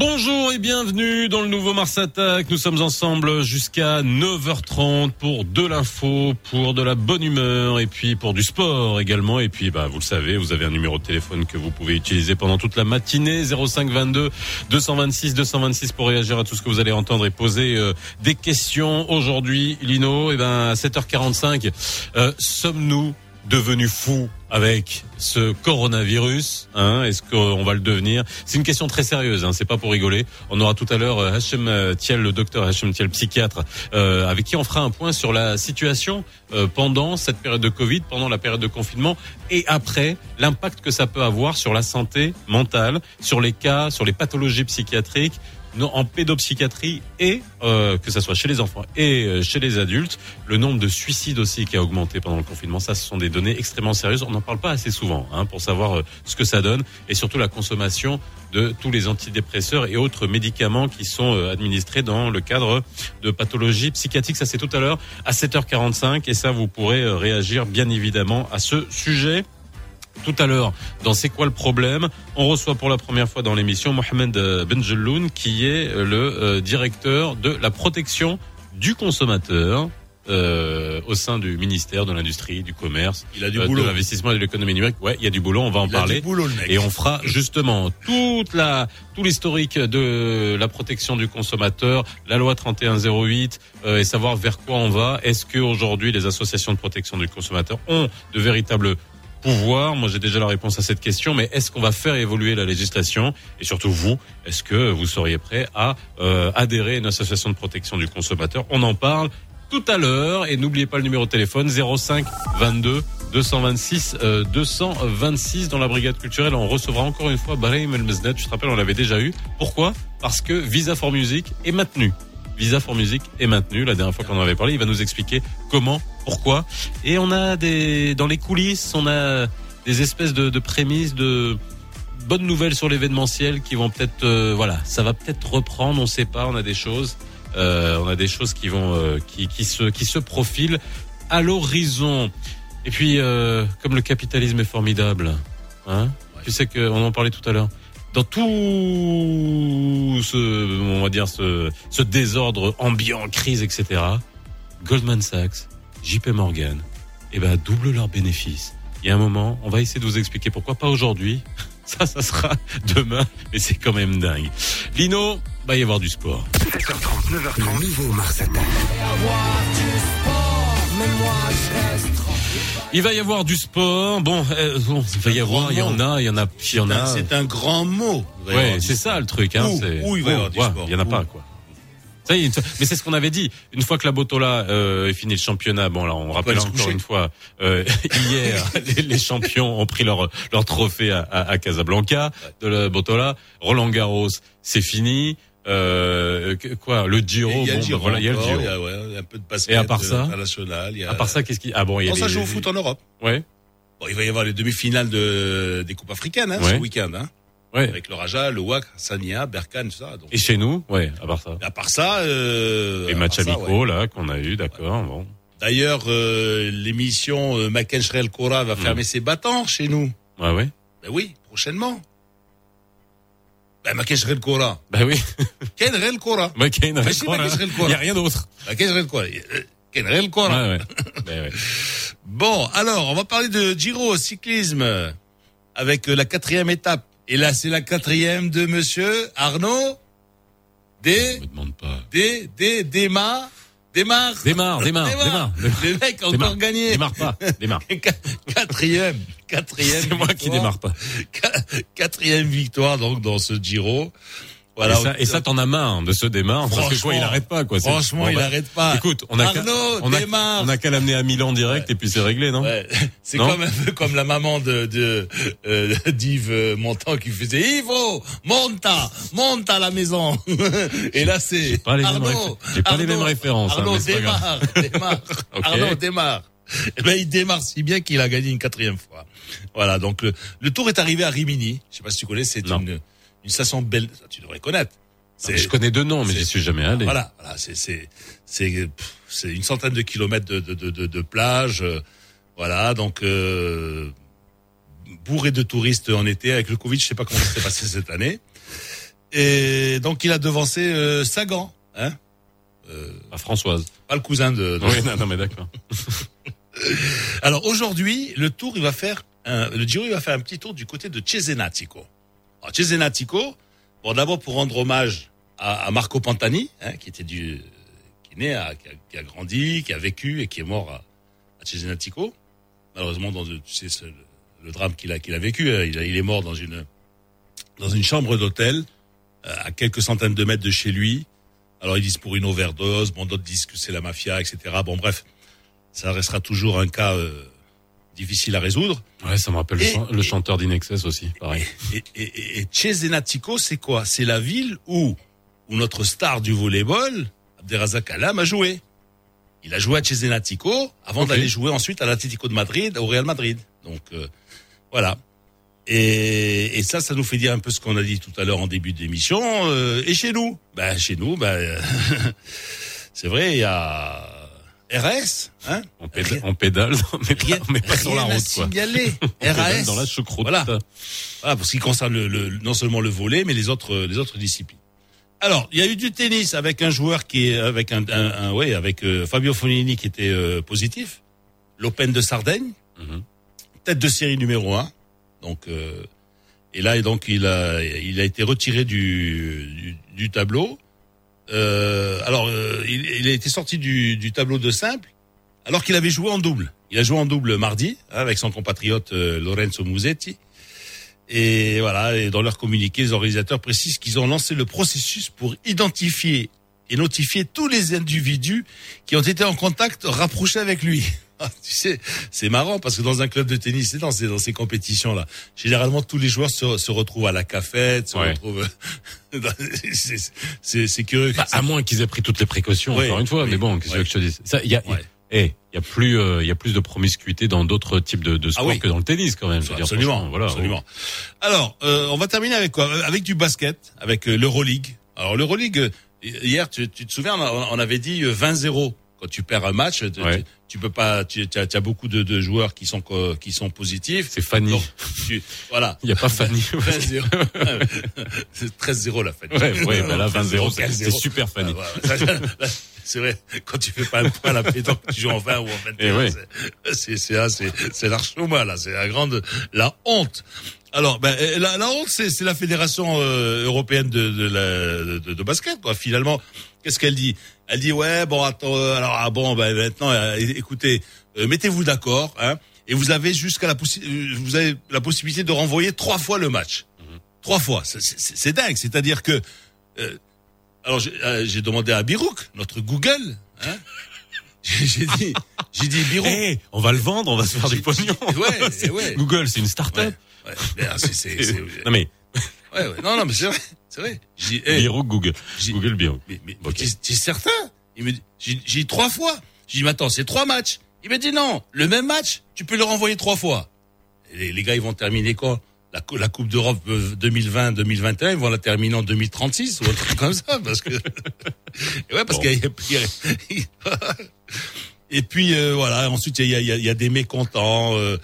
Bonjour et bienvenue dans le nouveau Mars Attack. Nous sommes ensemble jusqu'à 9h30 pour de l'info, pour de la bonne humeur et puis pour du sport également. Et puis, bah, vous le savez, vous avez un numéro de téléphone que vous pouvez utiliser pendant toute la matinée. 05 22 226 226 pour réagir à tout ce que vous allez entendre et poser euh, des questions. Aujourd'hui, Lino, et eh ben, à 7h45, euh, sommes-nous devenus fous avec ce coronavirus hein, Est-ce qu'on va le devenir? C'est une question très sérieuse. Hein, c'est pas pour rigoler. On aura tout à l'heure euh, Hachem euh, Thiel, le docteur Hachem Thiel, psychiatre, euh, avec qui on fera un point sur la situation euh, pendant cette période de Covid, pendant la période de confinement et après l'impact que ça peut avoir sur la santé mentale, sur les cas, sur les pathologies psychiatriques en pédopsychiatrie et euh, que ça soit chez les enfants et euh, chez les adultes, le nombre de suicides aussi qui a augmenté pendant le confinement. Ça, ce sont des données extrêmement sérieuses. On n'en parle pas assez souvent hein, pour savoir euh, ce que ça donne et surtout la consommation de tous les antidépresseurs et autres médicaments qui sont administrés dans le cadre de pathologies psychiatriques. Ça, c'est tout à l'heure à 7h45 et ça, vous pourrez réagir bien évidemment à ce sujet tout à l'heure dans C'est quoi le problème? On reçoit pour la première fois dans l'émission Mohamed euh, Benjeloun qui est euh, le euh, directeur de la protection du consommateur. Euh, au sein du ministère de l'industrie, du commerce, il a du boulot. de l'investissement et de l'économie numérique. Ouais, il y a du boulot, on va en il parler. A du boulot, le mec. Et on fera justement toute la tout l'historique de la protection du consommateur, la loi 3108 euh, et savoir vers quoi on va. Est-ce que aujourd'hui les associations de protection du consommateur ont de véritables pouvoir Moi, j'ai déjà la réponse à cette question, mais est-ce qu'on va faire évoluer la législation? Et surtout, vous, est-ce que vous seriez prêt à euh, adhérer à une association de protection du consommateur? On en parle tout à l'heure. Et n'oubliez pas le numéro de téléphone 05 22 226 euh, 226 dans la brigade culturelle. On recevra encore une fois Barahim El Mesnet. Je te rappelle, on l'avait déjà eu. Pourquoi? Parce que Visa for Music est maintenu. Visa for Music est maintenu. La dernière fois qu'on en avait parlé, il va nous expliquer comment, pourquoi. Et on a des dans les coulisses, on a des espèces de, de prémices de bonnes nouvelles sur l'événementiel qui vont peut-être, euh, voilà, ça va peut-être reprendre. On sait pas. On a des choses, euh, on a des choses qui vont, euh, qui, qui se, qui se profilent à l'horizon. Et puis, comme le capitalisme est formidable, hein, ouais. tu sais qu'on en parlait tout à l'heure dans tout ce, on va dire, ce, ce désordre ambiant, crise, etc., Goldman Sachs, JP Morgan, eh ben, doublent leurs bénéfices. Il y a un moment, on va essayer de vous expliquer pourquoi pas aujourd'hui. Ça, ça sera demain, mais c'est quand même dingue. Lino, va y avoir du sport. 7h30, 9h30, le nouveau Mars Attack. Il va y avoir du sport. Bon, euh, bon il va y avoir, il y en a, il y en a, il y en a. C'est un grand mot. Ouais, c'est ça le truc. Hein, où, où il va y avoir du ouais, sport Il y en a où pas quoi. Ça y est, mais c'est ce qu'on avait dit. Une fois que la Botola euh, est fini le championnat, bon là on rappelle encore une fois, euh, hier les, les, champions ont pris leur leur trophée à, à, à Casablanca de la Botola. Roland Garros, c'est fini. Euh, quoi, le Giro, il y a bon, le Giro, voilà, il y a le Giro. Il y a, ouais, il y a un peu de basket Et à part ça, international. Il y a... À part ça, qu'est-ce qui, ah bon, il y a bon, les, ça joue au foot en Europe. Ouais. Bon, il va y avoir les demi-finales de, des coupes africaines, hein, ouais. ce week-end, hein. Ouais. Avec le Raja, le Wak, Sania, Berkane, tout ça. Donc, Et chez nous, ouais, à part ça. à part ça, euh, Les matchs amicaux ouais. là qu'on a eu, d'accord, bon. D'ailleurs, euh, l'émission euh, Kora va fermer ses battants chez nous. Ouais, ouais? Ben oui, prochainement. Ben Maken Shrel Kora. Bah oui. Ken Rel Kora. Ouais, Kane, Mais si, Maken Shrel Il Kora. y a rien d'autre. Maken Shrel Kora. Euh, Ken Rel Kora. Ouais, ouais. Ben. Bon, alors, on va parler de Giro cyclisme avec euh, la quatrième étape. Et là, c'est la quatrième de monsieur Arnaud Des, Me demande pas. des, démarre. Démarre, démarre, démarre. Le mec a encore gagné. Démarre pas. Démarre. Quatrième, quatrième. C'est moi qui démarre pas. Qua- Quatrième victoire, donc, dans ce Giro. Voilà. et ça, t'en as marre de ce démarre parce que quoi, Franchement, il arrête pas quoi. Franchement, Bon, il bah, arrête pas. Écoute, on a qu'à, Arnaud, on a, on a qu'à l'amener à Milan direct et puis c'est réglé, non Ouais, c'est comme un peu comme la maman de, de euh, d'Yves euh, Montand qui faisait Ivo, monta, monte à la maison. Et là c'est pas les mêmes Arnaud, j'ai pas les mêmes références, hein, Arnaud pas démarre, démarre. Arnaud démarre. Et ben il démarre si bien qu'il a gagné une quatrième fois. Voilà donc le, le tour est arrivé à Rimini. Je sais pas si tu connais, c'est une station belle. Tu devrais connaître. Non, mais Je connais deux noms, mais j'y suis jamais allé. Voilà, voilà, c'est c'est c'est une centaine de kilomètres de de de, de, de plage. euh, Voilà, donc euh, bourré de touristes en été. Avec le Covid, je sais pas comment ça s'est passé cette année. Et donc il a devancé euh, Sagan, hein euh, à Françoise. Pas le cousin de. de... Oui, non, non mais d'accord. Alors aujourd'hui, le tour, il va faire un, le Giro, il va faire un petit tour du côté de Cesenatico. Alors Cesenatico, bon d'abord pour rendre hommage à, à Marco Pantani, hein, qui était du, qui est né, qui, a, qui, a, grandi, qui a vécu et qui est mort à, à Cesenatico. Malheureusement, dans tu sais, le, le, drame qu'il a, qu'il a vécu, hein, il, il, est mort dans une, dans une chambre d'hôtel euh, à quelques centaines de mètres de chez lui. Alors ils disent pour une overdose, bon d'autres disent que c'est la mafia, etc. Bon bref, ça restera toujours un cas euh, difficile à résoudre. Ouais, ça me rappelle et, le, chanteur d'Inexcess aussi, pareil. Et, et, et Cesenatico, c'est quoi? C'est la ville où, où notre star du volleyball, Abderrazak Alam, a joué. Il a joué à Cesenatico avant okay. d'aller jouer ensuite à l'Atlético de Madrid, au Real Madrid. Donc euh, voilà. Et, et, ça, ça nous fait dire un peu ce qu'on a dit tout à l'heure en début d'émission. Euh, et chez nous, ben chez nous, ben c'est vrai, il y a RAS, hein? On, pédale, on pédale mais pas, mais pas sur la route, quoi. Signaler. RAS dans la choucroute. Voilà. voilà, pour ce qui concerne le, le, non seulement le volet, mais les autres, les autres disciplines. Alors, il y a eu du tennis avec un joueur qui est avec un, un, un ouais, avec euh, Fabio Fognini qui était euh, positif. L'Open de Sardaigne, mm -hmm. tête de série numéro un. Donc, euh, et là, et donc il a, il a été retiré du, du, du tableau. Euh, alors, euh, il, il, a été sorti du, du tableau de simple, alors qu'il avait joué en double. Il a joué en double mardi hein, avec son compatriote euh, Lorenzo Musetti. Et voilà, et dans leur communiqué, les organisateurs précisent qu'ils ont lancé le processus pour identifier et notifier tous les individus qui ont été en contact rapproché avec lui. Tu sais, c'est marrant parce que dans un club de tennis, c'est dans ces, dans ces compétitions-là, généralement tous les joueurs se, se retrouvent à la cafette, se ouais. retrouvent. c'est curieux. Bah, à moins qu'ils aient pris toutes les précautions, ouais, encore une fois. Oui, mais bon, qu'est-ce que je te dis Ça, il y a. Eh, il y a plus, euh, il y a plus de promiscuité dans d'autres types de, de sports ah oui. que dans le tennis quand même. Absolument, voilà. Absolument. Alors, euh, on va terminer avec quoi? Avec du basket, avec euh, l'Euroleague. Alors l'Euroleague, hier, tu, tu, te souviens, on avait dit 20-0 quand tu perds un match. Ouais. Tu, tu peux pas, tu as, as, beaucoup de, de, joueurs qui sont qui sont positifs. C'est Fanny. Donc, tu, voilà. Il y a pas Fanny. 20-0. c'est 13-0 la Fanny. Ouais, ouais, bah là 20-0, c'est super Fanny. Ah, voilà. c'est vrai, quand tu fais pas un point à la pétanque, tu joues en 20 ou en 21, ouais. c'est c'est c'est c'est l'archoma là, c'est la grande la honte. Alors, ben, la, la honte, c'est la fédération euh, européenne de, de, la, de, de, basket, quoi. Finalement, qu'est-ce qu'elle dit? Elle dit ouais, bon, attends, euh, alors ah, bon, ben maintenant, euh, écoutez, euh, mettez-vous d'accord, hein, et vous avez jusqu'à la vous avez la possibilité de renvoyer trois fois le match, -hmm. trois fois. C'est dingue, c'est-à-dire que, alors j'ai demandé à Birouk, notre Google, hein. J'ai dit, j'ai dit Birouk. Hey, on va le vendre, on va se faire du pognon. Ouais, ouais. Google, c'est une start-up. Ouais, ouais. c'est, non mais. Ouais, ouais. Non, non, mais c'est vrai, c'est vrai. J'ai hey, Google. Google Biro. Mais, mais, okay. tu es certain Il me dit, j'ai dit trois fois. J'ai dit, mais attends, c'est trois matchs. Il me dit non, le même match, tu peux le renvoyer trois fois. Les, les, gars, ils vont terminer quoi la, la Coupe d'Europe 2020-2021, ils vont la terminer en 2036 ou un truc comme ça, parce que ouais, parce bon. qu'il y a, et puis euh, voilà. Ensuite, il y a, y a, y a des mécontents. Euh,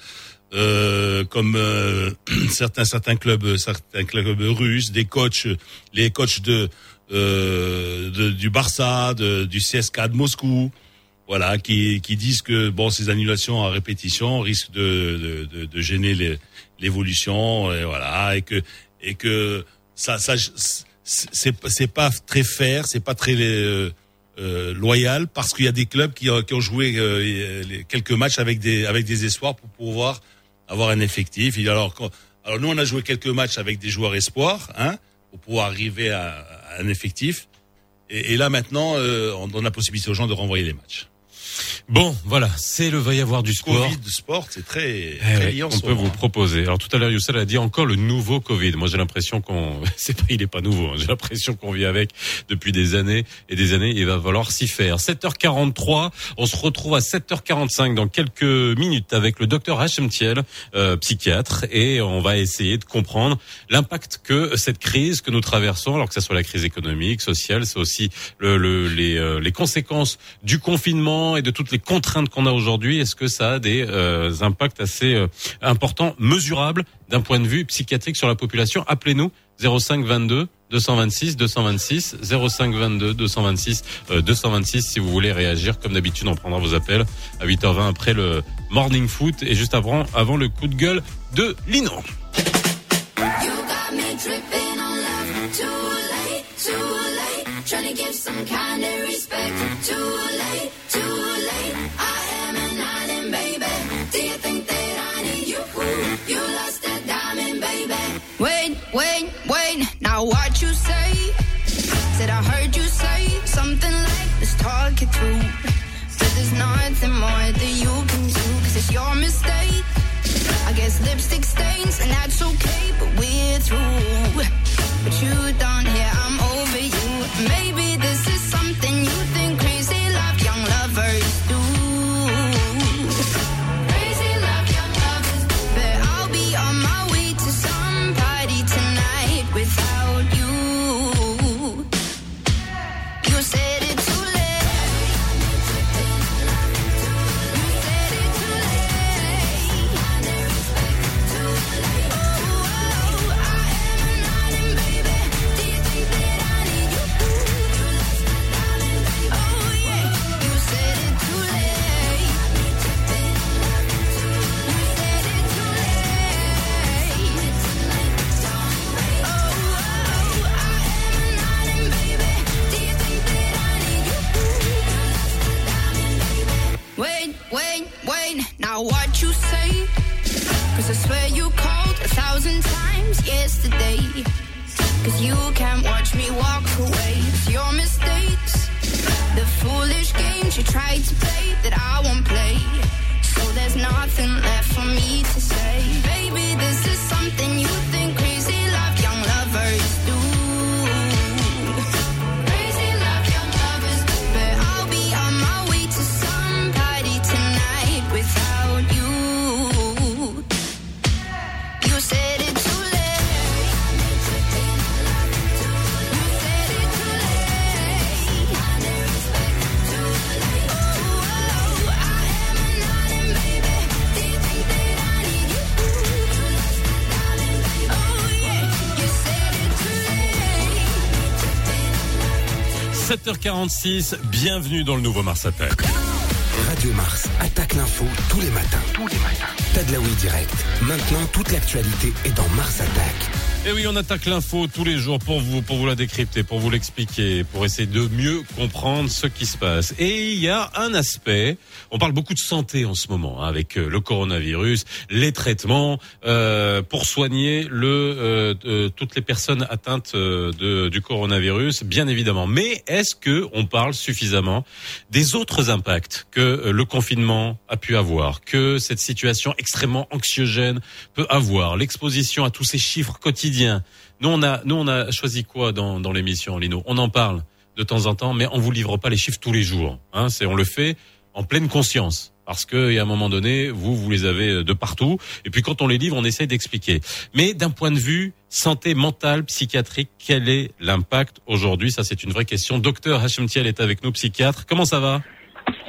euh, comme euh, certains certains clubs certains clubs russes, des coachs, les coachs de, euh, de du Barça, de, du CSKA de Moscou, voilà, qui, qui disent que bon ces annulations à répétition risquent de, de, de, gêner l'évolution, et voilà, et que et que ça ça c'est c'est pas très fair, c'est pas très euh, euh, loyal parce qu'il y a des clubs qui, qui ont joué euh, quelques matchs avec des avec des espoirs pour pouvoir avoir un effectif. Alors, alors nous, on a joué quelques matchs avec des joueurs espoirs, hein, pour pouvoir arriver à, un effectif. Et, et là, maintenant, euh, on donne la possibilité aux gens de renvoyer les matchs. Bon, voilà, c'est le va y avoir du sport. Covid sport, c'est très, eh très On peut vous proposer. Alors tout à l'heure, Youssel a dit encore le nouveau Covid. Moi, j'ai l'impression qu'on, c'est pas, il est pas nouveau. Hein. J'ai l'impression qu'on vit avec depuis des années et des années. Il va falloir s'y faire. 7h43. On se retrouve à 7h45 dans quelques minutes avec le docteur Hachem Thiel, euh, psychiatre, et on va essayer de comprendre l'impact que cette crise que nous traversons, alors que ce soit la crise économique, sociale, c'est aussi le, le, les, euh, les conséquences du confinement et de toutes les contraintes qu'on a aujourd'hui, est-ce que ça a des euh, impacts assez euh, importants, mesurables d'un point de vue psychiatrique sur la population? Appelez-nous 05 22 226 226 05 22 226 226 si vous voulez réagir. Comme d'habitude on prendra vos appels à 8h20 après le morning foot et juste avant avant le coup de gueule de Lino. Now what you say? Said I heard you say something like let's talk it through. But there's nothing more that you can do cause it's your mistake. I guess lipstick stains and that's okay, but we're through. But you don't hear yesterday. Cause you can't watch me walk away. It's your mistakes. The foolish games you tried to play that I won't play. So there's nothing left for me to say. Baby, this is something you think 7h46, bienvenue dans le nouveau Mars Attack. Radio Mars attaque l'info tous les matins. Tous les matins. Tadlaoui direct. Maintenant, toute l'actualité est dans Mars Attack. Et oui, on attaque l'info tous les jours pour vous, pour vous la décrypter, pour vous l'expliquer, pour essayer de mieux comprendre ce qui se passe. Et il y a un aspect, on parle beaucoup de santé en ce moment, hein, avec euh, le coronavirus, les traitements euh, pour soigner le euh, toutes les personnes atteintes euh, de, du coronavirus, bien évidemment. Mais est-ce que on parle suffisamment des autres impacts que euh, le confinement a pu avoir, que cette situation extrêmement anxiogène peut avoir, l'exposition à tous ces chiffres quotidiens. Nous on a nous on a choisi quoi dans, l'émission Lino? On en parle de temps en temps, mais on vous livre pas les chiffres tous les jours. Hein, c'est on le fait en pleine conscience. Parce que, a un moment donné, vous, vous les avez de partout. Et puis, quand on les livre, on essaye d'expliquer. Mais d'un point de vue santé mentale, psychiatrique, quel est l'impact aujourd'hui? Ça, c'est une vraie question. Docteur Hachem Thiel est avec nous, psychiatre. Comment ça va?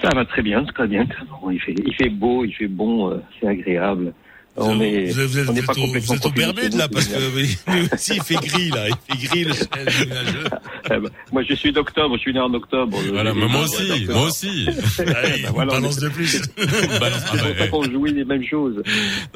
Ça va très bien, très bien. Bon, il, fait, il fait beau, il fait bon, euh, c'est agréable. On est, vous êtes, vous êtes, on vous pas au, complètement vous êtes au professionnel, Bermude, là, parce que aussi, il fait gris, là. Il fait gris, le nuageux. Eh ben, moi, je suis d'octobre, je suis né en octobre. Voilà, mais moi aussi, moi aussi. Allez, Ben voilà, balance de plus. Balance- ah bah, qu'on jouit les mêmes choses.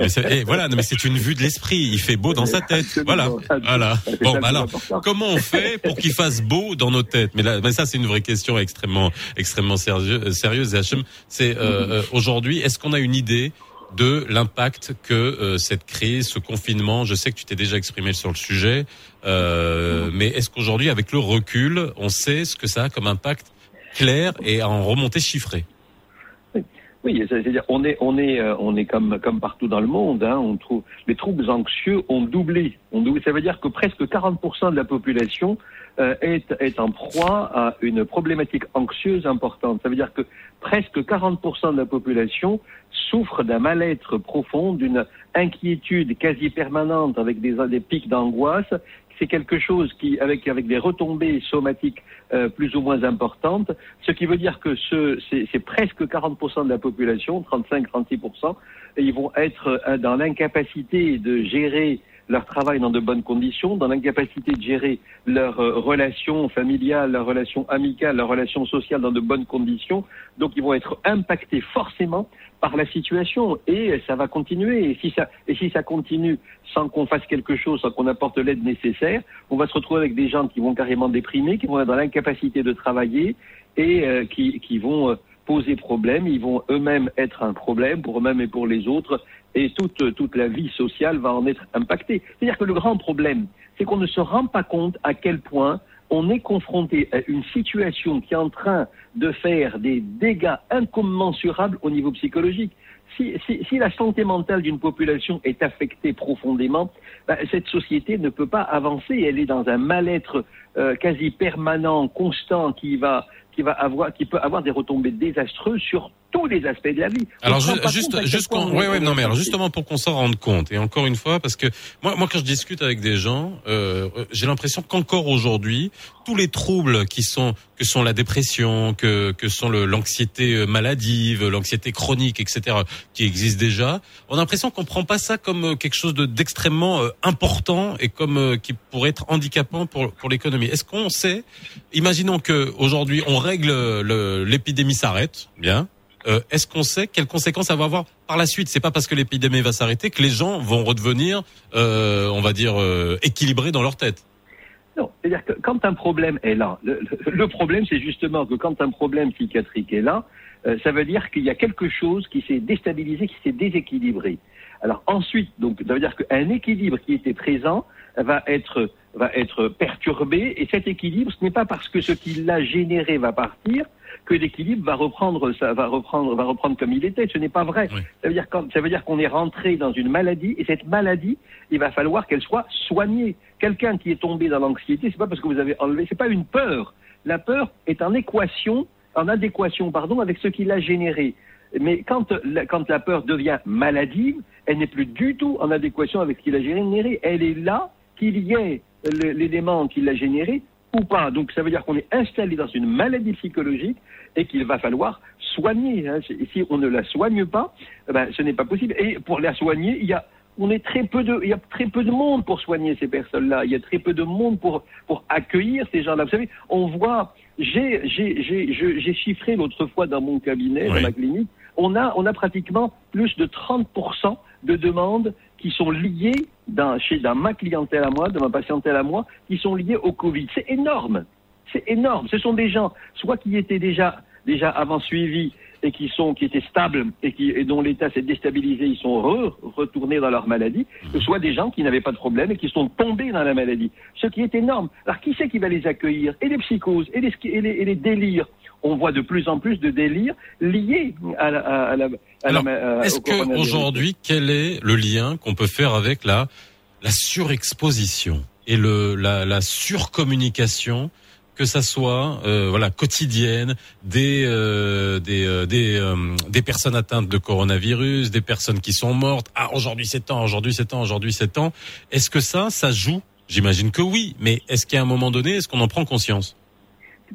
C'est- eh, voilà, mais c'est une vue de l'esprit. Il fait beau dans sa tête. Voilà, voilà. Bon, bah alors, comment on fait pour qu'il fasse beau dans nos têtes? Mais là, mais ça, c'est une vraie question extrêmement, extrêmement sérieux- euh, sérieuse. Hachem, c'est euh, euh, aujourd'hui, est-ce qu'on a une idée de l'impact que euh, cette crise, ce confinement, je sais que tu t'es déjà exprimé sur le sujet, euh, mais est-ce qu'aujourd'hui, avec le recul, on sait ce que ça a comme impact clair et en remontée chiffrée? Oui, c'est-à-dire on est on est euh, on est comme comme partout dans le monde. Hein, on trouve les troubles anxieux ont doublé. Doublé. Ça veut dire que presque 40% de la population euh, est est en proie à une problématique anxieuse importante. Ça veut dire que presque 40% de la population souffre d'un mal-être profond, d'une inquiétude quasi permanente avec des pics d'angoisse. C'est quelque chose qui, avec, avec des retombées somatiques euh, plus ou moins importantes, ce qui veut dire que ce, c'est, presque 40% de la population, 35-36%, et ils vont être euh, dans l'incapacité de gérer leur travail dans de bonnes conditions, dans l'incapacité de gérer leurs euh, relations familiales, leurs relations amicales, leurs relations sociales dans de bonnes conditions. Donc ils vont être impactés forcément par la situation et ça va continuer. Et si ça, et si ça continue sans qu'on fasse quelque chose, sans qu'on apporte l'aide nécessaire, on va se retrouver avec des gens qui vont carrément déprimer, qui vont être dans l'incapacité de travailler et euh, qui, vont euh, poser problème, ils vont eux-mêmes être un problème pour eux-mêmes et pour les autres, et toute, toute la vie sociale va en être impactée. C'est-à-dire que le grand problème, c'est qu'on ne se rend pas compte à quel point on est confronté à une situation qui est en train de faire des dégâts incommensurables au niveau psychologique. Si, si, si la santé mentale d'une population est affectée profondément, ben, cette société ne peut pas avancer. Elle est dans un mal-être euh, quasi permanent, constant, qui va, qui va avoir, qui peut avoir des retombées désastreuses sur tous les aspects de la vie. On Alors juste, juste qu'on- on ouais, ouais, non, mais alors justement pour qu'on s'en rende compte et encore une fois parce que moi, moi quand je discute avec des gens, euh, euh, j'ai l'impression qu'encore aujourd'hui, tous les troubles qui sont que sont la dépression, que que sont l'anxiété euh, maladive, l'anxiété chronique, etc., qui existent déjà, on a l'impression qu'on prend pas ça comme euh, quelque chose de d'extrêmement important et comme euh, qui pourrait être handicapant pour pour l'économie. Est-ce qu'on sait Imaginons que aujourd'hui on règle le- l'épidémie s'arrête, bien. Euh, Est-ce qu'on sait quelles conséquences ça va avoir par la suite? C'est pas parce que l'épidémie va s'arrêter que les gens vont redevenir, euh, on va dire, euh, équilibrés dans leur tête. Non, c'est-à-dire que quand un problème est là, le, le- problème c'est justement que quand un problème psychiatrique est là, ça veut dire qu'il y a quelque chose qui s'est déstabilisé, qui s'est déséquilibré. Alors ensuite, donc ça veut dire qu'un équilibre qui était présent va être va être perturbé et cet équilibre, ce n'est pas parce que ce qui l'a généré va partir que l'équilibre va reprendre ça va reprendre va reprendre comme il était. Ce n'est pas vrai. Oui. Ça veut dire quand, ça veut dire qu'on est rentré dans une maladie et cette maladie, il va falloir qu'elle soit soignée. Quelqu'un qui est tombé dans l'anxiété, c'est pas parce que vous avez enlevé, c'est pas une peur. La peur est en équation, en adéquation, pardon, avec ce qui l'a généré. Mais quand la, quand la peur devient maladive, elle n'est plus du tout en adéquation avec ce qui l'a généré. Elle est là qu'il y ait l'élément qui l'a généré ou pas. Donc ça veut dire qu'on est installé dans une maladie psychologique et qu'il va falloir soigner. hein. Si on ne la soigne pas, eh ben, ce n'est pas possible. Et pour la soigner, il y a on est très peu de, il y a très peu de monde pour soigner ces personnes-là. Il y a très peu de monde pour pour accueillir ces gens-là. Vous savez, on voit, j'ai j'ai j'ai j'ai chiffré l'autre fois dans mon cabinet, Oui. dans ma clinique, on a on a pratiquement plus de 30% de demandes qui sont liées dans chez dans ma clientèle à moi, dans ma patientèle à moi, qui sont liées au Covid. C'est énorme. C'est énorme. Ce sont des gens, soit qui étaient déjà, déjà avant suivis et qui sont, qui étaient stables et qui, et dont l'état s'est déstabilisé, ils sont re- retournés dans leur maladie, soit des gens qui n'avaient pas de problème et qui sont tombés dans la maladie. Ce qui est énorme. Alors, qui c'est qui va les accueillir? Et les psychoses, et les, et les, et les délires? On voit de plus en plus de délires liés à la, à, à la, à Alors, la- à- Est-ce qu'aujourd'hui, quel est le lien qu'on peut faire avec la, la surexposition et le, la, la surcommunication que ça soit euh, voilà quotidienne des euh, des euh, des, euh, des personnes atteintes de coronavirus, des personnes qui sont mortes. Ah aujourd'hui c'est temps, aujourd'hui c'est temps, aujourd'hui c'est temps. Est-ce que ça ça joue? J'imagine que oui, mais est-ce qu'à un moment donné, est-ce qu'on en prend conscience?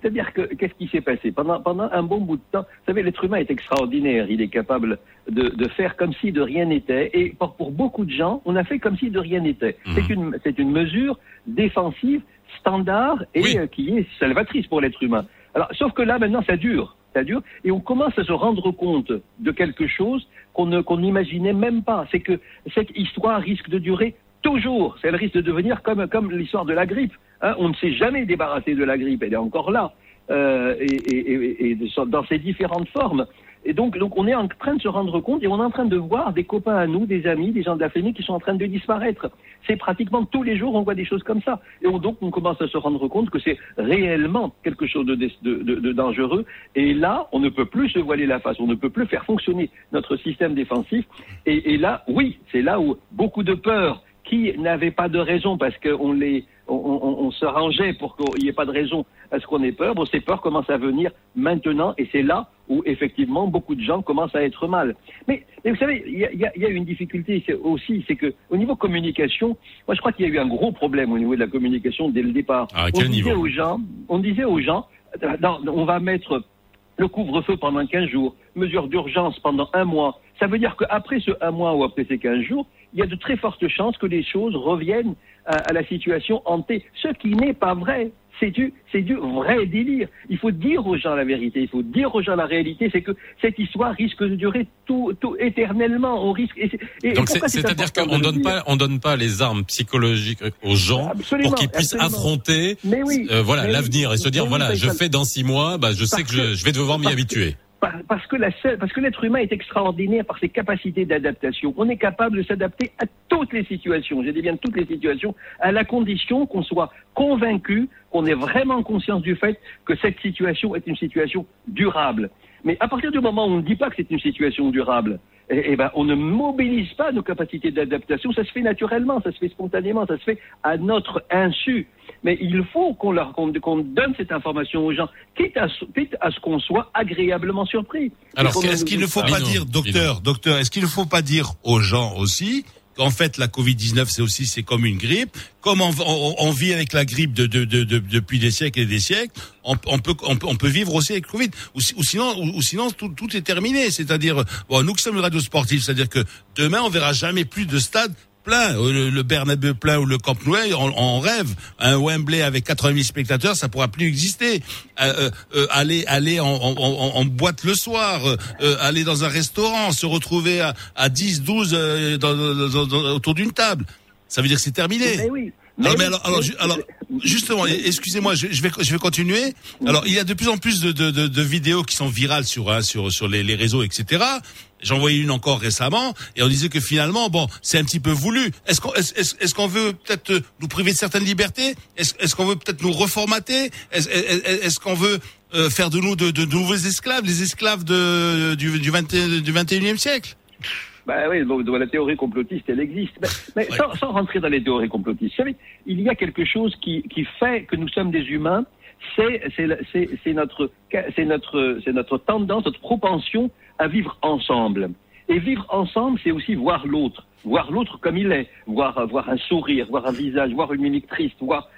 C'est-à-dire que qu'est-ce qui s'est passé pendant pendant un bon bout de temps Vous savez, l'être humain est extraordinaire. Il est capable de, de faire comme si de rien n'était. Et pour, pour beaucoup de gens, on a fait comme si de rien n'était. Mhm. C'est une c'est une mesure défensive standard et Oui. euh, qui est salvatrice pour l'être humain. Alors, sauf que là maintenant, ça dure, ça dure, et on commence à se rendre compte de quelque chose qu'on ne qu'on n'imaginait même pas. C'est que cette histoire risque de durer toujours. Elle risque de devenir comme comme l'histoire de la grippe. Hein, on ne s'est jamais débarrassé de la grippe, elle est encore là, euh, et, dans ses différentes formes. Et donc, donc, on est en train de se rendre compte et on est en train de voir des copains à nous, des amis, des gens de la famille qui sont en train de disparaître. C'est pratiquement tous les jours, on voit des choses comme ça. Et on, donc, on commence à se rendre compte que c'est réellement quelque chose de, dangereux. Et là, on ne peut plus se voiler la face, on ne peut plus faire fonctionner notre système défensif. Et là, oui, c'est là où beaucoup de peurs qui n'avaient pas de raison parce qu'on les on, on, on se rangeait pour qu'il n'y ait pas de raison à ce qu'on ait peur. Bon, ces peurs commencent à venir maintenant, et c'est là où effectivement beaucoup de gens commencent à être mal. Mais, mais vous savez, il y a, y a- y a une difficulté aussi, c'est que au niveau communication, moi je crois qu'il y a eu un gros problème au niveau de la communication dès le départ. Ah, on disait aux gens, on disait aux gens, non, on va mettre le couvre-feu pendant 15 jours, mesure d'urgence pendant un mois. Ça veut dire qu'après ce un mois ou après ces 15 jours, il y a de très fortes chances que les choses reviennent à, à la situation hantée. Ce qui n'est pas vrai. C'est du, c'est du vrai délire. Il faut dire aux gens la vérité. Il faut dire aux gens la réalité. C'est que cette histoire risque de durer tout, tout éternellement. On risque. Et, et Donc c'est-à-dire qu'on donne pas, on donne pas les armes psychologiques aux gens Absolument, pour qu'ils puissent absolument. affronter, oui, euh, voilà, oui, l'avenir et se dire oui, voilà, je fais dans six mois, bah je sais que je, je vais devoir m'y que- habituer. Par- Parce que la seule- parce que l'être humain est extraordinaire par ses capacités d'adaptation. On est capable de s'adapter à toutes les situations. J'ai dit bien toutes les situations, à la condition qu'on soit convaincu, qu'on ait vraiment conscience du fait que cette situation est une situation durable. Mais à partir du moment où on ne dit pas que c'est une situation durable, eh, eh ben, on ne mobilise pas nos capacités d'adaptation. Ça se fait naturellement, ça se fait spontanément, ça se fait à notre insu. Mais il faut qu'on leur qu'on donne cette information aux gens, quitte à, ce- quitte à ce qu'on soit agréablement surpris. Alors, Est-ce qu'il ne faut pas dire, docteur, docteur, est-ce qu'il ne faut pas dire aux gens aussi qu'en fait la Covid-19 c'est aussi c'est comme une grippe, comme on, on- on vit avec la grippe de, de- de- de- depuis des siècles et des siècles, on, on peut, on, peut, on peut vivre aussi avec le Covid. Ou, si- ou sinon, ou, ou sinon tout, tout est terminé. C'est-à-dire, bon, nous qui sommes une radio sportive, c'est-à-dire que demain on verra jamais plus de stades plein, Euh, le, le Bernabeu plein ou le Camp Nou, on, on rêve. Un Wembley avec 80 000 spectateurs, ça pourra plus exister. Euh, euh, euh, aller aller en, en, en- boîte le soir, euh, euh, aller dans un restaurant, se retrouver à, à 10, 12 euh, dans- dans- dans- autour d'une table, ça veut dire que c'est terminé. Mais oui. Non, Mais mais alors, alors, alors, justement, excusez-moi, je, je vais, je vais continuer. Alors, il y a de plus en plus de, de, de, de vidéos qui sont virales sur, hein, sur, sur les, les réseaux, etc. J'en voyais une encore récemment, et on disait que finalement, bon, c'est un petit peu voulu. Est-ce qu'on, est-ce, est-ce- est-ce qu'on veut peut-être nous priver de certaines libertés? Est-ce, qu'on veut peut-être nous reformater? Est-ce, qu'on veut euh, faire de nous de, de nouveaux esclaves, les esclaves de, du, du, 20, du 21e siècle? Bah oui, donc, donc la théorie complotiste, elle existe. Mais, mais Ouais. sans, sans rentrer dans les théories complotistes, vous savez, il y a quelque chose qui, qui fait que nous sommes des humains, c'est notre, tendance, notre propension à vivre ensemble. Et vivre ensemble, c'est aussi voir l'autre, voir l'autre comme il est, voir, voir un sourire, voir un visage, voir une mimique triste, voir,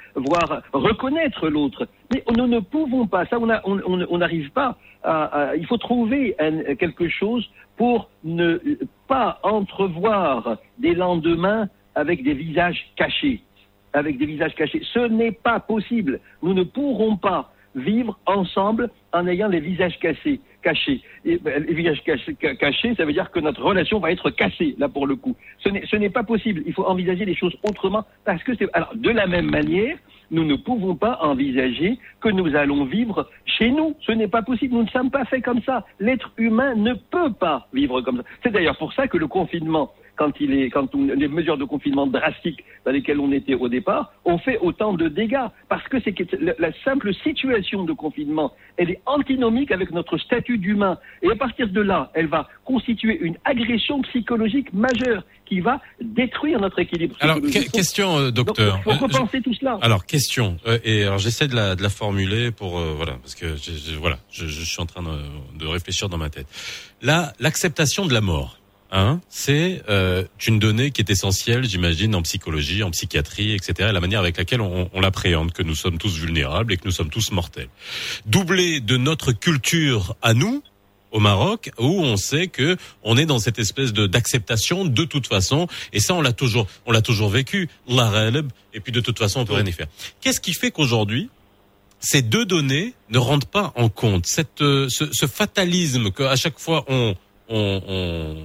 reconnaître l'autre. Mais nous ne pouvons pas, ça on n'arrive pas à, il faut trouver quelque chose pour ne pas entrevoir des lendemains avec des visages cachés, avec des visages cachés. Ce n'est pas possible. Nous ne pourrons pas vivre ensemble en ayant les visages cachés. Et, ben, les visages cachés, ca- cachés, ça veut dire que notre relation va être cassée, là, pour le coup. Ce n'est ce n'est pas possible. Il faut envisager les choses autrement, parce que c'est... Alors, de la même manière, nous ne pouvons pas envisager que nous allons vivre chez nous. Ce n'est pas possible. Nous ne sommes pas faits comme ça. L'être humain ne peut pas vivre comme ça. C'est d'ailleurs pour ça que le confinement, quand il est, quand on- les mesures de confinement drastiques dans lesquelles on était au départ, ont fait autant de dégâts. Parce que c'est la, simple situation de confinement, elle est antinomique avec notre statut d'humain. Et à partir de là, elle va constituer une agression psychologique majeure qui va détruire notre équilibre Alors, que- question, euh, Donc, docteur. il faut Euh, je- repenser tout cela. Alors question euh, et alors j'essaie de la de la formuler pour voilà parce que je, je- voilà je, je suis en train de, de réfléchir dans ma tête. Là l'acceptation de la mort, hein, c'est euh, une donnée qui est essentielle, j'imagine, en psychologie, en psychiatrie, etc. La manière avec laquelle on, on l'appréhende, que nous sommes tous vulnérables et que nous sommes tous mortels. Doublé de notre culture à nous, au Maroc où on sait que on est dans cette espèce de d'acceptation de toute façon et ça on l'a toujours on l'a toujours vécu la et puis de toute façon on peut rien y faire. Qu'est-ce qui fait qu'aujourd'hui ces deux données ne rentrent pas en compte? Cette euh, ce, ce fatalisme qu'à chaque fois on on, on,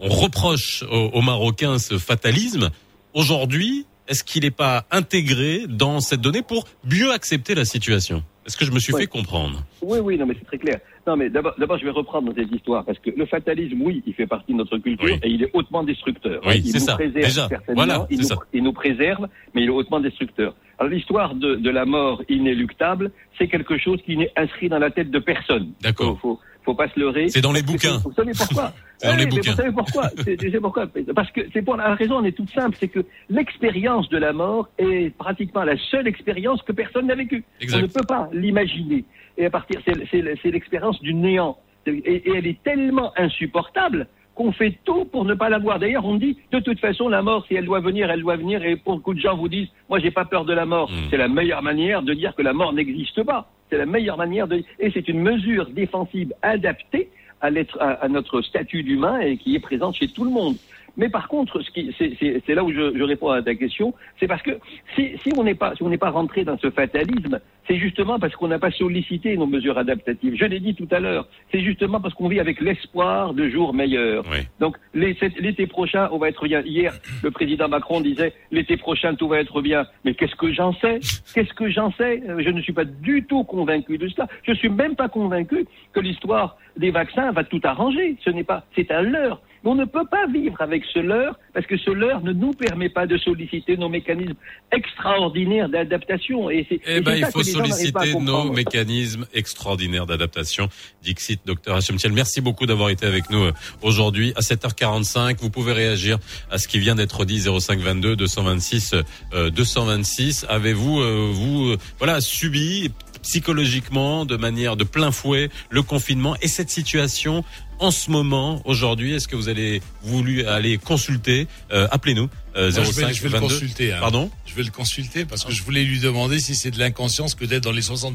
on reproche aux, aux Marocains ce fatalisme aujourd'hui est-ce qu'il n'est pas intégré dans cette donnée pour mieux accepter la situation? Est-ce que je me suis Ouais. fait comprendre? Oui, oui, non, mais c'est très clair. Non, mais d'abord, je vais reprendre cette histoire parce que le fatalisme, oui, il fait partie de notre culture Oui. et il est hautement destructeur. Oui, il c'est nous ça, préserve déjà. certainement, Voilà, il, nous, ça. il nous préserve, mais il est hautement destructeur. Alors l'histoire de, de la mort inéluctable, c'est quelque chose qui n'est inscrit dans la tête de personne. D'accord. Faut, pas se leurrer. C'est dans les que bouquins. Vous savez pourquoi C'est dans les bouquins. Vous savez pourquoi C'est pourquoi Parce que c'est pour la raison, elle est toute simple, c'est que l'expérience de la mort est pratiquement la seule expérience que personne n'a vécue. On ne peut pas l'imaginer. Et à partir, c'est l'expérience du néant. Et, et elle est tellement insupportable qu'on fait tout pour ne pas la voir. D'ailleurs, on dit, de toute façon, la mort, si elle doit venir, elle doit venir. Et beaucoup de gens vous disent, moi, j'ai pas peur de la mort. Mm. C'est la meilleure manière de dire que la mort n'existe pas. C'est la meilleure manière de, et c'est une mesure défensive adaptée à, l'être- à, à notre statut d'humain et qui est présente chez tout le monde. Mais par contre, ce qui, c'est, c'est- c'est là où je, je réponds à ta question, c'est parce que si, si on n'est pas, si on n'est pas rentré dans ce fatalisme, c'est justement parce qu'on n'a pas sollicité nos mesures adaptatives. Je l'ai dit tout à l'heure, c'est justement parce qu'on vit avec l'espoir de jours meilleurs. Oui. Donc l'été prochain, on va être bien. Hier, le président Macron disait l'été prochain tout va être bien. Mais qu'est-ce que j'en sais? Qu'est-ce que j'en sais? Euh, Je ne suis pas du tout convaincu de cela. Je suis même pas convaincu que l'histoire des vaccins va tout arranger. Ce n'est pas, c'est un leurre. Mais on ne peut pas vivre avec ce leurre parce que ce leurre ne nous permet pas de solliciter nos mécanismes extraordinaires d'adaptation. Et c'est, Eh ben, il faut solliciter nos mécanismes extraordinaires d'adaptation. Dixit, docteur Hachem Thiel. Merci beaucoup d'avoir été avec nous euh, aujourd'hui à 7h45. Vous pouvez réagir à ce qui vient d'être dit 0522 226 euh, 226. Avez-vous euh, vous euh, voilà subi psychologiquement de manière de plein fouet le confinement et cette situation en ce moment aujourd'hui Est-ce que vous allez voulu aller consulter Euh, Appelez-nous euh, 05 je vais, je vais le 22. consulter. hein. Pardon? Je vais le consulter parce que je voulais lui demander si c'est de l'inconscience que d'être dans les 60%.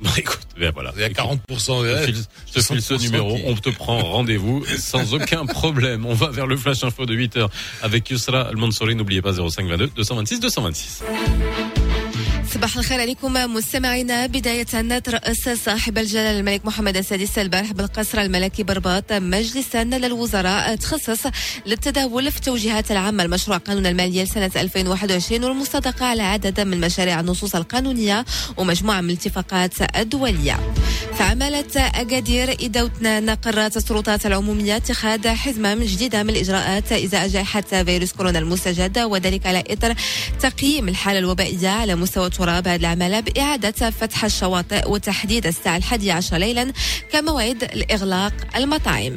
Bon, écoute, ben voilà. Il y a Écoute, 40%. Je te file- je te file ce 60% numéro, qui- on te prend rendez-vous sans aucun problème. On va vers le flash info de 8h avec Yusra Al-Mansouri. N'oubliez pas 0522 226 226. صباح الخير عليكم مستمعينا بداية ترأس صاحب الجلالة الملك محمد السادس البارح بالقصر الملكي برباط مجلسا للوزراء تخصص للتداول في التوجيهات العامة. لمشروع قانون المالية لسنة 2021 والمصادقة على عدد من مشاريع النصوص القانونية ومجموعة من الاتفاقات الدولية. في عمالة أكادير إدوتنان قررت السلطات العمومية اتخاذ حزمة من جديدة من الإجراءات إزاء جائحة فيروس كورونا المستجد وذلك على إثر تقييم الحالة الوبائية على مستوى تراب هذه العمالة بإعادة فتح الشواطئ وتحديد الساعة الحادية عشر ليلا كموعد لإغلاق المطاعم.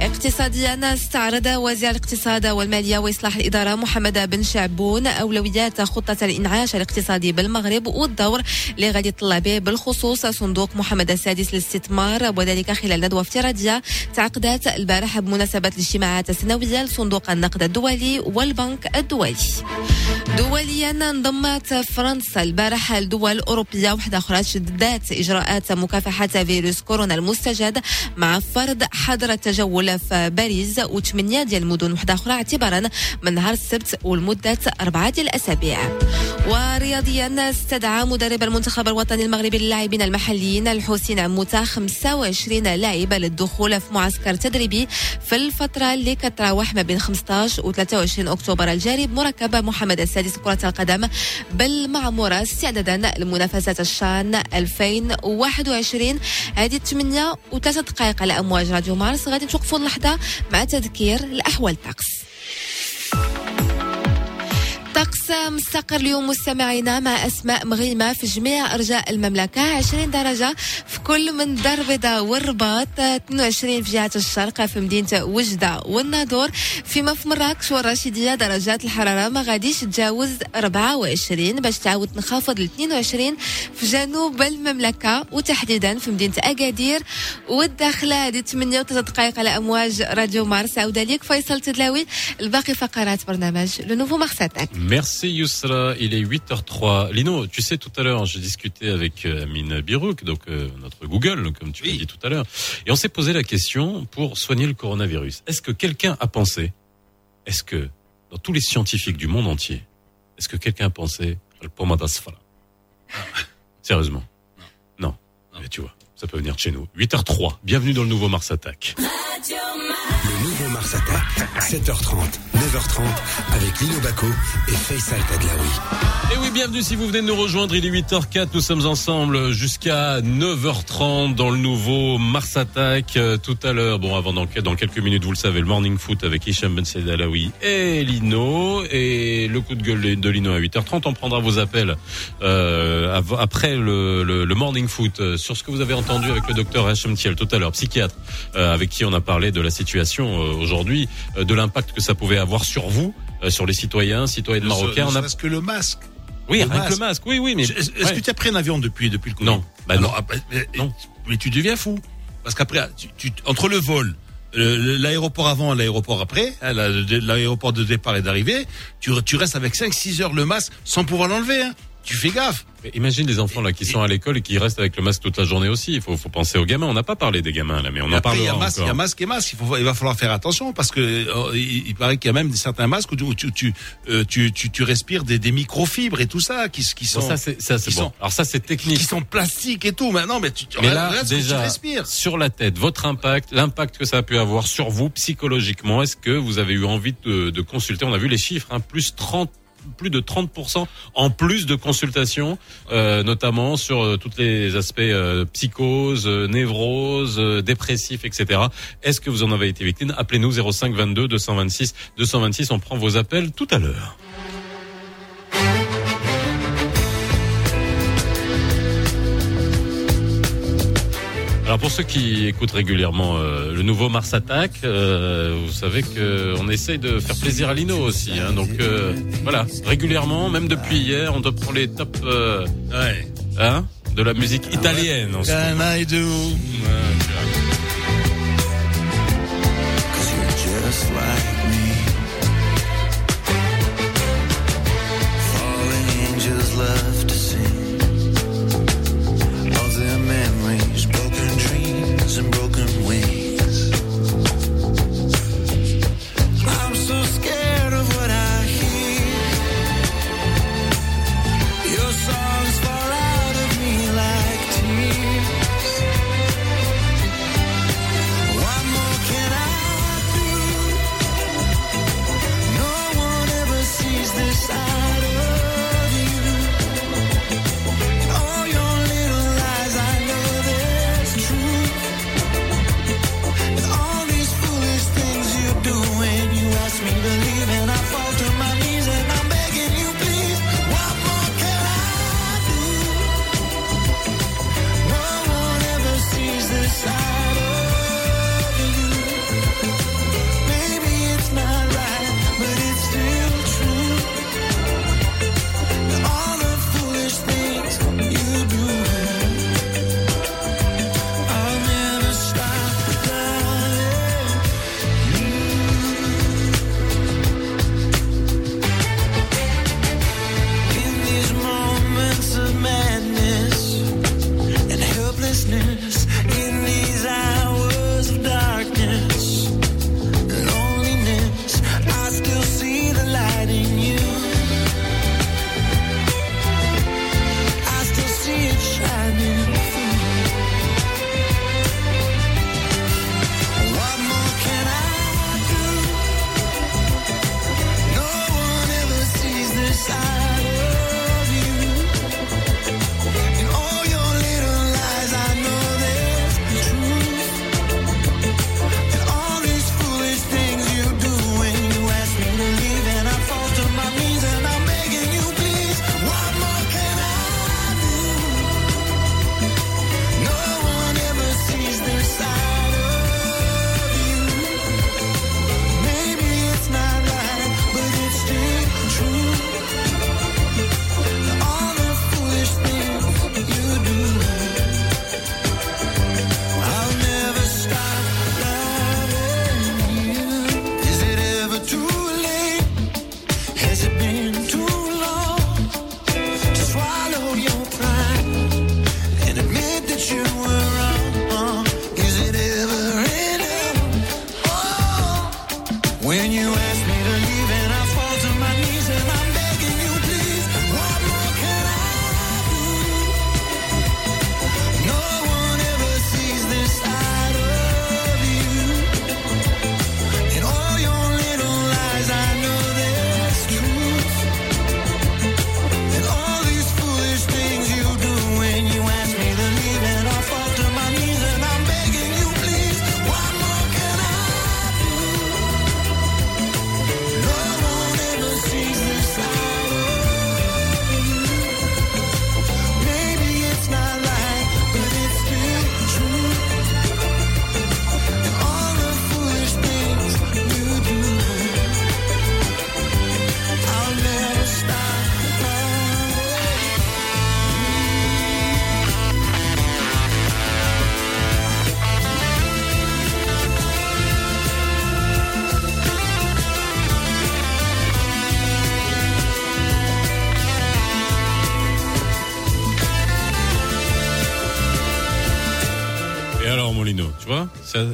اقتصاديا استعرض وزير الاقتصاد والمالية وإصلاح الإدارة محمد بن شعبون أولويات خطة الإنعاش الاقتصادي بالمغرب والدور اللي غادي يطلع به بالخصوص صندوق محمد السادس للاستثمار وذلك خلال ندوة افتراضية تعقدت البارحة بمناسبة الاجتماعات السنوية لصندوق النقد الدولي والبنك الدولي. دوليا انضمت فرنسا البارحة لدول أوروبية واحدة أخرى شددت إجراءات مكافحة فيروس كورونا المستجد مع فرض حظر التجول في باريس وثمانية ديال المدن واحدة أخرى اعتبارا من نهار السبت ولمدة أربعة ديال الأسابيع. ورياضيا استدعى مدرب المنتخب الوطني المغربي للاعبين المحليين الحسين عموتة 25 لاعب للدخول في معسكر تدريبي في الفترة اللي كتراوح ما بين 15 و 23 أكتوبر. الجاري بمركب محمد السادس كرة القدم بالمعمورة استعدادا لمنافسة الشان 2021 هذه 8 وثلاثة دقائق على أمواج راديو مارس. غادي نوقفوا اللحظة مع تذكير الأحوال الطقس طقس مستقر اليوم مستمعينا مع أسماء مغيمة في جميع أرجاء المملكة. 20 درجة في كل من دار البيضاء والرباط 22 في جهة الشرق في مدينة وجدة والناظور. فيما في مراكش والرشيديه درجات الحرارة ما غاديش تجاوز 24 باش تعاود تنخفض ل 22 في جنوب المملكة. وتحديدا في مدينة أكادير والداخله هذه 8 و دقائق على أمواج راديو مارس عوده ليك فيصل تدلاوي. الباقي فقرات برنامج لو نوفو مارساتاك Merci Yousra, il est 8h03. Lino, tu sais, tout à l'heure, j'ai discuté avec euh, Amine Birouk, donc euh, notre Google, comme tu Oui. l'as dit tout à l'heure, et on s'est posé la question pour soigner le coronavirus. Est-ce que quelqu'un a pensé, est-ce que dans tous les scientifiques du monde entier, est-ce que quelqu'un a pensé al Sérieusement? Non. Non. Mais tu vois, ça peut venir de chez nous. 8h03, bienvenue dans le nouveau Mars Attack. Le nouveau Mars Attack, 7h30, 9h30. 9h30 avec Lino Baco et Faisal Tadlaoui. Et oui, bienvenue si vous venez de nous rejoindre. Il est 8h04. Nous sommes ensemble jusqu'à 9h30 dans le nouveau Mars Attack. Euh, tout à l'heure, bon, avant dans, dans, quelques minutes, vous le savez, le Morning Foot avec Hicham Ben Saïd Alaoui et Lino. Et le coup de gueule de Lino à 8h30. On prendra vos appels euh, après le, le, le, Morning Foot euh, sur ce que vous avez entendu avec le docteur Hachem Thiel tout à l'heure, psychiatre, euh, avec qui on a parlé de la situation euh, aujourd'hui, de l'impact que ça pouvait avoir sur vous, sur les citoyens, citoyennes marocains. On a... que le masque. Oui, le avec masque. le masque. Oui, oui, mais est-ce ouais. que tu as pris un avion depuis depuis le Covid Non, bah non. Mais, mais, non. mais tu deviens fou parce qu'après, tu, tu, entre le vol, l'aéroport avant, l'aéroport après, hein, l'aéroport de départ et d'arrivée, tu, tu restes avec 5-6 heures le masque sans pouvoir l'enlever. Hein. Tu fais gaffe. Mais imagine les enfants là qui sont à l'école et qui restent avec le masque toute la journée aussi. Il faut, faut penser aux gamins. On n'a pas parlé des gamins là, mais on et en parle. Il y a masque, il y a masque et masque. Il, faut, il va falloir faire attention parce que euh, il, il, paraît qu'il y a même certains masques où tu, tu, euh, tu, tu, tu, respires des, des microfibres et tout ça qui, qui sont. Bon, ça c'est ça c'est bon. Sont, Alors ça c'est technique. Qui sont plastiques et tout. Maintenant, mais tu. Mais là déjà sur la tête, votre impact, l'impact que ça a pu avoir sur vous psychologiquement. Est-ce que vous avez eu envie de, de consulter? On a vu les chiffres, hein, plus 30 plus de 30% en plus de consultations, euh, notamment sur euh, tous les aspects euh, psychose, euh, névrose, dépressif, etc. Est-ce que vous en avez été victime? Appelez-nous 05 22 226 226. On prend vos appels tout à l'heure. Alors pour ceux qui écoutent régulièrement euh, le nouveau Mars Attack, euh, vous savez que on essaye de faire plaisir à Lino aussi. Hein, donc euh, voilà, régulièrement, même depuis hier, on te prend les tops ouais. hein, de la musique italienne. En ce Can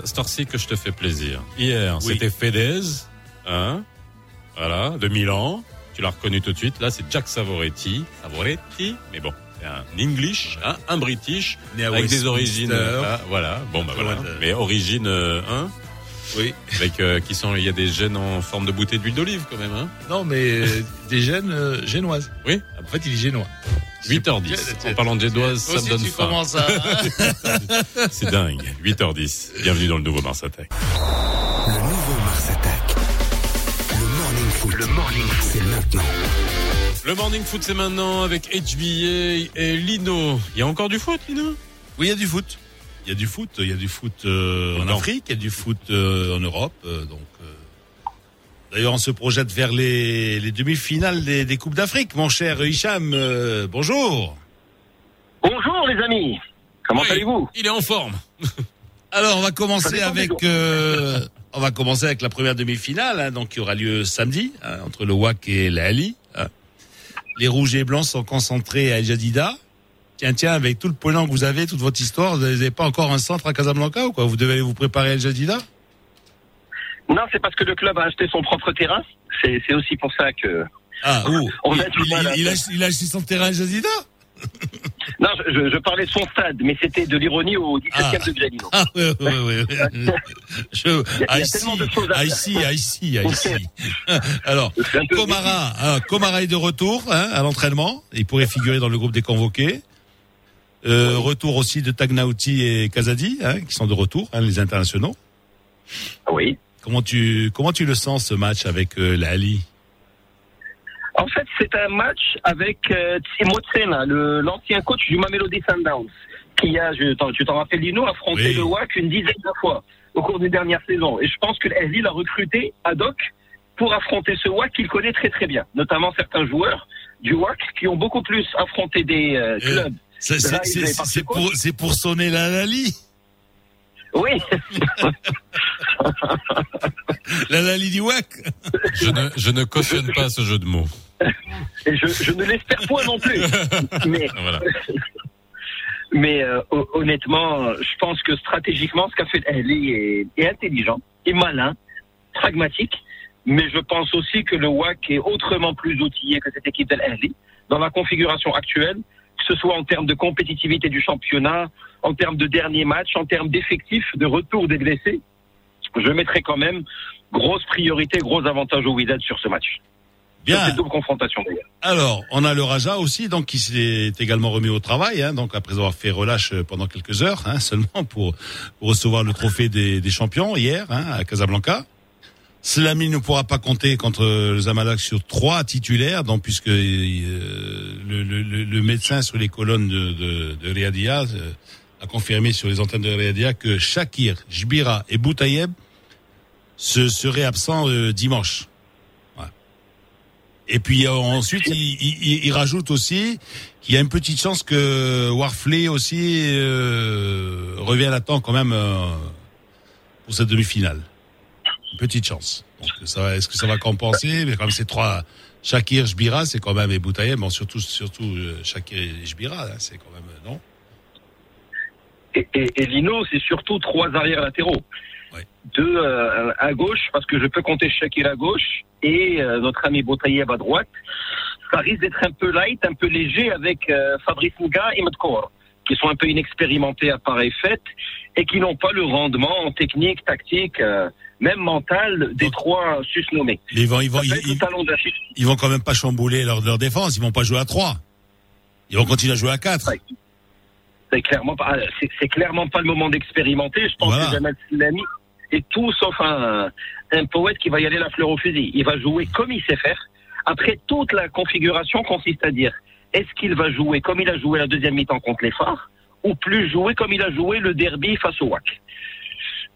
cette heure-ci que je te fais plaisir. Hier, Oui. c'était Fedez, hein, voilà, de Milan. Tu l'as reconnu tout de suite. Là, c'est Jack Savoretti. Savoretti, mais bon, c'est un English, hein, un British, avec des Westminster. origines, euh, voilà, bon, bah voilà, mais origines, euh, hein, Oui. avec euh, qui sont, il y a des gènes en forme de bouteille d'huile d'olive quand même, hein. Non, mais euh, des gènes euh, génoises. Oui. En fait, il est génois. 8h10. En parlant de génoise, ça me donne tu faim. commences à... C'est dingue. 8h10. Bienvenue dans le nouveau Mars Attack. Le nouveau Mars Attack. Le morning foot. Le morning foot. C'est maintenant. Le morning foot, c'est maintenant avec HBA et Lino. Il y a encore du foot, Lino? Oui, il y a du foot. Il y a du foot. Il y a du foot euh, en Non. Afrique, il y a du foot euh, en Europe. euh, donc, euh, d'ailleurs, on se projette vers les, les demi-finales des, des coupes d'Afrique. Mon cher Hicham, euh, bonjour. Bonjour les amis, comment Oui, allez-vous? Il est en forme. Alors, on va commencer avec. jours. euh, on va commencer avec la première demi-finale, hein, donc qui aura lieu samedi hein, entre le WAC et l'Ali. Hein. Les rouges et blancs sont concentrés à El Jadida. Tiens, tiens, avec tout le pognon que vous avez, toute votre histoire, vous n'avez pas encore un centre à Casablanca ou quoi? Vous devez vous préparer à El Jadida Non, c'est parce que le club a acheté son propre terrain. C'est aussi pour ça que. Ah, On il, a du il- mal à- il a, il a acheté son terrain à El Jadida Non, je, parlais de son stade, mais c'était de l'ironie au 17e Ah. de. Ah, oui, oui, oui. oui. Je, y a I tellement see, de choses à I faire. see, I see, I see. Alors, peu Komara, hein, est de retour hein, à l'entraînement. Il pourrait figurer dans le groupe des convoqués. Euh, Retour aussi de Tagnauti et Kazadi, hein, qui sont de retour, hein, les internationaux. Oui. Comment tu comment tu le sens ce match avec euh, l'Ali En fait, c'est un match avec euh, Timo Tsena, l'ancien coach du Mamelody Sundowns, qui a, je, tu t'en rappelles, Lino, affronté Oui. le WAC une dizaine de fois au cours des dernières saisons. Et je pense que l'Ali l'a recruté ad hoc pour affronter ce WAC qu'il connaît très très bien, notamment certains joueurs du WAC qui ont beaucoup plus affronté des euh, Euh, clubs. C'est- pour c'est pour sonner la Lali, Oui, la Lali du WAC. Je ne, je ne cautionne pas ce jeu de mots. et je, je ne l'espère point non plus. Mais Voilà. Mais euh, ho- honnêtement, je pense que stratégiquement, ce qu'a fait l'Ahli est, est intelligent, est malin, pragmatique. Mais je pense aussi que le WAC est autrement plus outillé que cette équipe de l'Ahli dans la configuration actuelle, que ce soit en termes de compétitivité du championnat, en termes de dernier match, en termes d'effectifs, de retour des blessés. Je mettrai quand même grosse priorité, gros avantage au Wydad sur ce match. Bien. cette double confrontation. Alors, on a le Raja aussi, donc qui s'est également remis au travail, hein, donc après avoir fait relâche euh, pendant quelques heures hein, seulement pour, pour recevoir le trophée des, des champions hier hein, à Casablanca. Slamy ne pourra pas compter contre le Zamalek sur trois titulaires, donc puisque euh, le, médecin sur les colonnes de, de, euh, a confirmé sur les antennes de Riyadiyah que Shakir, Jbira et Boutayeb se seraient absents euh, dimanche. Et puis euh, ensuite, il, il- il rajoute aussi qu'il y a une petite chance que Warfley aussi euh, revienne à temps quand même euh, pour cette demi-finale. Petite chance. Est-ce que ça va compenser? Mais comme c'est trois, Shakir, Jbira, c'est quand même et Boutayeb, bon surtout surtout euh, Shakir et Jbira, hein, c'est quand même euh, non? Et, et, et Lino, c'est surtout trois arrières latéraux. Ouais. Deux euh, à gauche, parce que je peux compter Shakir à gauche, et euh, notre ami Boutaïeb à droite. Ça risque d'être un peu light, un peu léger avec euh, Fabrice Nga et Medkor, qui sont un peu inexpérimentés à pareille fête, et qui n'ont pas le rendement en technique, tactique, même mental des Donc- trois susnommés. Ils vont ils vont ils, ils- ils quand même pas chambouler leur, leur défense, ils vont pas jouer à trois. Ils vont continuer à jouer à quatre. Ouais. C'est clairement pas, c'est, c'est clairement pas le moment d'expérimenter. Je pense Voilà. que Jamal Slami est tout sauf un, un poète qui va y aller la fleur au fusil. Il va jouer comme il sait faire. Après, toute la configuration consiste à dire est-ce qu'il va jouer comme il a joué la deuxième mi-temps contre les phares ou plus jouer comme il a joué le derby face au WAC.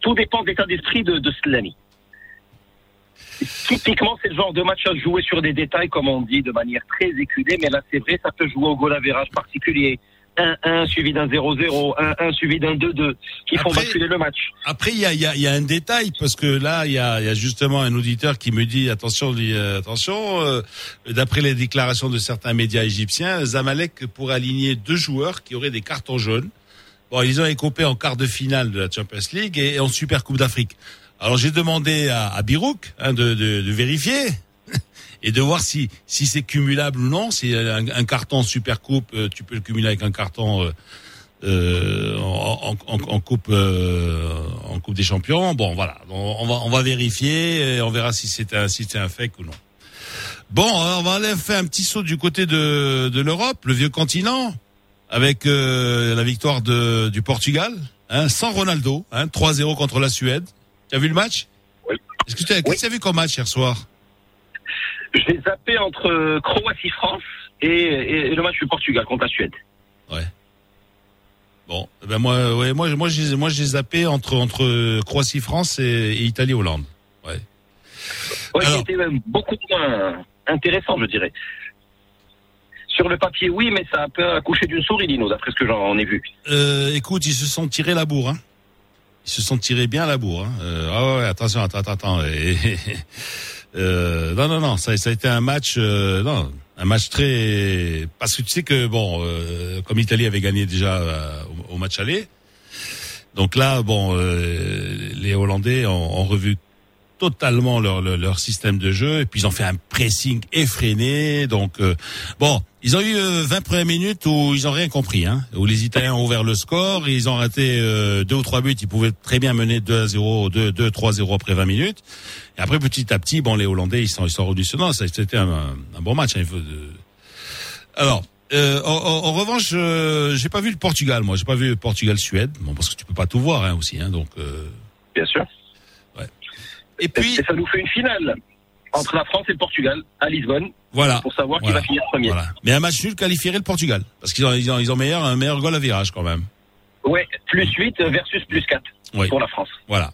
Tout dépend de l'état d'esprit de, de Slami. Typiquement, c'est le genre de match à jouer sur des détails, comme on dit, de manière très éculée, mais là, c'est vrai, ça peut jouer au goal average particulier. 1-1 suivi d'un 0-0, 1-1 suivi d'un 2-2, qui font Après- basculer le match. Après, il y a, il y, a, il y a un détail parce que là, il y a, il y a justement un auditeur qui me dit attention, dit, euh, attention. euh, D'après les déclarations de certains médias égyptiens, Zamalek pourrait aligner deux joueurs qui auraient des cartons jaunes. Bon, ils ont écopé en quart de finale de la Champions League et en Super Coupe d'Afrique. Alors j'ai demandé à, à Birouk hein, de, de, de vérifier et de voir si si c'est cumulable ou non. Si un, un carton Super Coupe, euh, tu peux le cumuler avec un carton euh, euh, en, en, en coupe euh, en Coupe des Champions. Bon, voilà, on, va on va vérifier et on verra si c'est un si c'est un fake ou non. Bon, on va aller faire un petit saut du côté de de l'Europe, le vieux continent, avec euh, la victoire de du Portugal, hein, sans Ronaldo, hein, 3-0 contre la Suède. Tu as vu le match? Oui. Est-ce que tu as, qu'est-ce que tu as vu comme match hier soir? J'ai zappé entre Croatie-France et, et- et le match du Portugal contre la Suède. Ouais. Bon, eh ben moi, ouais, moi, moi, j'ai, moi, j'ai zappé entre entre Croatie, France et, et Italie, Hollande. Ouais. Ouais, Alors- c'était même beaucoup moins intéressant, je dirais. Sur le papier, oui, mais ça a un peu accouché d'une souris, Dino, d'après ce que j'en ai vu. Euh, écoute, ils se sont tirés la bourre. Hein. Ils se sont tirés bien la bourre. Hein. Euh, ah ouais, attention, attends, attends, euh, non, non, non, ça, a été un match, euh, non, un match très, parce que tu sais que bon, comme l'Italie avait gagné déjà au, match aller, donc là, bon, les Hollandais ont revu totalement leur, leur leur système de jeu et puis ils ont fait un pressing effréné. Donc euh, bon, ils ont eu euh, 20 premières minutes où ils ont rien compris, hein, où les Italiens ont ouvert le score, ils ont raté euh, deux ou trois buts, ils pouvaient très bien mener 2 à 0, 2 2 3 0 après 20 minutes. Et après petit à petit, bon les Hollandais ils sont ils sont ça c'était un, un bon match hein, Alors euh, en, en- en revanche, euh, j'ai pas vu le Portugal, moi. J'ai pas vu Portugal-Suède, bon parce que tu peux pas tout voir hein, aussi, hein, donc. euh, Bien sûr. Et puis Et ça nous fait une finale entre la France et le Portugal à Lisbonne voilà. pour savoir qui va finir premier. Voilà. Mais un match nul qualifierait le Portugal. Parce qu'ils ont, ils ont, ils ont meilleur, un meilleur goal à virage quand même. Ouais, plus 8 versus plus 4 Oui. pour la France. Voilà.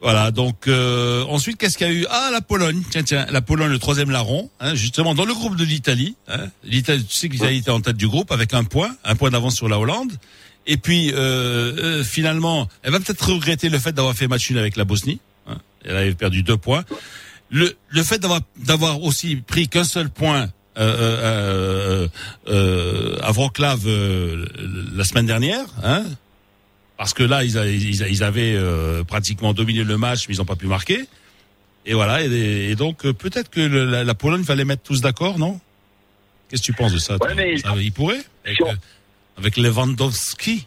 Voilà, donc euh, ensuite qu'est-ce qu'il y a eu? Ah la Pologne, tiens tiens, la Pologne le troisième larron, hein, justement dans le groupe de l'Italie. Hein, L'Italie, tu sais que l'Italie était en tête du groupe avec un point, un point d'avance sur la Hollande. Et puis euh, euh, finalement, elle va peut-être regretter le fait d'avoir fait match nul avec la Bosnie. Elle avait perdu deux points. Le, le fait d'avoir d'avoir aussi pris qu'un seul point euh, euh, euh, euh, à Wroclaw euh, la semaine dernière, hein, parce que là ils, a- ils, a- ils avaient euh, pratiquement dominé le match, mais ils n'ont pas pu marquer. Et voilà, et, et donc peut-être que le- la, la Pologne va les mettre tous d'accord, non? Qu'est-ce que tu penses de ça, Ouais, mais- Ça, Ils pourraient avec, avec Lewandowski?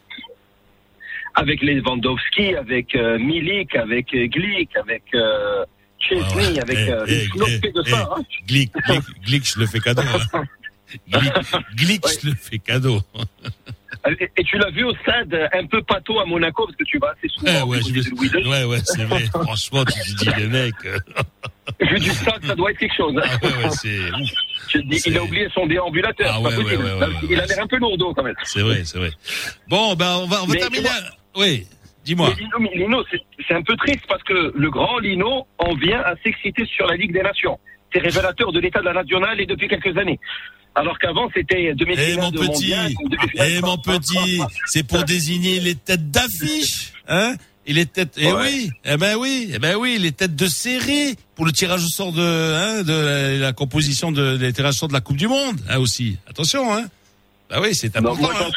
Avec Lewandowski, avec euh, Milik, avec euh, Glick, avec euh, Chesney, ouais. avec Eh, euh, eh, de eh, ça. eh. hein. Glick, Glick, Glick, je le fais cadeau. Hein. Glick, Glick, Ouais. je le fais cadeau. Et, tu l'as vu au stade un peu pato à Monaco parce que tu vas assez souvent. Au ouais, je ouais, ouais, c'est vrai. Franchement, tu te dis, les mecs, Vu du stade, ça doit être quelque chose. hein. ah ouais, ouais, c'est ouf. Je te dis, C'est- il a oublié son déambulateur. Ah ouais, ouais, ouais, il a l'air un peu lourd quand même. C'est vrai, c'est vrai. Bon, ben, on va, on va Mais terminer. tu Oui, dis-moi. Lino, c'est un peu triste parce que le grand Lino en vient à s'exciter sur la Ligue des Nations. C'est révélateur de l'état de la nationale et depuis quelques années. Alors qu'avant, c'était Eh demi-finale mon de petit, eh mon petit, c'est pour désigner les têtes d'affiche, hein Et les têtes, eh oui, eh ben oui, eh ben oui, les têtes de série pour le tirage au sort de, hein, de la, la composition de, des tirages au sort de la Coupe du Monde, hein aussi. Attention, hein. Bah oui, c'est Non, important. moi,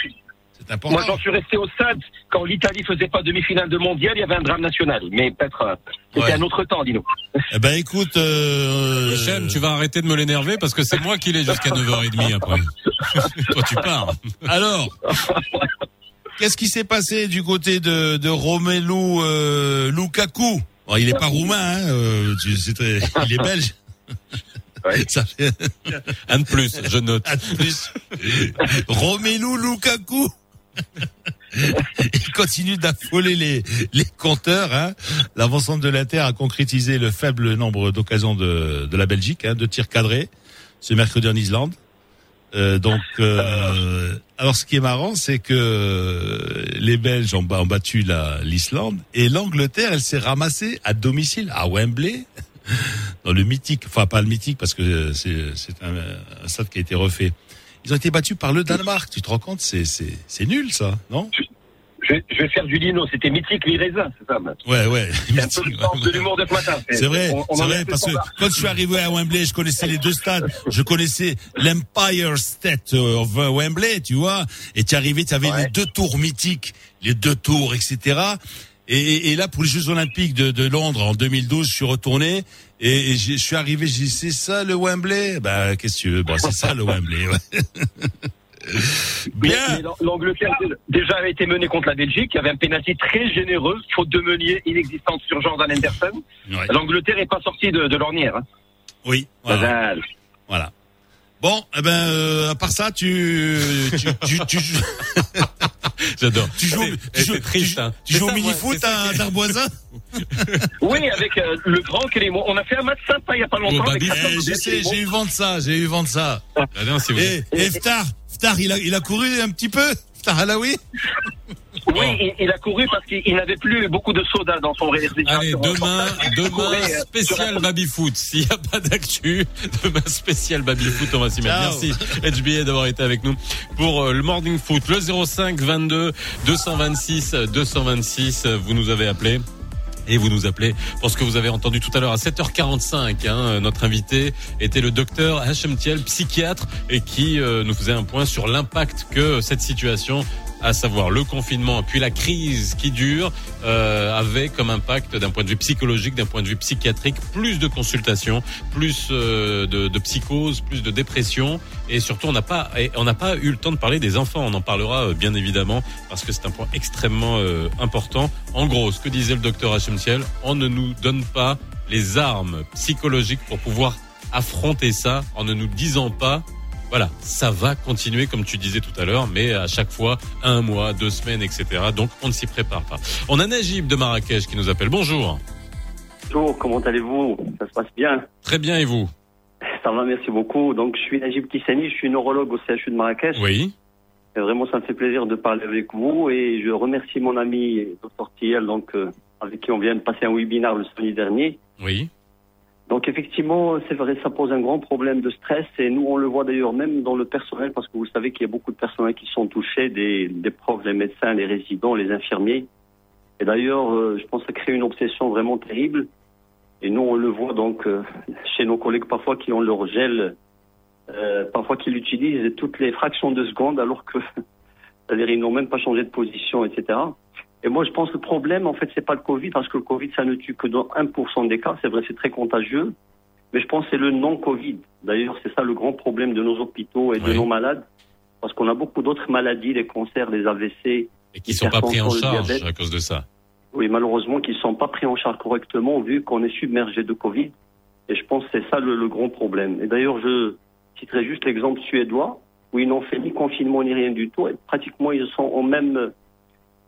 important. moi, j'en suis resté au stade quand l'Italie faisait pas demi-finale de mondial, il y avait un drame national. Mais peut-être, euh, c'était Ouais. un autre temps, Lino. Eh ben écoute, euh, Hichem, tu vas arrêter de me l'énerver parce que c'est moi qui l'ai jusqu'à 9h30 après. Toi, tu pars. Alors, qu'est-ce qui s'est passé du côté de, de Romelu euh, Lukaku? Bon, Il est pas roumain, hein, euh, il est belge. Ouais. Ça fait Un de plus, je note. un de plus. Romelu Lukaku. Il continue d'affoler les, compteurs. Hein. L'avancement de l'Inter a concrétisé le faible nombre d'occasions de, la Belgique, hein, de tirs cadrés, ce mercredi en Islande. Euh, donc, euh, alors ce qui est marrant, c'est que les Belges ont, ba- ont battu la- l'Islande et l'Angleterre, elle s'est ramassée à domicile à Wembley, dans le mythique, enfin pas le mythique parce que c'est c'est un stade qui a été refait. Ils ont été battus par le Danemark. Tu te rends compte, c'est c'est c'est nul ça, non? Je, vais- je vais faire du lino. C'était mythique, l'Ireza, c'est ça, Ouais, ouais. C'est un peu le sens de l'humour de ce matin. C'est vrai, c'est vrai, parce que quand je suis arrivé à Wembley, je connaissais les deux stades. Je connaissais l'Empire State of Wembley, tu vois. Et tu es arrivé, tu avais Ouais. les deux tours mythiques, les deux tours, etc. Et, là, pour les Jeux Olympiques de, de Londres en 2012, je suis retourné et, je suis arrivé, j'ai dit, c'est ça le Wembley? Bah, qu'est-ce que tu veux? Bah, c'est ça le Wembley, ouais. Bien L'Angleterre déjà avait été menée contre la Belgique. Il y avait un pénalty très généreux, faute de meunier inexistante sur Jordan Henderson. Ouais. L'Angleterre n'est pas sortie de, de l'ornière. Hein. Oui, voilà. Voilà. Bon, eh ben, euh, à part ça, tu, tu, tu, tu, J'adore. tu joues, tu joues, triste, tu, hein. tu joues au ça, moi, mini-foot à Darboisin Oui, avec euh, le grand Clément. On a fait un match sympa il n'y a pas longtemps. Oh, avec Hassan Eh, je sais, j'ai eu vent de ça, j'ai eu vent de ça. Ah non, si vous- Et, et Ftar, Ftar, il a, il a couru un petit peu Ftar Halawi Oui, il, il a couru parce qu'il il n'avait plus beaucoup de soda dans son réfrigérateur. Allez, demain, demain, spécial sur baby foot. S'il n'y a pas d'actu, demain spécial baby foot, on va s'y mettre. Merci HBA d'avoir été avec nous pour euh, le morning foot. Le 05 22 226 226, euh, vous nous avez appelé. Et vous nous appelez pour ce que vous avez entendu tout à l'heure à 7h45. Hein, notre invité était le docteur Hachem psychiatre, et qui euh, nous faisait un point sur l'impact que cette situation, à savoir le confinement, puis la crise qui dure, euh, avait comme impact d'un point de vue psychologique, d'un point de vue psychiatrique, plus de consultations, plus euh, de, de psychose, plus de dépression, et surtout on n'a pas, on n'a pas eu le temps de parler des enfants. On en parlera euh, bien évidemment parce que c'est un point extrêmement euh, important. En gros, ce que disait le docteur Hachem Thiel, on ne nous donne pas les armes psychologiques pour pouvoir affronter ça en ne nous disant pas voilà, ça va continuer comme tu disais tout à l'heure, mais à chaque fois, un mois, deux semaines, etc. Donc on ne s'y prépare pas. On a Najib de Marrakech qui nous appelle. Bonjour. Bonjour, comment allez-vous? Ça se passe bien? Très bien, et vous? Ça va, merci beaucoup. Donc, je suis Najib Kissani, je suis neurologue au CHU de Marrakech. Oui. Et vraiment, ça me fait plaisir de parler avec vous et je remercie mon ami Dr Thiel, donc, euh, avec qui on vient de passer un webinaire le samedi dernier. Oui. Donc, effectivement, c'est vrai, ça pose un grand problème de stress et nous, on le voit d'ailleurs même dans le personnel parce que vous savez qu'il y a beaucoup de personnels qui sont touchés, des, des profs, les médecins, les résidents, les infirmiers. Et d'ailleurs, euh, je pense que ça crée une obsession vraiment terrible. Et nous, on le voit donc euh, chez nos collègues parfois qui ont leur gel, euh, parfois qui l'utilisent toutes les fractions de secondes alors que, c'est-à-dire ils n'ont même pas changé de position, etc. Et moi, je pense que le problème, en fait, c'est pas le Covid, parce que le Covid, ça ne tue que dans 1% des cas. C'est vrai, c'est très contagieux. Mais je pense que c'est le non-Covid. D'ailleurs, c'est ça le grand problème de nos hôpitaux et de nos malades. Parce qu'on a beaucoup d'autres maladies, les cancers, les AVC, Et qui sont pas pris en charge à cause de ça. oui, malheureusement, qui ne sont pas pris en charge correctement vu qu'on est submergé de Covid. Et je pense que c'est ça le, le grand problème. Et d'ailleurs, je citerai juste l'exemple suédois où ils n'ont fait ni confinement ni rien du tout. Et pratiquement, ils sont au même,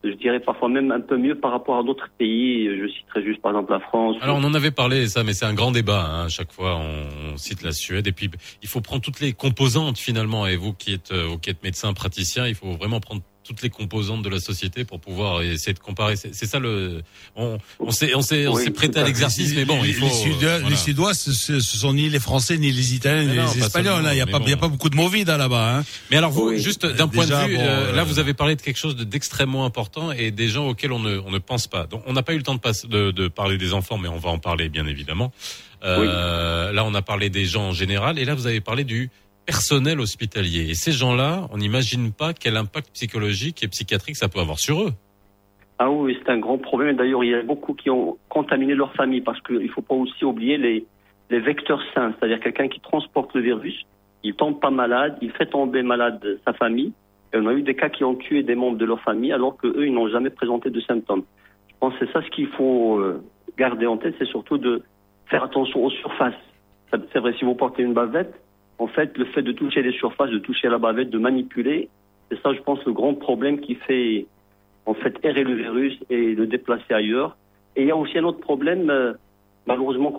je dirais parfois même un peu mieux par rapport à d'autres pays. Je citerai juste par exemple la France. Alors on en avait parlé ça, mais c'est un grand débat. Hein. Chaque fois, on, on cite la Suède et puis il faut prendre toutes les composantes finalement. Et vous qui êtes, euh, vous qui êtes médecin praticien, il faut vraiment prendre toutes les composantes de la société pour pouvoir essayer de comparer. C'est ça le. On, on s'est, on s'est, on Oui, s'est prêté à fait. l'exercice, mais bon, il faut. les Suédois, voilà. les Suédois, ce, sont ni les Français, ni les Italiens, ni les Espagnols. seulement, Il n'y a, pas- bon. y a pas beaucoup de Movida là-bas. Hein. Mais alors vous, Oui. juste d'un point de vue, bon, euh, là euh, vous avez parlé de quelque chose de- d'extrêmement important et des gens auxquels on ne, on ne pense pas. Donc on n'a pas eu le temps de, passe- de, de parler des enfants, mais on va en parler bien évidemment. Euh, Là on a parlé des gens en général et là vous avez parlé du personnel hospitalier. Et ces gens-là, on n'imagine pas quel impact psychologique et psychiatrique ça peut avoir sur eux. Ah oui, c'est un grand problème. D'ailleurs, il y a beaucoup qui ont contaminé leur famille parce qu'il ne faut pas aussi oublier les, vecteurs sains, c'est-à-dire quelqu'un qui transporte le virus, il tombe pas malade, il fait tomber malade sa famille. Et on a eu des cas qui ont tué des membres de leur famille alors qu'eux, ils n'ont jamais présenté de symptômes. Je pense que c'est ça ce qu'il faut euh, garder en tête, c'est surtout de faire attention aux surfaces. C'est vrai, si vous portez une bavette, en fait, le fait de toucher les surfaces, de toucher la bavette, de manipuler, c'est ça, je pense, le grand problème qui fait en fait errer le virus et le déplacer ailleurs. Et il y a aussi un autre problème, euh, malheureusement,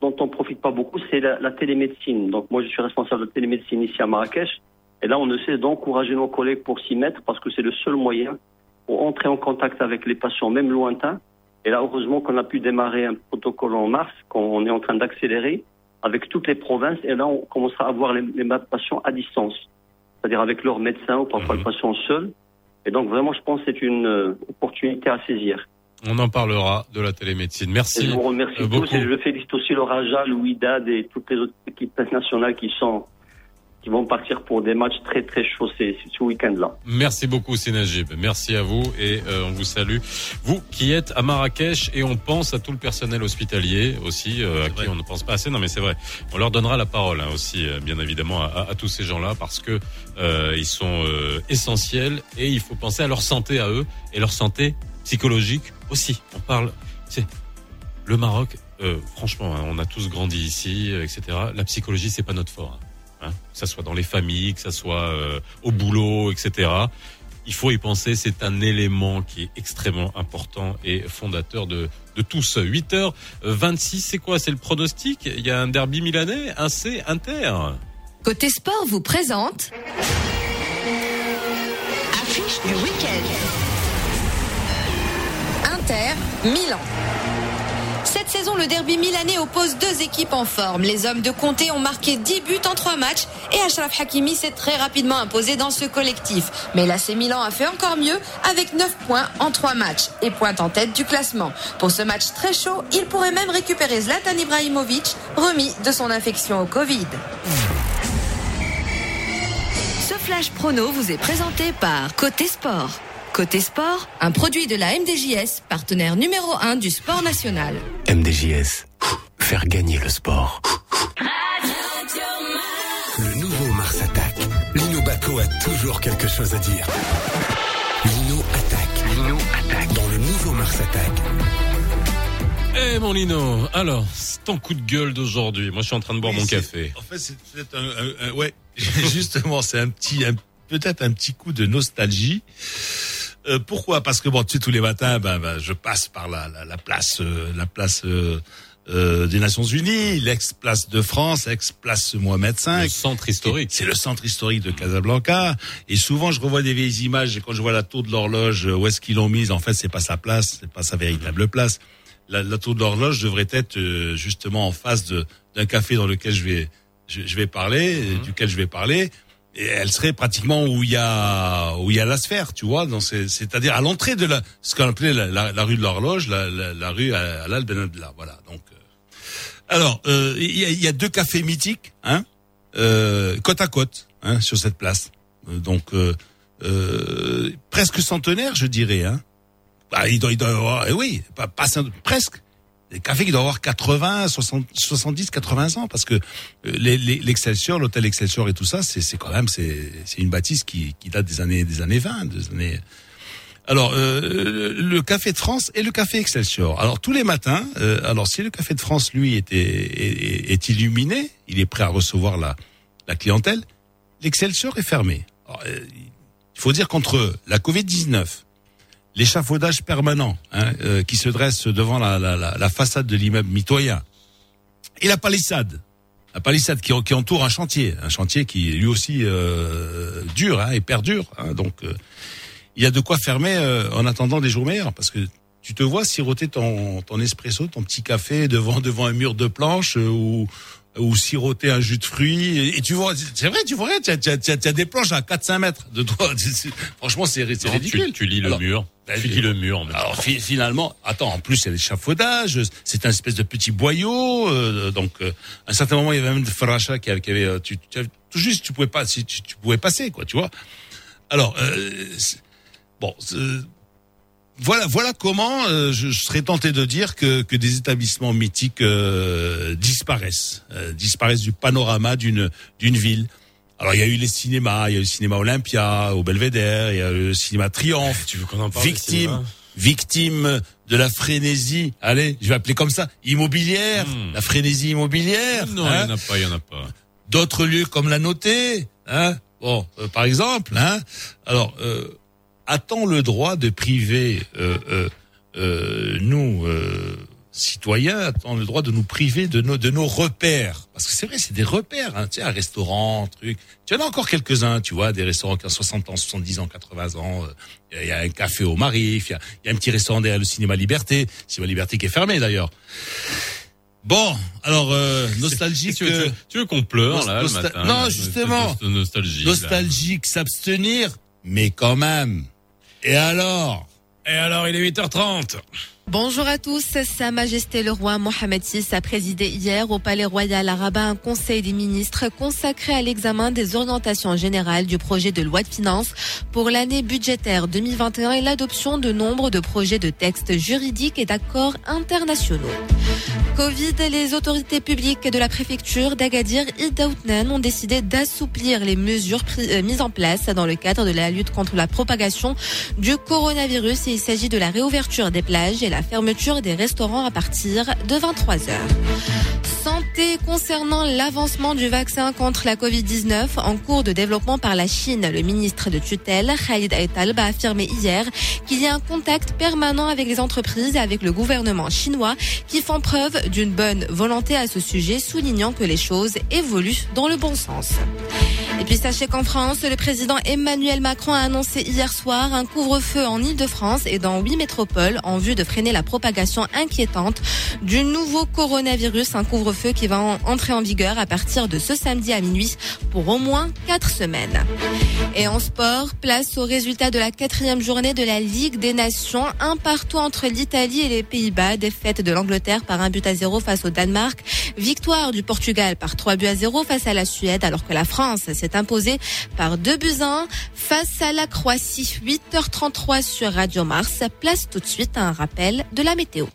dont on ne profite pas beaucoup, c'est la, la télémédecine. Donc moi, je suis responsable de télémédecine ici à Marrakech. Et là, on essaie d'encourager nos collègues pour s'y mettre parce que c'est le seul moyen pour entrer en contact avec les patients, même lointains. Et là, heureusement qu'on a pu démarrer un protocole en mars, qu'on est en train d'accélérer avec toutes les provinces. Et là, on commencera à voir les, les patients à distance, c'est-à-dire avec leur médecin ou parfois Mhm. le patient seul. Et donc vraiment, je pense que c'est une euh, opportunité à saisir. On en parlera de la télémédecine. Et Merci. je vous remercie euh, tous beaucoup. et je félicite aussi le Wydad et toutes les autres équipes nationales qui sont qui vont partir pour des matchs très très chauds ces- ce week-end-là. Merci beaucoup, Sénagib. Merci à vous et euh, on vous salue. Vous qui êtes à Marrakech et on pense à tout le personnel hospitalier aussi, euh, à qui on ne pense pas assez. Non, mais c'est vrai. On leur donnera la parole hein, aussi, euh, bien évidemment, à, à- à tous ces gens-là parce que euh, ils sont euh, essentiels et il faut penser à leur santé à eux et leur santé psychologique aussi. On parle, c'est le Maroc. euh, franchement, hein, on a tous grandi ici, euh, etc. La psychologie, c'est pas notre fort. hein. Hein, que ça soit dans les familles, que ça soit euh, au boulot, etc. Il faut y penser, c'est un élément qui est extrêmement important et fondateur de, de tous. 8h26, c'est quoi? C'est le pronostic? Il y a un derby milanais, un C, Inter. Côté sport vous présente affiche du week-end. Inter Milan. Cette saison, le derby milanais oppose deux équipes en forme. Les hommes de Comté ont marqué 10 buts en 3 matchs et Achraf Hakimi s'est très rapidement imposé dans ce collectif. Mais l'AC Milan a fait encore mieux avec 9 points en 3 matchs et pointe en tête du classement. Pour ce match très chaud, il pourrait même récupérer Zlatan Ibrahimovic, remis de son infection au Covid. Ce flash prono vous est présenté par Côté Sport. Côté Sport, un produit de la MDJS, partenaire numéro 1 du sport national. MDJS. Faire gagner le sport. Le nouveau Mars attaque. Lino Baco a toujours quelque chose à dire. Lino attaque. Lino attaque. Dans le nouveau Mars attaque. Eh mon Lino, alors, c'est ton coup de gueule d'aujourd'hui. Moi, je suis en train de boire Oui, mon café. En fait, c'est peut-être un, un- un- ouais, justement, c'est un petit, un- peut-être un petit coup de nostalgie. Euh, pourquoi? Parce que bon, tu sais, tous les matins, ben, ben, je passe par la, la, la place, euh, la place euh, euh, des Nations Unies, l'ex-place de France, ex-place Mohamed V. Le centre historique. C'est le centre historique de Casablanca. Et souvent, je revois des vieilles images et quand je vois la tour de l'horloge, euh, où est-ce qu'ils l'ont mise En fait, c'est pas sa place, c'est pas sa véritable place. La, la tour de l'horloge devrait être euh, justement en face d'un café dans lequel je vais je, je vais parler, euh, duquel je vais parler. Et elle serait pratiquement où il y a où il y a la sphère, tu vois. dans ces- C'est-à-dire à l'entrée de la ce qu'on appelait la, la, la rue de l'horloge, la, la, rue à, à l'Al Benadla. Voilà. Donc euh, alors euh, il y, a, y a deux cafés mythiques, hein, euh, côte à côte, hein, sur cette place. Euh, donc euh, presque centenaire, je dirais. Hein. Bah, il doit, il doit eh oui, pas, pas presque. Des cafés qui doivent avoir 80, 60, 70, 80 ans, parce que euh, l'Excelsior, l'hôtel Excelsior et tout ça, c'est quand même c'est une bâtisse qui, date des années des années 20, des années. Alors euh, le café de France et le café Excelsior. Alors tous les matins, euh, alors si le café de France lui est, est illuminé, il est prêt à recevoir la la clientèle. L'Excelsior est fermé. Euh, il faut dire qu'entre la Covid 19 l'échafaudage permanent hein, euh, qui se dresse devant la, la, la, la façade de l'immeuble mitoyen. Et la palissade, la palissade qui, qui entoure un chantier, un chantier qui lui aussi euh, dur hein, et perdure. Hein, donc euh, il y a de quoi fermer euh, en attendant des jours meilleurs. Parce que tu te vois siroter ton, ton espresso, ton petit café devant devant un mur de planche euh, ou ou siroter un jus de fruits. Et, et tu vois c'est vrai tu vois tu as, as, as, as des planches à 4-5 mètres de toi. Franchement c'est ridicule tu, tu lis le Alors, mur. Lis le mur. en même alors temps. fi- finalement, attends, en plus il y a l'échafaudage, c'est un espèce de petit boyau, euh, donc euh, à un certain moment il y avait même des Faracha qui avait, qui avait, euh, tu, tu avais- tout juste tu pouvais pas, si tu, tu pouvais passer quoi, tu vois. Alors euh, bon, voilà, voilà comment euh, je, je serais tenté de dire que, que des établissements mythiques euh, disparaissent, euh, disparaissent du panorama d'une d'une ville. Alors il y a eu les cinémas, il y a eu le cinéma Olympia au Belvédère, il y a le cinéma Triomphe Tu veux qu'on en parle des victime, victime de la frénésie. Allez, je vais appeler comme ça, immobilière, Hmm. la frénésie immobilière. Non, il hein. y en a pas, il y en a pas. D'autres lieux comme la Notée, hein. Bon, euh, par exemple, hein. Alors, euh, a-t-on le droit de priver euh, euh, euh, nous euh, citoyens, a-t-on le droit de nous priver de nos de nos repères Parce que c'est vrai, c'est des repères, hein. Tu sais, un restaurant, truc. Tu en as encore quelques-uns, tu vois, des restaurants qui ont 60 ans, 70 ans, 80 ans. euh, Il y, a un café au Marif, il y a, il y a un petit restaurant derrière le cinéma Liberté, cinéma Liberté qui est fermé d'ailleurs. Bon, alors euh, nostalgique. Tu veux, tu veux- euh, tu veux qu'on pleure là le Nosta- matin non, justement. là. nostalgique, s'abstenir, mais quand même, Et alors? Et alors, il est 8h30. Bonjour à tous. Sa Majesté le roi Mohamed VI a présidé hier au Palais Royal à Rabat un conseil des ministres consacré à l'examen des orientations générales du projet de loi de finances pour l'année budgétaire 2021 et l'adoption de nombre de projets de textes juridiques et d'accords internationaux. Covid, les autorités publiques de la préfecture d'Agadir et d'Outnan ont décidé d'assouplir les mesures euh, mises en place dans le cadre de la lutte contre la propagation du coronavirus. Il s'agit de la réouverture des plages et la fermeture des restaurants à partir de 23 Santé concernant l'avancement du vaccin contre la Covid-19 en cours de développement par la Chine. Le ministre de tutelle, Khalid Aitalb, a affirmé hier qu'il y a un contact permanent avec les entreprises et avec le gouvernement chinois qui font preuve d'une bonne volonté à ce sujet, soulignant que les choses évoluent dans le bon sens. Et puis sachez qu'en France, le président Emmanuel Macron a annoncé hier soir un couvre-feu en Ile-de-France et dans huit métropoles en vue de freiner la propagation inquiétante du nouveau coronavirus. Un couvre-feu qui va en- entrer en vigueur à partir de ce samedi à minuit pour au moins quatre semaines. Et en sport, place au résultat de la quatrième journée de la Ligue des Nations. Un partout entre l'Italie et les Pays-Bas. Défaite de l'Angleterre par un but à zéro face au Danemark. Victoire du Portugal par trois buts à zéro face à la Suède alors que la France s'est imposée par deux buts à un face à la Croatie. 8h33 sur Radio Mars. Place tout de suite à un rappel de la météo.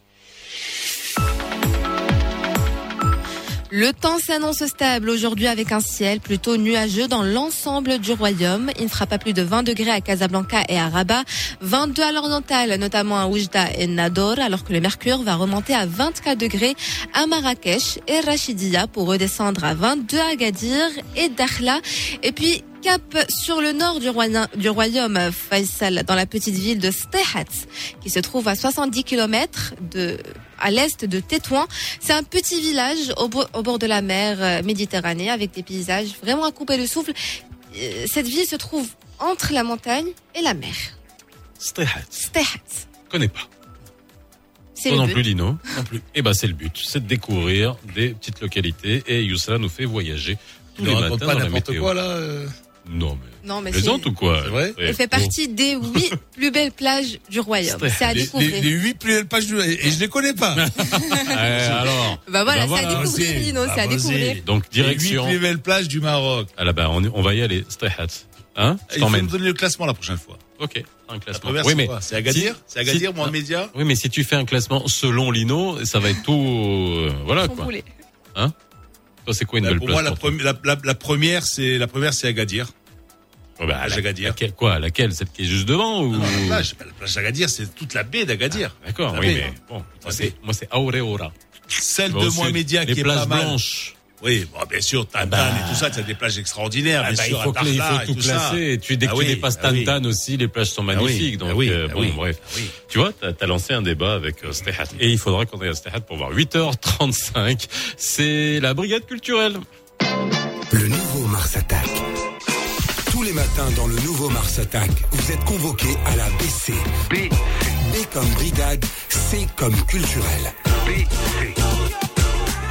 Le temps s'annonce stable aujourd'hui avec un ciel plutôt nuageux dans l'ensemble du royaume. Il ne fera pas plus de 20 degrés à Casablanca et à Rabat, 22 à l'oriental, notamment à Oujda et Nador, alors que le mercure va remonter à 24 degrés à Marrakech et Rachidia pour redescendre à 22 à Agadir et Dakhla. Et puis, Cap sur le nord du, roya- du royaume, Faisal, dans la petite ville de Stehat, qui se trouve à 70 km de, à l'est de Tétouan. C'est un petit village au, bo- au bord de la mer euh, Méditerranée avec des paysages vraiment à couper le souffle. Euh, Cette ville se trouve entre la montagne et la mer. Stehat. Stehat. Connais pas. C'est Toi non but. plus, Lino. Non plus. Eh ben, c'est le but. C'est de découvrir des petites localités et Youssala nous fait voyager tous Tu les ne matins racontes pas dans la n'importe météo. quoi là euh Non, mais. Non, mais Plaisante ou quoi C'est vrai Elle fait bon. partie des huit plus belles plages du royaume. C'est à les, découvrir. les, huit plus belles pages du et je les connais pas. Eh, alors. Bah voilà, Bah c'est à voilà, découvrir. Lino, Bah c'est à vas-y. découvrir. Donc, Les huit direction. plus belles plages du Maroc. Ah là, bah, on, on va y aller. Stehat. Hein Je Il faut t'emmène. me donner le classement la prochaine fois. Ok. Un La classement. première, Oui, c'est mais. quoi C'est Agadir si- C'est Agadir, si- moi, média Oui, mais si tu fais un classement selon Lino, ça va être tout. euh, voilà quoi. Chamboulé. Toi, c'est quoi une Bah, belle Pour place moi, la, pour toi premi- la, la, la première, c'est la première, c'est Agadir. Oh, bah, plage la- Agadir. laquelle- quoi Laquelle Celle qui est juste devant ou Non, la plage, la plage d'Agadir, c'est toute la baie d'Agadir. D'accord, La oui, baie. mais bon, moi c'est baie. moi c'est Aureora. Celle Bah, de au moi sud, média les qui est pas mal. blanches. Oui, bon, bien sûr, Tantan bah. et tout ça, tu as des plages extraordinaires, Ah bien bah, sûr, il faut, à que les- il faut et tout tout ça. classer. Et tu, dès que Ah tu dépasses ah oui. Tantan aussi, les plages sont Ah oui, magnifiques. ah donc, oui, euh, ah bon, oui, bref. ah oui. Tu vois, t'as as lancé un débat avec euh, Stehat. Et il faudra qu'on aille à Stehat pour voir. 8h35, c'est la brigade culturelle. Le nouveau Mars Attack. Tous les matins dans le nouveau Mars Attack, vous êtes convoqués à la BC. B. B comme brigade, C comme culturel.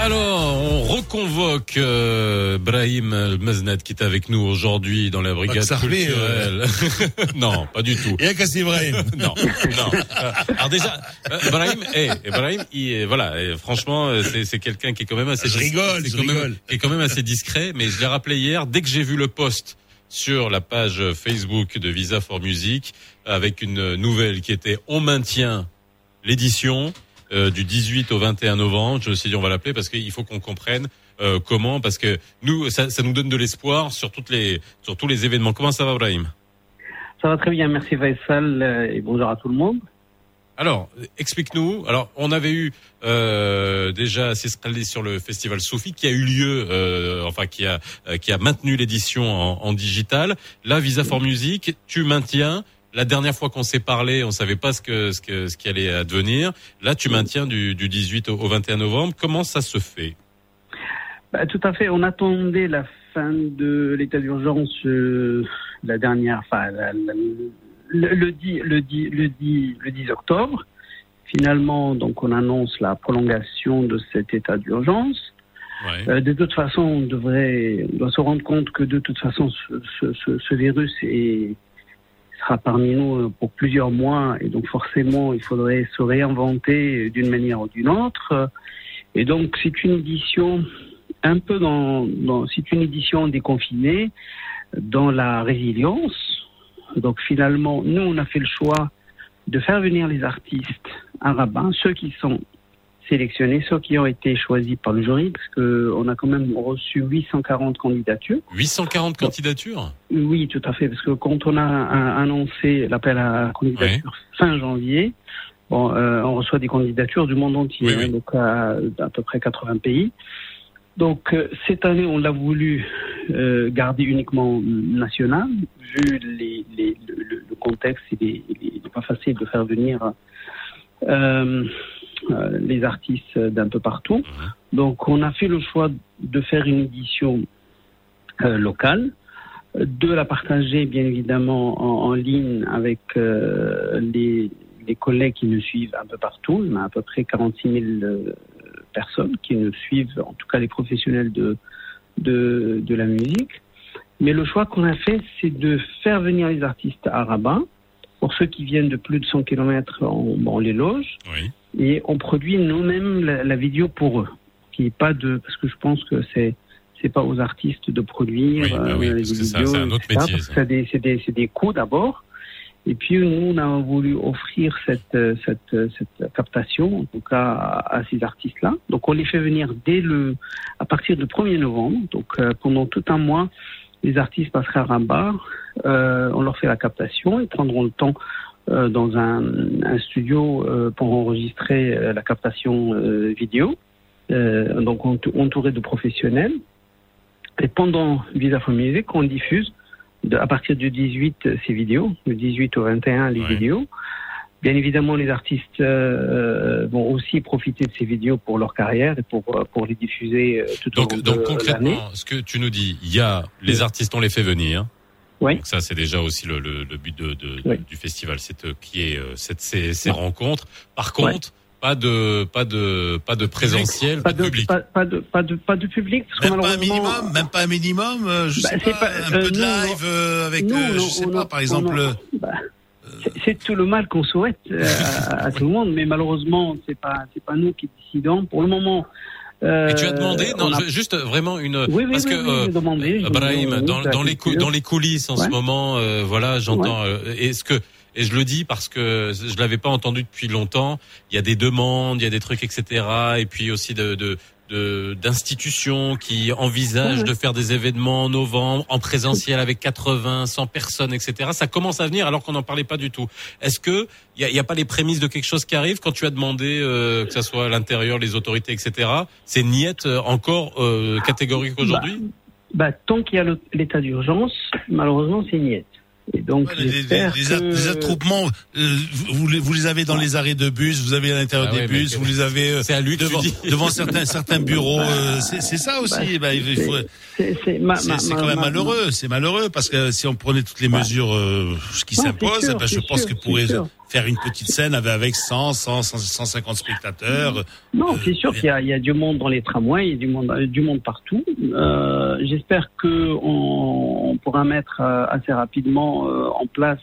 Alors, on reconvoque euh, Brahim Maznad qui est avec nous aujourd'hui dans la brigade culturelle. non, pas du tout. Et à Cassibrahim. non, non. Euh, alors déjà, euh, Brahim, eh, Brahim, il, est- voilà, euh, franchement, euh, c'est c'est quelqu'un qui est quand même assez. Je rigole, c'est je quand même- rigole. qui est quand même assez discret. Mais je l'ai rappelé hier, dès que j'ai vu le post sur la page Facebook de Visa for Music avec une nouvelle qui était on maintient l'édition euh, du 18 au 21 novembre. Je me suis dit on va l'appeler parce qu'il faut qu'on comprenne euh, comment parce que nous ça, ça nous donne de l'espoir sur toutes les sur tous les événements. Comment ça va Brahim? Ça va très bien, merci Faisal euh, et bonjour à tout le monde. Alors, explique-nous. Alors, on avait eu euh, déjà Sisqali sur le festival Sophie qui a eu lieu, euh, enfin qui a qui a maintenu l'édition en, en digital. Là, Visa for Music, tu maintiens. La dernière fois qu'on s'est parlé, on savait pas ce que ce que ce qui allait advenir. Là, tu maintiens du, du 18 au, au 21 novembre. Comment ça se fait? Bah, tout à fait, on attendait la fin de l'état d'urgence euh, la dernière, enfin la- la- le, le 10, le, 10, le, 10, le 10 octobre. Finalement, donc on annonce la prolongation de cet état d'urgence. Ouais. Euh, de toute façon, on devrait, on doit se rendre compte que de toute façon, ce, ce, ce, ce virus est, sera parmi nous euh, pour plusieurs mois et donc forcément il faudrait se réinventer d'une manière ou d'une autre. Et donc c'est une édition un peu dans, dans c'est une édition déconfinée dans la résilience. Donc finalement, nous on a fait le choix de faire venir les artistes à Rabat, ceux qui sont sélectionnés, ceux qui ont été choisis par le jury, parce que on a quand même reçu 840 candidatures. 840 candidatures? Oui, tout à fait, parce que quand on a annoncé l'appel à la candidature fin janvier, bon, euh, on reçoit des candidatures du monde entier, hein, donc à, à peu près 80 pays. Donc euh, cette année, on l'a voulu euh, garder uniquement national, vu les, les- le, contexte, il est, il est pas facile de faire venir euh, les artistes d'un peu partout. Donc on a fait le choix de faire une édition euh, locale, de la partager bien évidemment en, en ligne avec les, les collègues qui nous suivent un peu partout. Il y en a à peu près 46 000 euh, personnes qui nous suivent, en tout cas les professionnels de, de, de la musique. Mais le choix qu'on a fait, c'est de faire venir les artistes à Rabat. Pour ceux qui viennent de plus de 100 km, on, les loge. Et on produit nous-mêmes la, la vidéo pour eux. Qui est pas de, parce que je pense que c'est c'est pas aux artistes de produire Oui, bah oui, euh, les vidéos, c'est des, des, c'est des coûts d'abord. Et puis nous, on a voulu offrir cette, euh, euh, cette captation, en tout cas à, ces artistes-là. Donc on les fait venir dès le, à partir du 1er novembre. Donc euh, pendant tout un mois, les artistes passeraient à Rabat. Euh, on leur fait la captation. Ils prendront le temps dans un, studio pour enregistrer la captation vidéo. Donc entouré de professionnels. Et pendant Visa for Music, on diffuse de- à partir du 18 euh, ces vidéos, du 18 au 21 les vidéos. Bien évidemment, les artistes euh, vont aussi profiter de ces vidéos pour leur carrière et pour, euh, pour les diffuser euh, tout au long Donc de l'année. concrètement, ce que tu nous dis, il y a les artistes, on les fait venir. Oui. Donc ça, c'est déjà aussi le, le, le but de, de- du festival, c'est euh, qui est euh, cette, ces, ces rencontres. Par contre, pas de pas de pas de présentiel, pas de public. Pas, pas de, pas, de, pas de public. Parce que Même pas un minimum, même pas un minimum, euh, je Bah, sais c'est pas, pas- un euh, peu de live euh, avec, nous, euh, je sais pas, par exemple. euh, bah, c'est- tout le mal qu'on souhaite euh, à, à tout le monde, mais malheureusement, c'est pas c'est pas nous qui décidons. Pour le moment. Et tu as euh, demandé, non, a- je- juste vraiment une, Oui, oui, parce oui, que demandé, Brahim, dans, les dans coulisses en ce moment, euh, voilà, j'entends. euh, Est-ce que et je le dis parce que je l'avais pas entendu depuis longtemps. Il y a des demandes, il y a des trucs, etc. Et puis aussi de de d'institutions qui envisagent de faire des événements en novembre en présentiel avec 80, 100 personnes, etc. Ça commence à venir alors qu'on n'en parlait pas du tout. Est-ce que il y a, a pas les prémices de quelque chose qui arrive quand tu as demandé euh, que ça soit à l'intérieur, les autorités, etc. C'est niette euh, encore euh, catégorique aujourd'hui? bah, tant qu'il y a l'état d'urgence, malheureusement, c'est niette. Et donc, les, les- les a- que- les attroupements, euh, vous, les- vous les avez dans les arrêts de bus, vous avez à l'intérieur Ah des ouais, bus, vous les avez euh, à lui devant, devant certains, certains bureaux. euh, c'est c'est ça aussi. bah, il faut- c'est ma- ma- quand même ma- malheureux. C'est malheureux parce que si on prenait toutes les mesures euh, qui Ouais, s'imposent, eh ben, je pense sûr, que pourrait. Faire une petite scène avec, avec 100, 100, 150 spectateurs. Non, c'est sûr qu'il y, a- il y a du monde dans les tramways, il y a du monde, euh, du monde partout. Euh, J'espère que on, on pourra mettre euh, assez rapidement euh, en place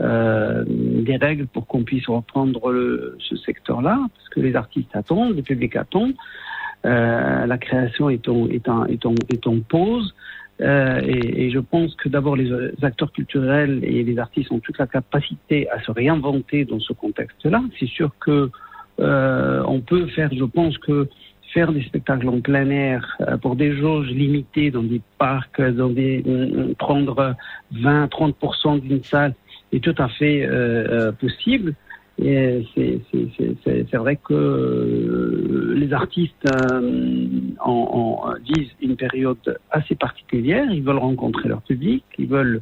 euh, des règles pour qu'on puisse reprendre le- ce secteur-là, parce que les artistes attendent, le public attend. Euh, la création est en, est en, est en, est en pause. Euh, et, je pense que d'abord les, euh, acteurs culturels et les artistes ont toute la capacité à se réinventer dans ce contexte-là. C'est sûr que euh, on peut faire, je pense que faire des spectacles en plein air euh, pour des jauges limitées dans des parcs, dans des prendre 20-30% d'une salle est tout à fait possible. C'est- vrai que euh, les artistes euh, en, en- disent une période assez particulière. Ils veulent rencontrer leur public, ils veulent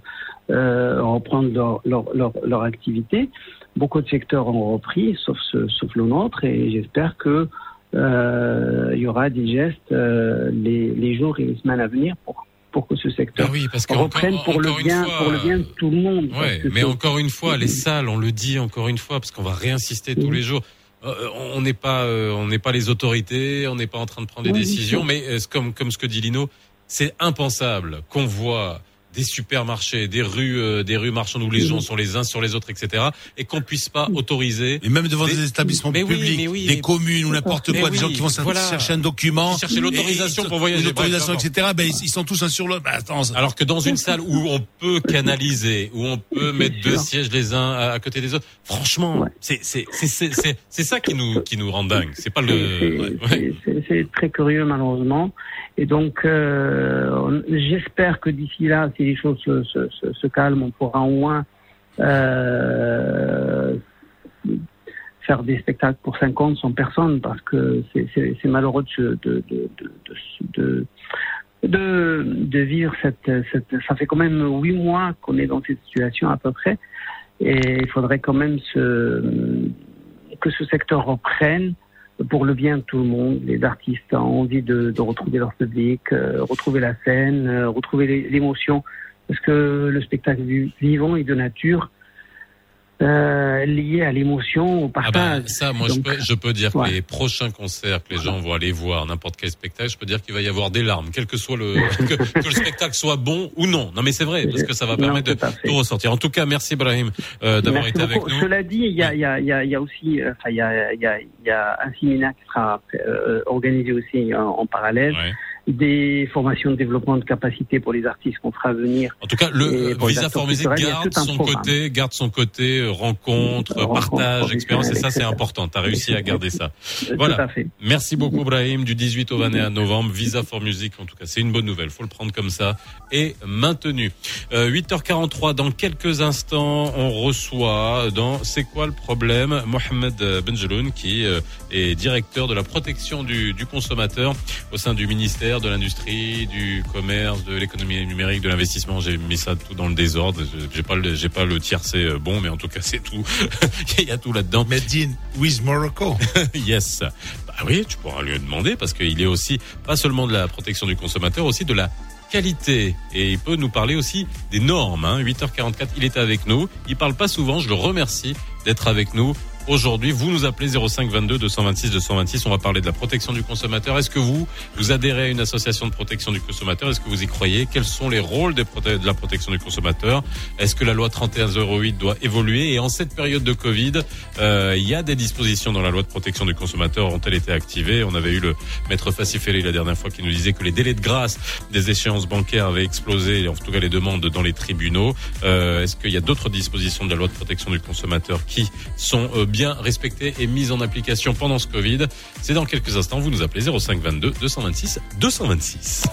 euh, reprendre leur, leur, leur, activité. Beaucoup de secteurs ont repris, sauf, ce- sauf le nôtre, et j'espère que euh, il y aura des gestes les, les jours et les semaines à venir pour, pour que ce secteur oui, parce que reprenne encore- pour, le encore bien, fois, pour le bien de tout le monde. Ouais, mais encore une fois, les salles, on le dit encore une fois, parce qu'on va réinsister tous les jours. Euh, on n'est pas, euh, on n'est pas les autorités, on n'est pas en train de prendre des Oui, décisions, mais euh, comme comme ce que dit Lino, c'est impensable qu'on voit des supermarchés, des rues, euh, des rues marchandes où les gens sont les uns sur les autres, etc. Et qu'on puisse pas autoriser. Et même devant des, établissements Mais oui, publics, mais oui, des mais- communes ou n'importe Mais quoi, des gens qui vont voilà. chercher un document. Qui cherchaient l'autorisation pour voyager, L'autorisation, etc. Ben, ils, ils sont tous un sur l'autre. Ben, attends, Alors que dans une salle où on peut canaliser, où on peut mettre deux sièges les uns à, à côté des autres, franchement, c'est c'est c'est c'est c'est c'est ça qui nous qui nous rend dingue. C'est pas le. ouais. c'est- c'est- C'est très curieux malheureusement. Et donc, euh, j'espère que d'ici là, si les choses se, calment, on pourra au moins euh, faire des spectacles pour 50, 100 personnes, parce que c'est- malheureux de, de, vivre cette. Ça fait quand même huit mois qu'on est dans cette situation à peu près, et il faudrait quand même se, que ce secteur reprenne pour le bien de tout le monde. Les artistes ont envie de, retrouver leur public, euh, retrouver la scène, euh, retrouver l'é- l'émotion, parce que le spectacle vi- vivant est de nature euh, lié à l'émotion, au Ah partage. bah, ça, moi, je peux, je peux dire que les prochains concerts que les gens vont aller voir, n'importe quel spectacle, je peux dire qu'il va y avoir des larmes, quel que soit le, que, que le spectacle soit bon ou non. Non, mais c'est vrai, parce que ça va Non, permettre de tout ressortir. En tout cas, merci Brahim euh, d'avoir été avec nous. Cela dit, il y a, il y a, il y a, il y a aussi, euh, enfin, il y a, il y, a, il y a un séminaire qui sera euh, organisé aussi en, en parallèle, Ouais. Des formations de développement de capacité pour les artistes qu'on fera venir. En tout cas, le Visa acteurs for Music culturels, il y a garde son programme. côté, garde son côté euh, rencontre, Rencontre partage, expérience, et ça c'est important. T'as réussi à garder ça. Voilà. Tout à fait. Merci beaucoup Brahim du 18 au 21 novembre. Visa for Music, en tout cas, c'est une bonne nouvelle. Faut le prendre comme ça et maintenu. Euh, 8h43 dans quelques instants, on reçoit dans C'est quoi le problème Mohamed Benjeloun qui euh, est directeur de la protection du, du consommateur au sein du ministère de l'industrie, du commerce, de l'économie numérique, de l'investissement. J'ai mis ça tout dans le désordre. J'ai pas le j'ai pas le tiercé euh, bon, mais en tout cas c'est tout. Il y a tout là-dedans. Made in with Morocco. yes. Bah oui, tu pourras lui demander parce qu'il est aussi pas seulement de la protection du consommateur, aussi de la qualité et il peut nous parler aussi des normes. Hein. 8h44, il est avec nous. Il parle pas souvent. Je le remercie d'être avec nous. Aujourd'hui, vous nous appelez 05 22 226 226. On va parler de la protection du consommateur. Est-ce que vous, vous adhérez à une association de protection du consommateur? Est-ce que vous y croyez? Quels sont les rôles de la protection du consommateur? Est-ce que la loi 3108 doit évoluer? Et en cette période de Covid, euh, il y a des dispositions dans la loi de protection du consommateur ont-elles été activées? On avait eu le maître Facifeli la dernière fois qui nous disait que les délais de grâce des échéances bancaires avaient explosé, en tout cas les demandes dans les tribunaux. Euh, Est-ce qu'il y a d'autres dispositions de la loi de protection du consommateur qui sont euh, bien respectées et mises en application pendant ce Covid C'est dans quelques instants. Vous nous appelez 05 22 226 226.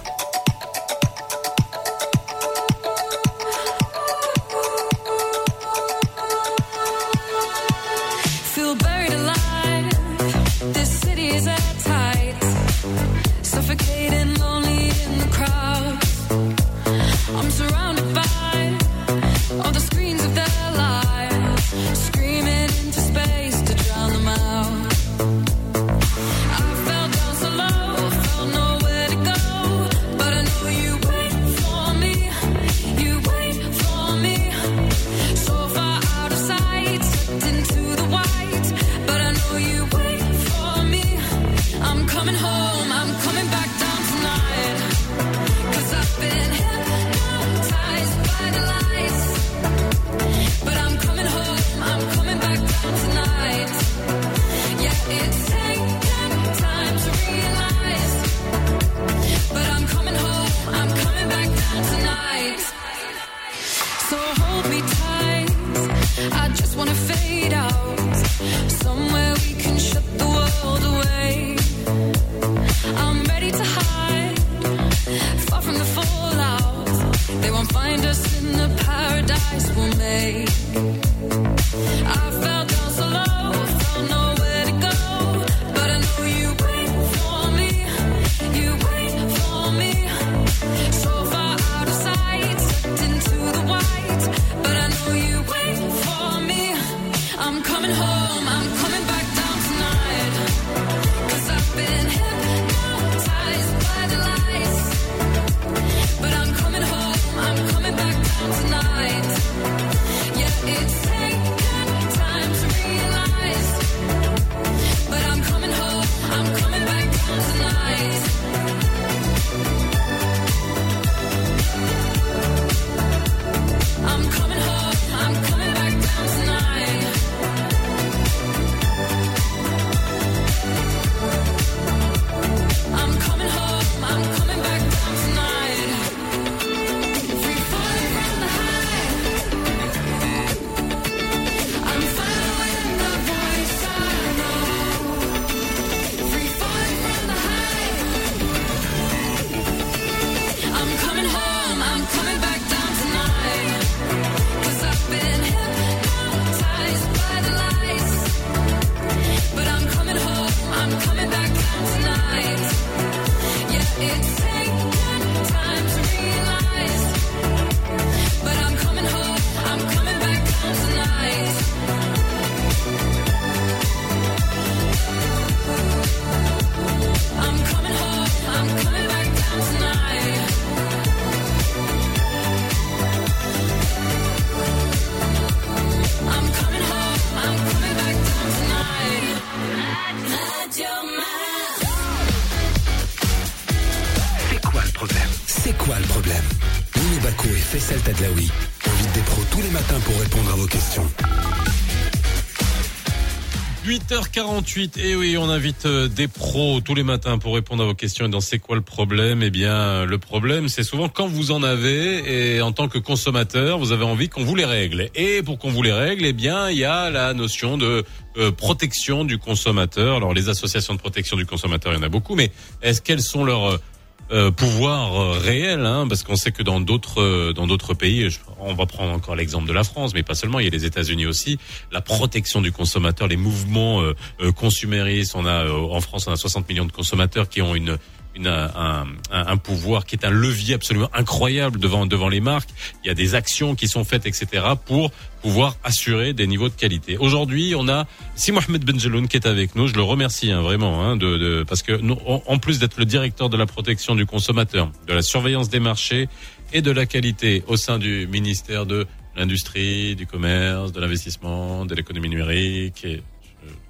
8h48, et oui, on invite euh, des pros tous les matins pour répondre à vos questions. Et dans c'est quoi le problème? Eh bien, euh, le problème, c'est souvent quand vous en avez, et en tant que consommateur, vous avez envie qu'on vous les règle. Et pour qu'on vous les règle, eh bien, il y a la notion de euh, protection du consommateur. Alors, les associations de protection du consommateur, il y en a beaucoup, mais est-ce qu'elles sont leurs euh, pouvoir euh, réel, hein, parce qu'on sait que dans d'autres euh, dans d'autres pays, on va prendre encore l'exemple de la France, mais pas seulement, il y a les États-Unis aussi, la protection du consommateur, les mouvements euh, consuméristes. On a en France, on a 60 millions de consommateurs qui ont une une, un, un, pouvoir qui est un levier absolument incroyable devant devant les marques. Il y a des actions qui sont faites, etc., pour pouvoir assurer des niveaux de qualité. Aujourd'hui, on a Si Mohamed Benjeloun qui est avec nous. Je le remercie hein, vraiment, hein, de, de- parce que nous, en, plus d'être le directeur de la protection du consommateur, de la surveillance des marchés et de la qualité au sein du ministère de l'industrie, du commerce, de l'investissement, de l'économie numérique.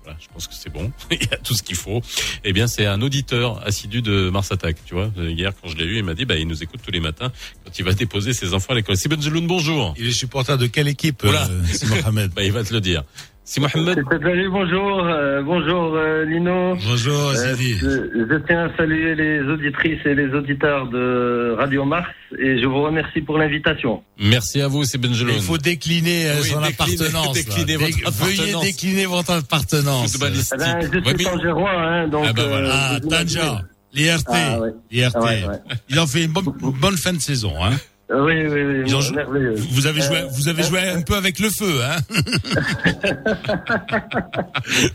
Voilà, je pense que c'est bon. Il y a tout ce qu'il faut. Eh bien, c'est un auditeur assidu de Mars Attack. Tu vois, hier quand je l'ai eu, il m'a dit, bah, il nous écoute tous les matins quand il va déposer ses enfants à l'école. Si Benjeloun, bonjour. Il est supporter de quelle équipe, Voilà. euh, Mohamed Bah, il va te le dire. Si Mohamed. Salut, bonjour, euh, bonjour euh, Lino. Bonjour Euh, Sidi. je, je tiens à saluer les auditrices et les auditeurs de Radio Mars et je vous remercie pour l'invitation. Merci à vous, c'est Benjeloun. Il faut décliner euh, Oui, son décliner- appartenance. décliner votre Dé- Veuillez appartenance. décliner votre appartenance. Eh ben, je suis tangérois, hein, donc. Ah ben euh, voilà. Ah. Tanja, l'IRT. Ah, ouais. l'IRT. Ouais, ouais. Il en fait une bonne, bonne fin de saison. Hein. Euh, Oui, oui, oui, Ils ont- merveilleux. Vous avez joué, Euh, vous avez joué un peu avec le feu, hein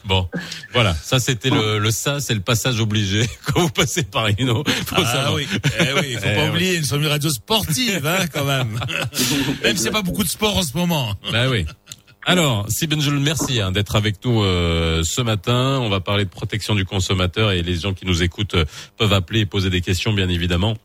Bon, voilà, ça c'était le, le ça, c'est le passage obligé quand vous passez par Rhino. Ah savoir. oui, eh oui, faut Eh pas ouais. oublier, nous sommes une radio sportive, hein, quand même. même s'il n'y a pas beaucoup de sport en ce moment. Bah oui. Alors, si Benjol, merci hein, d'être avec nous euh, ce matin. On va parler de protection du consommateur et les gens qui nous écoutent euh, peuvent appeler et poser des questions, bien évidemment.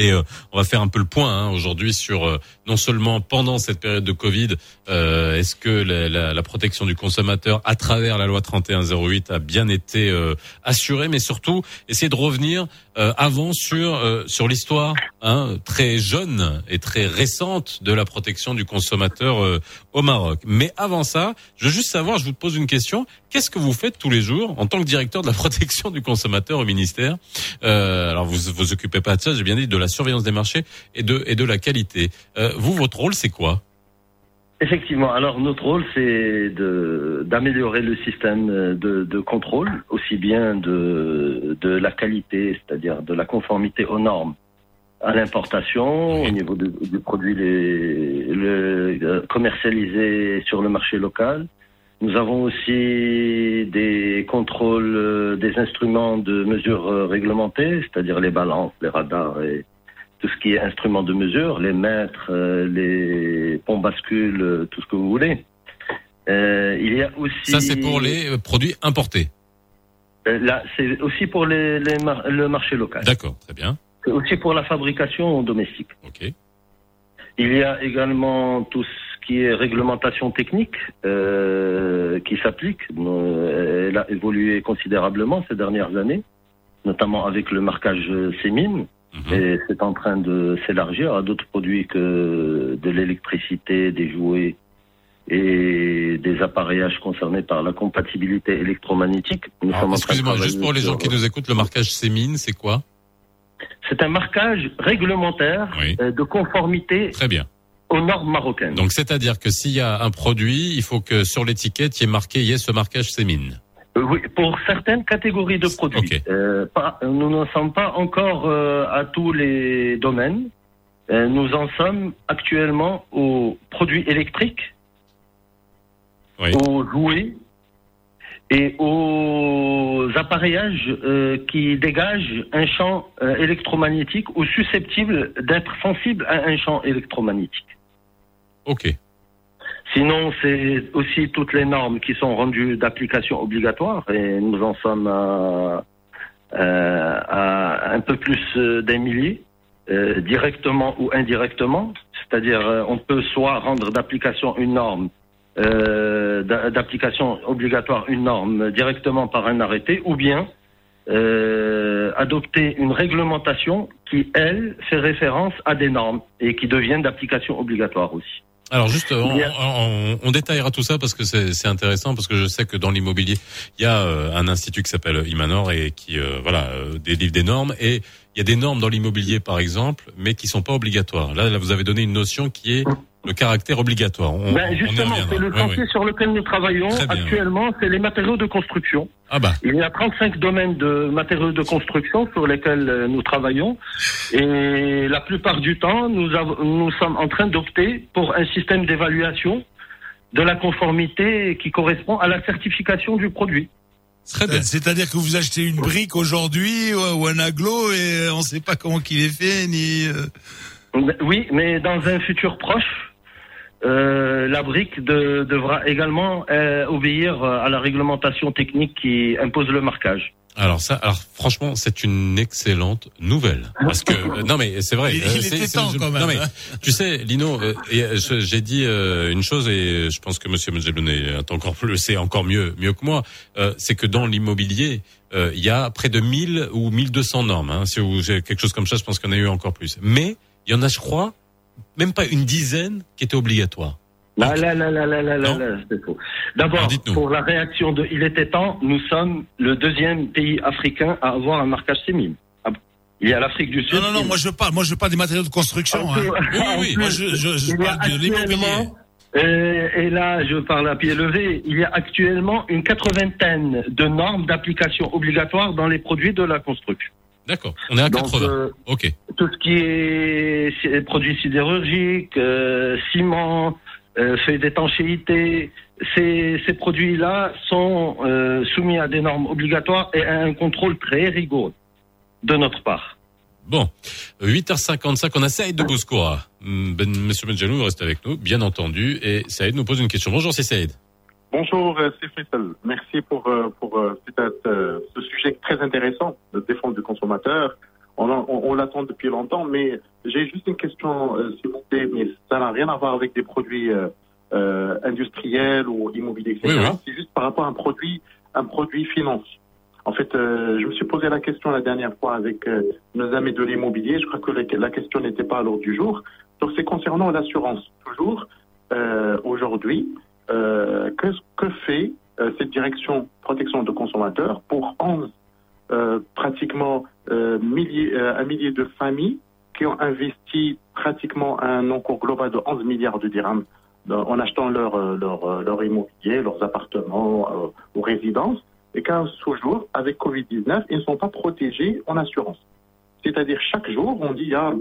Et euh, on va faire un peu le point hein, aujourd'hui sur euh, non seulement pendant cette période de Covid, euh, est-ce que la, la- la protection du consommateur à travers la loi 3108 a bien été euh, assurée, mais surtout essayer de revenir euh, avant sur euh, sur l'histoire hein, très jeune et très récente de la protection du consommateur au Maroc. Mais avant ça, je veux juste savoir, je vous pose une question, qu'est-ce que vous faites tous les jours en tant que directeur de la protection du consommateur au ministère? Alors vous vous occupez pas de ça, j'ai bien dit de la surveillance des marchés et de et de la qualité. Euh, vous, votre rôle, c'est quoi? Effectivement. Alors notre rôle, c'est d'améliorer le système de, de contrôle, aussi bien de de la qualité, c'est-à-dire de la conformité aux normes à l'importation, au niveau de- du produit les, le, euh, commercialisé sur le marché local. Nous avons aussi des contrôles euh, des instruments de mesure euh, réglementés, c'est-à-dire les balances, les radars et tout ce qui est instruments de mesure, les mètres, euh, les pompes bascules, euh, tout ce que vous voulez. Euh, il y a aussi Ça, c'est pour les euh, produits importés. Euh, là, c'est aussi pour les, les mar- le marché local. D'accord, très bien. C'est aussi pour la fabrication domestique. Ok. Il y a également tout ce qui est réglementation technique euh, qui s'applique. Elle a évolué considérablement ces dernières années, notamment avec le marquage CEMIN. Mhm. Et c'est en train de s'élargir à d'autres produits que de l'électricité, des jouets et des appareillages concernés par la compatibilité électromagnétique. Excusez-moi, juste pour les gens qui nous écoutent, le marquage Sémine, c'est quoi? C'est un marquage réglementaire Oui. euh, de conformité Très bien. aux normes marocaines. Donc, c'est-à-dire que s'il y a un produit, il faut que sur l'étiquette, il y ait marqué, il y ait ce marquage Sémine. Euh, oui, pour certaines catégories de produits. Euh, pas- nous n'en sommes pas encore euh, à tous les domaines. Euh, nous en sommes actuellement aux produits électriques, Oui. aux jouets et aux appareillages euh, qui dégagent un champ euh, électromagnétique ou susceptibles d'être sensibles à un champ électromagnétique. Ok. Sinon, c'est aussi toutes les normes qui sont rendues d'application obligatoire et nous en sommes à, euh, un peu plus euh, d'un millier, euh, directement ou indirectement. C'est-à-dire, on peut soit rendre d'application une norme, d'a- d'application obligatoire une norme directement par un arrêté, ou bien adopter une réglementation qui, elle, fait référence à des normes et qui deviennent d'application obligatoire aussi. Alors juste, on, Bien. on- on détaillera tout ça parce que c'est intéressant parce que je sais que dans l'immobilier, il y a euh, un institut qui s'appelle Imanor et qui euh, voilà euh, délivre des normes et il y a des normes dans l'immobilier par exemple, mais qui sont pas obligatoires. Là, là, vous avez donné une notion qui est le caractère obligatoire. On, Ben, justement, c'est le chantier oui. sur lequel nous travaillons actuellement, c'est les matériaux de construction. Ah bah. Il y a 35 domaines de matériaux de construction sur lesquels euh, nous travaillons et la plupart du temps, nous, avons- nous sommes en train d'opter pour un système d'évaluation de la conformité qui correspond à la certification du produit. C'est-à-dire que vous achetez une brique aujourd'hui ou ou un aglo et on ne sait pas comment qu'il est fait ni. euh, Oui, mais dans un futur proche, euh, la brique de- devra également euh, obéir euh, à la réglementation technique qui impose le marquage. Alors ça, alors franchement, c'est une excellente nouvelle parce que non mais c'est vrai. Il- euh, il c'est- était c'est- temps, quand même, Non mais hein. tu sais, Lino, euh, j'ai dit euh, une chose et je pense que Monsieur Mjeloun est encore plus, le sait encore mieux mieux que moi. euh, c'est que dans l'immobilier, euh, il y a près de 1000 ou 1200 normes. Hein, si vous avez quelque chose comme ça, je pense qu'il y en a eu encore plus. Mais il y en a, je crois, même pas une dizaine qui étaient obligatoires. Là, là, là, là, là, là, là, là, c'est faux. D'abord, pour la réaction de Il était temps, nous sommes le deuxième pays africain à avoir un marquage CEMIM. Ah, Il y a l'Afrique du Sud. Non, non, non, moi je parle, moi je parle des matériaux de construction. Hein. en Oui, oui, plus, moi je, parle de l'immobilier. actuellement, euh, et là, je parle à pied levé, il y a actuellement une quatre-vingtaine de normes d'application obligatoire dans les produits de la construction. D'accord. On est à Donc, 80. euh, ok. Tout ce qui est produits sidérurgiques, euh, ciment, euh, feuilles d'étanchéité, ces, ces produits-là sont euh, soumis à des normes obligatoires et à un contrôle très rigoureux de notre part. Bon, 8h55, on a Saïd de Bouskoura. Hmm, Ben, Monsieur Benjelou, vous restez avec nous, bien entendu, et Saïd nous pose une question. Bonjour, c'est Saïd. Bonjour, euh, c'est Faisal. Merci pour, euh, pour euh, cette, ce sujet très intéressant de défense du consommateur. On, on, on l'attend depuis longtemps, mais j'ai juste une question, s'il vous plaît, mais ça n'a rien à voir avec des produits euh, euh, industriels ou immobiliers, etc. Oui, oui. C'est juste par rapport à un produit, un produit finance. En fait, euh, je me suis posé la question la dernière fois avec euh, nos amis de l'immobilier. Je crois que la, la question n'était pas à l'ordre du jour. Donc, c'est concernant l'assurance. Toujours, euh, aujourd'hui, euh, que, fait euh, cette direction protection de consommateurs pour 11 euh, pratiquement milliers, un millier de familles qui ont investi pratiquement un encours global de 11 milliards de dirhams en achetant leur, leur, leur immobilier, leurs appartements ou résidences, et qu'à ce jour, avec Covid-19, ils ne sont pas protégés en assurance. C'est-à-dire, chaque jour, on dit, ah,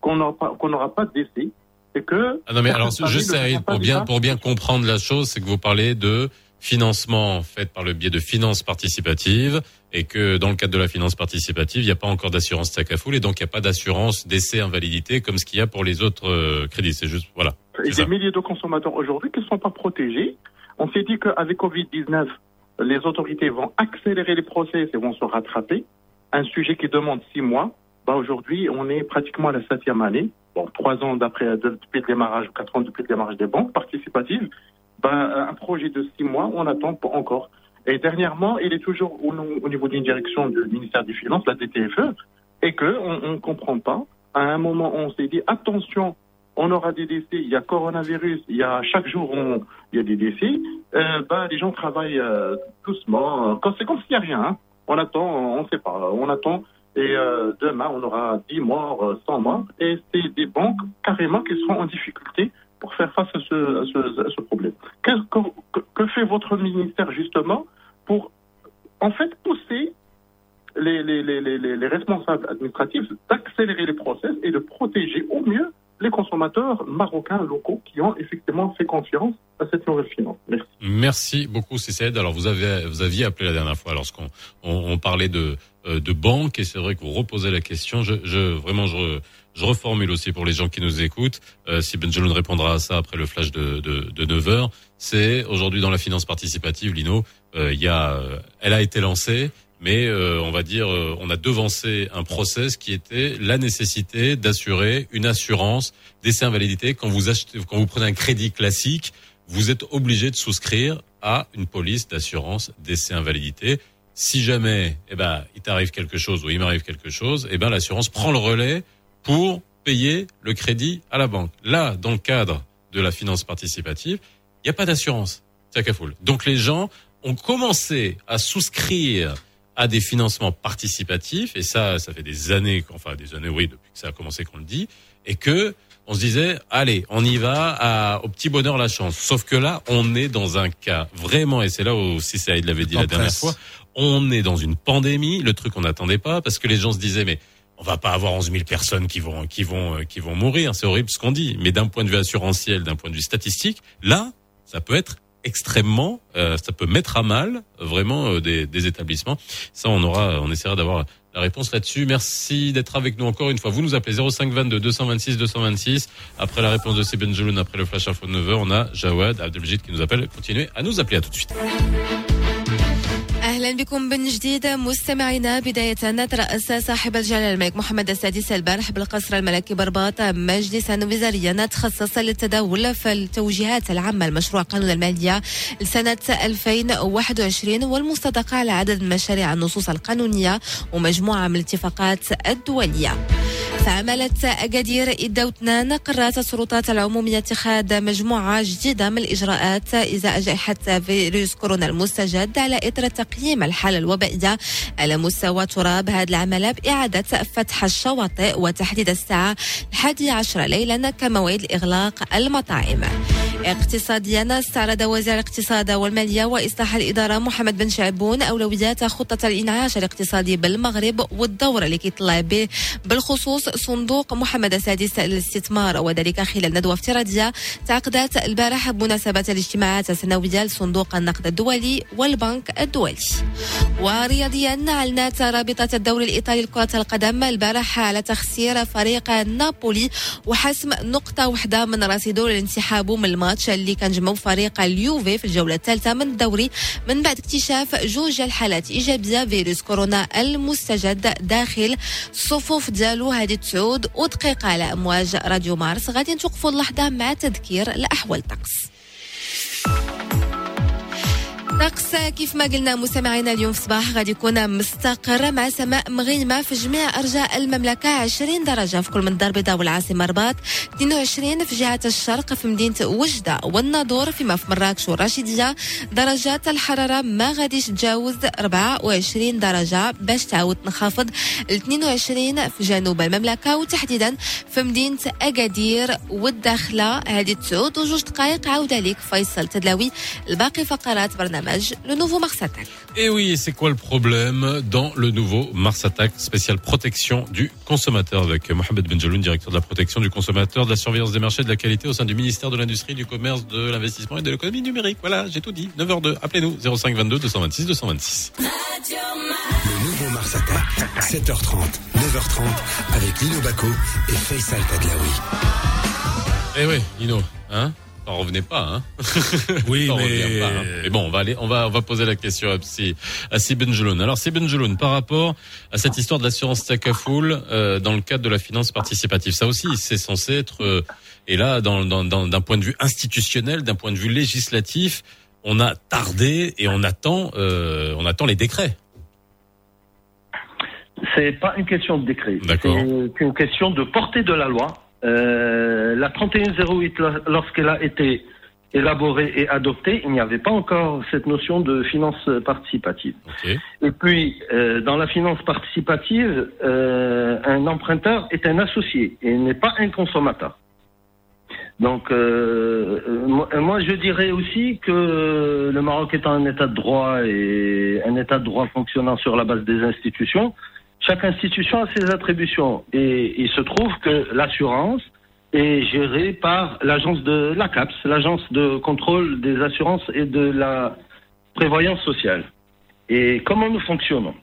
qu'on n'aura pas, n'aura pas de décès, et que... Ah non mais alors, pas pour bien, pour bien comprendre la chose, c'est que vous parlez de financement fait par le biais de finances participatives et que dans le cadre de la finance participative, il n'y a pas encore d'assurance tacafoul et donc il n'y a pas d'assurance décès invalidité comme ce qu'il y a pour les autres euh, crédits. C'est juste, voilà. et des milliers de consommateurs aujourd'hui qui ne sont pas protégés. On s'est dit qu'avec Covid-19, les autorités vont accélérer les procès et vont se rattraper. Un sujet qui demande six mois, bah aujourd'hui, on est pratiquement à la septième année. Bon, trois ans d'après, de- depuis le démarrage, quatre ans depuis le démarrage des banques participatives. Bah, un projet de six mois, on attend encore. Et dernièrement, il est toujours au, au niveau d'une direction du ministère des Finances, la DTFE, et que on ne comprend pas. À un moment, on s'est dit attention, on aura des décès, il y a coronavirus, il y a chaque jour il y a des décès. Euh, bah, les gens travaillent euh, doucement. c'est comme s'il n'y a rien. hein. On attend, on ne sait pas, on attend. Et euh, demain, on aura 10 morts, euh, 100 morts. Et c'est des banques carrément qui seront en difficulté pour faire face à ce, à ce, ce problème. Que, que- fait votre ministère justement pour en fait pousser les- les responsables administratifs d'accélérer les process et de protéger au mieux les consommateurs marocains locaux qui ont effectivement fait confiance à cette nouvelle finance. Merci. Merci beaucoup, Cécile. Alors, vous avez, vous aviez appelé la dernière fois lorsqu'on on, on parlait de, euh, de banque et c'est vrai que vous reposez la question. Je, je vraiment, je, je reformule aussi pour les gens qui nous écoutent. Euh, si Benjeloun répondra à ça après le flash de, de, de 9 heures. C'est aujourd'hui dans la finance participative, Lino, euh, il y a, euh, elle a été lancée. Mais euh, on va dire, euh, on a devancé un process qui était la nécessité d'assurer une assurance d'essai invalidité quand vous prenez un crédit classique, vous êtes obligé de souscrire à une police d'assurance d'essai invalidité. si jamais, eh ben, il t'arrive quelque chose ou il m'arrive quelque chose, eh ben, l'assurance prend le relais pour payer le crédit à la banque. Là, dans le cadre de la finance participative, il n'y a pas d'assurance. Donc les gens ont commencé à souscrire à des financements participatifs, et ça, ça fait des années, enfin des années, oui, depuis que ça a commencé qu'on le dit, et que on se disait, allez, on y va à, au petit bonheur la chance. Sauf que là, on est dans un cas vraiment, et c'est là où si Saïd l'avait dit la dernière fois, on est dans une pandémie, le truc qu'on n'attendait pas, parce que les gens se disaient, mais on va pas avoir 11 000 personnes qui vont qui vont euh, qui vont mourir. C'est horrible ce qu'on dit, mais d'un point de vue assurantiel, d'un point de vue statistique, là, ça peut être extrêmement, euh, ça peut mettre à mal vraiment euh, des, des établissements. Ça, on aura, on essaiera d'avoir la réponse là-dessus. Merci d'être avec nous encore une fois. Vous nous appelez 05 22 226 226. Après la réponse de Seben Jeloun, après le flash info de 9h, on a Jawad Abdelmajid qui nous appelle. Continuez à nous appeler à tout de suite. أهلا بكم من جديد مستمعينا بداية ترأس صاحب الجلاله الملك محمد السادس البارح بالقصر الملكي برباط مجلسا وزاريا تخصص للتداول في التوجيهات العامة لمشروع قانون المالية لسنة 2021 والمصادقه على عدد من مشاريع النصوص القانونية ومجموعة من الاتفاقات الدولية. فعملت أكادير إدا وتنان قررت السلطات العمومية اتخاذ مجموعة جديدة من الإجراءات إزاء جائحة فيروس كورونا المستجد على إثر تقييم الحالة الوبائية على مستوى تراب. هذه العملة بإعادة فتح الشواطئ وتحديد الساعة الحادية عشر ليلا كموعد لإغلاق المطاعم. اقتصاديا استعرض وزير الاقتصاد والمالية وإصلاح الإدارة محمد بن شعبون أولويات خطة الإنعاش الاقتصادي بالمغرب والدور اللي كيطلع به بالخصوص صندوق محمد السادس للاستثمار. وذلك خلال ندوة افتراضية تعقدت البارح بمناسبة الاجتماعات السنوية لصندوق النقد الدولي والبنك الدولي. ورياضيا أعلنت رابطة الدوري الإيطالي لكرة القدم البارح على تخسير فريق نابولي وحسم نقطة واحدة من رصيده لانسحابه من الماتش اللي كان جمعوا فريق اليوفي في الجولة الثالثة من الدوري من بعد اكتشاف جوج الحالات إيجابية فيروس كورونا المستجد داخل الصفوف ديالو هذه تسعود ودقيقة على أمواج راديو مارس. غادي نتوقفوا اللحظة مع تذكير لأحوال الطقس طقس كيف ما قلنا مستمعينا اليوم في الصباح غادي يكون مستقر مع سماء مغيمة في جميع أرجاء المملكة. 20 درجة في كل من الدار البيضاء والعاصمة الرباط 22 في جهة الشرق في مدينة وجدة والناظور فيما في مراكش والرشيدية درجات الحرارة ما غاديش تجاوز 24 درجة باش تعاود تنخفض. ل 22 في جنوب المملكة وتحديدا في مدينة أكادير والداخلة. هذه تسعود وجوج دقائق. عودة لك فيصل تدلاوي. الباقي فقرات برنامج. le nouveau Mars Attack. Et oui, et c'est quoi le problème dans le nouveau Mars Attack spécial protection du consommateur avec Mohamed Benjaloun, directeur de la protection du consommateur, de la surveillance des marchés, de la qualité au sein du ministère de l'Industrie, du Commerce, de l'Investissement et de l'Économie numérique. Voilà, j'ai tout dit. 9h02, appelez-nous 05 22 226 226. Le nouveau Mars Attack, 7h30, 9h30 avec Lino Baco et Faisal Tadlaoui. Eh oui, Lino, hein? T'en revenez pas, hein Oui, mais- pas, hein. Mais bon, on va aller, on va, on va poser la question à Si, à Benjeloun. Alors, Benjeloun, par rapport à cette histoire de l'assurance Takafoul, euh, dans le cadre de la finance participative, ça aussi, c'est censé être, euh, et là, dans, dans, dans- d'un point de vue institutionnel, d'un point de vue législatif, on a tardé et on attend, euh, on attend les décrets. C'est pas une question de décret. D'accord. C'est une question de portée de la loi. Euh, la 3108, lo- lorsqu'elle a été élaborée et adoptée, il n'y avait pas encore cette notion de finance participative. Et puis, euh, dans la finance participative, euh, un emprunteur est un associé et n'est pas un consommateur. Donc, moi, moi, je dirais aussi que le Maroc étant un État de droit et un État de droit fonctionnant sur la base des institutions, chaque institution a ses attributions. Et il se trouve que l'assurance est gérée par l'agence de l'ACAPS, l'agence de contrôle des assurances et de la prévoyance sociale. Et comment nous fonctionnons?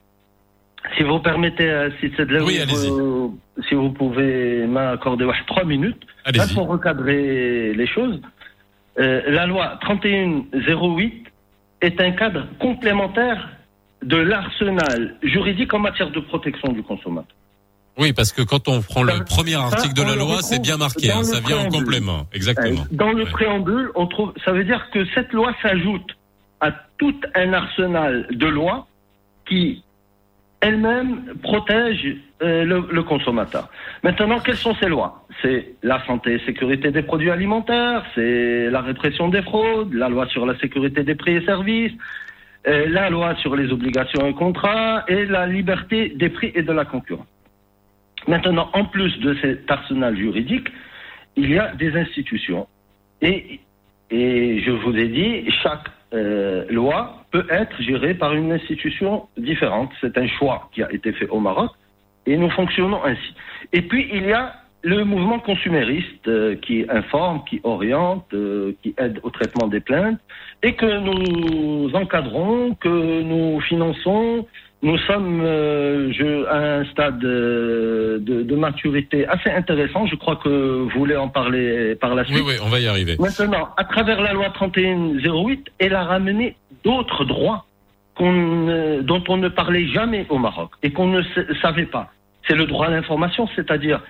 Si vous permettez, euh, si Oui, vous- si vous pouvez m'accorder trois minutes, là, pour recadrer les choses, euh, la loi 3108 est un cadre complémentaire de l'arsenal juridique en matière de protection du consommateur. Oui, parce que quand on prend le premier article de la loi, c'est bien marqué, hein, ça vient en complément. Exactement. Dans le préambule, on trouve, ça veut dire que cette loi s'ajoute à tout un arsenal de lois qui elle-même protège euh, le, le consommateur. Maintenant, quelles sont ces lois? C'est la santé et sécurité des produits alimentaires, c'est la répression des fraudes, la loi sur la sécurité des prix et services, euh, la loi sur les obligations et contrats et la liberté des prix et de la concurrence. Maintenant, en plus de cet arsenal juridique, il y a des institutions. Et, et je vous ai dit, chaque euh, loi peut être gérée par une institution différente. C'est un choix qui a été fait au Maroc et nous fonctionnons ainsi. Et puis, il y a le mouvement consumériste euh, qui informe, qui oriente, euh, qui aide au traitement des plaintes et que nous encadrons, que nous finançons. Nous sommes euh, je, à un stade de, de maturité assez intéressant. Je crois que vous voulez en parler par la suite. Oui, oui, on va y arriver. Maintenant, à travers la loi 3108, elle a ramené d'autres droits dont on ne parlait jamais au Maroc et qu'on ne sa- savait pas. C'est le droit à l'information, c'est-à-dire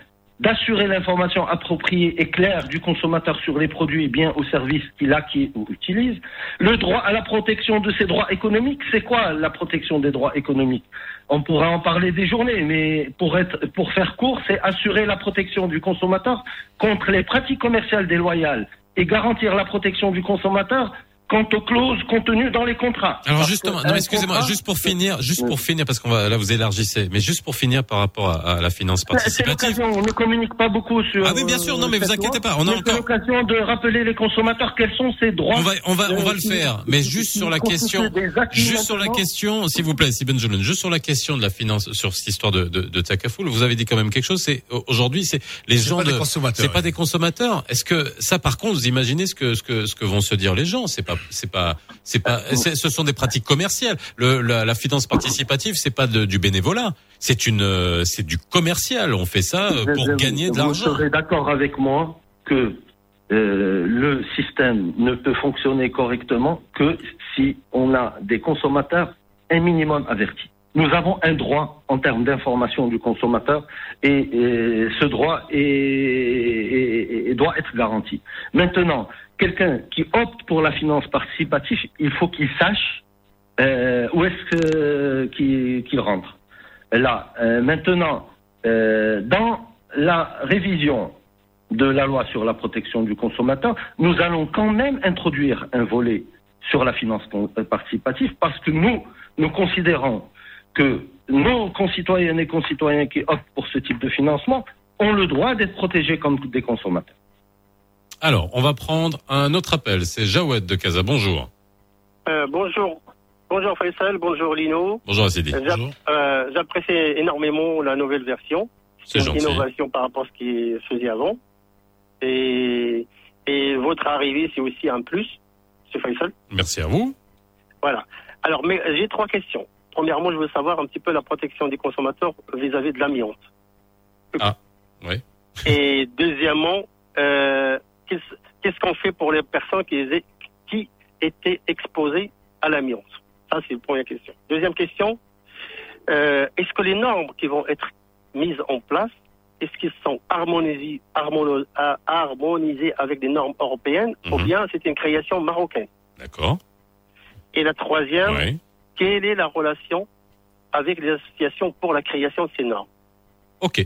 d'assurer l'information appropriée et claire du consommateur sur les produits, biens ou services qu'il acquiert ou utilise. Le droit à la protection de ses droits économiques, c'est quoi la protection des droits économiques? On pourra en parler des journées, mais pour, être, pour faire court, c'est assurer la protection du consommateur contre les pratiques commerciales déloyales et garantir la protection du consommateur quant aux clauses contenues dans les contrats. Alors Parce justement, non, excusez-moi, contrat- juste pour finir, juste pour finir, parce qu'on va là vous élargissez, mais juste pour finir par rapport à, à la finance C'est participative. l'occasion, on ne communique pas beaucoup sur. Ah oui, bien sûr, non, mais euh, vous inquiétez loi, pas, on a encore- l'occasion de rappeler les consommateurs quels sont ces droits. On va, on va, on va euh, le qui- faire, mais juste sur la question, juste sur la question, s'il vous plaît, Sibben Jolon, juste sur la question de la finance, sur cette histoire de, de, de Takafoul, vous avez dit quand même quelque chose. C'est aujourd'hui, c'est les C'est gens pas de, des consommateurs, c'est pas des consommateurs. Est-ce que ça, par contre, vous imaginez ce que ce que ce que vont se dire les gens C'est pas, c'est pas, c'est pas, ce sont des pratiques commerciales. Le, la, la finance participative, c'est pas de- du bénévolat, c'est une, euh, c'est du commercial. On fait ça euh, pour Je- gagner de Vous l'argent. serez d'accord avec moi que euh, le système ne peut fonctionner correctement que si on a des consommateurs un minimum avertis. Nous avons un droit en termes d'information du consommateur et, et ce droit est, doit être garanti. Maintenant, quelqu'un qui opte pour la finance participative, il faut qu'il sache euh, où est-ce qu'il rentre. Là, euh, maintenant, euh, dans la révision de la loi sur la protection du consommateur, nous allons quand même introduire un volet sur la finance participative parce que nous, nous considérons que nos concitoyennes et concitoyens qui optent pour ce type de financement ont le droit d'être protégés comme des consommateurs. Alors, on va prendre un autre appel. C'est Jawed de Casa. Bonjour. Euh, bonjour. Bonjour Faisal, bonjour Lino. Bonjour Assidi. Euh, j'app- euh, J'apprécie énormément la nouvelle version. C'est une gentil. innovation par rapport à ce qui se faisait avant. Et, et votre arrivée, c'est aussi un plus, c'est Faisal. Merci à vous. Voilà. Alors, mais j'ai trois questions. Premièrement, je veux savoir un petit peu la protection des consommateurs vis-à-vis de l'amiante. Ah, oui. Et deuxièmement, euh, qu'est-ce qu'on fait pour les personnes qui, étaient- qui étaient exposées à l'amiante? Ça, c'est la première question. Deuxième question, euh, est-ce que les normes qui vont être mises en place, est-ce qu'elles sont à- harmonisées avec des normes européennes ou bien c'est une création marocaine? D'accord. Et la troisième, Oui. quelle est la relation avec les associations pour la création de ces normes? Ok.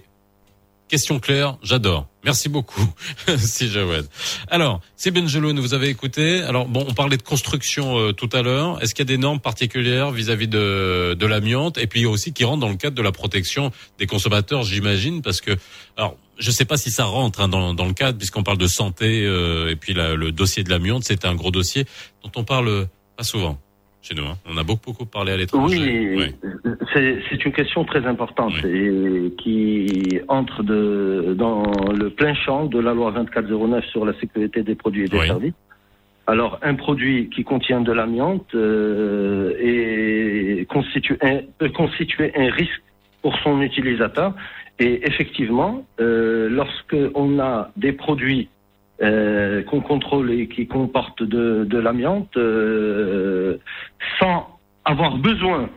Question claire, j'adore. Merci beaucoup, si Jawed. Alors, c'est Benjeloun, vous avez écouté. Alors, bon, on parlait de construction euh, tout à l'heure. Est-ce qu'il y a des normes particulières vis-à-vis de, de l'amiante et puis aussi qui rentrent dans le cadre de la protection des consommateurs, j'imagine, parce que, alors, je sais pas si ça rentre hein, dans, dans le cadre puisqu'on parle de santé euh, et puis la- le dossier de l'amiante, c'est un gros dossier dont on parle pas souvent chez nous. hein. On a beaucoup beaucoup parlé à l'étranger. Oui, c'est c'est une question très importante et qui entre de, dans le plein champ de la loi 2409 sur la sécurité des produits et des services. Alors, un produit qui contient de l'amiante euh, est constitue un- peut constituer un risque pour son utilisateur. Et effectivement, euh, lorsque on a des produits euh, qu'on contrôle et qui comportent de, de l'amiante, euh, sans avoir besoin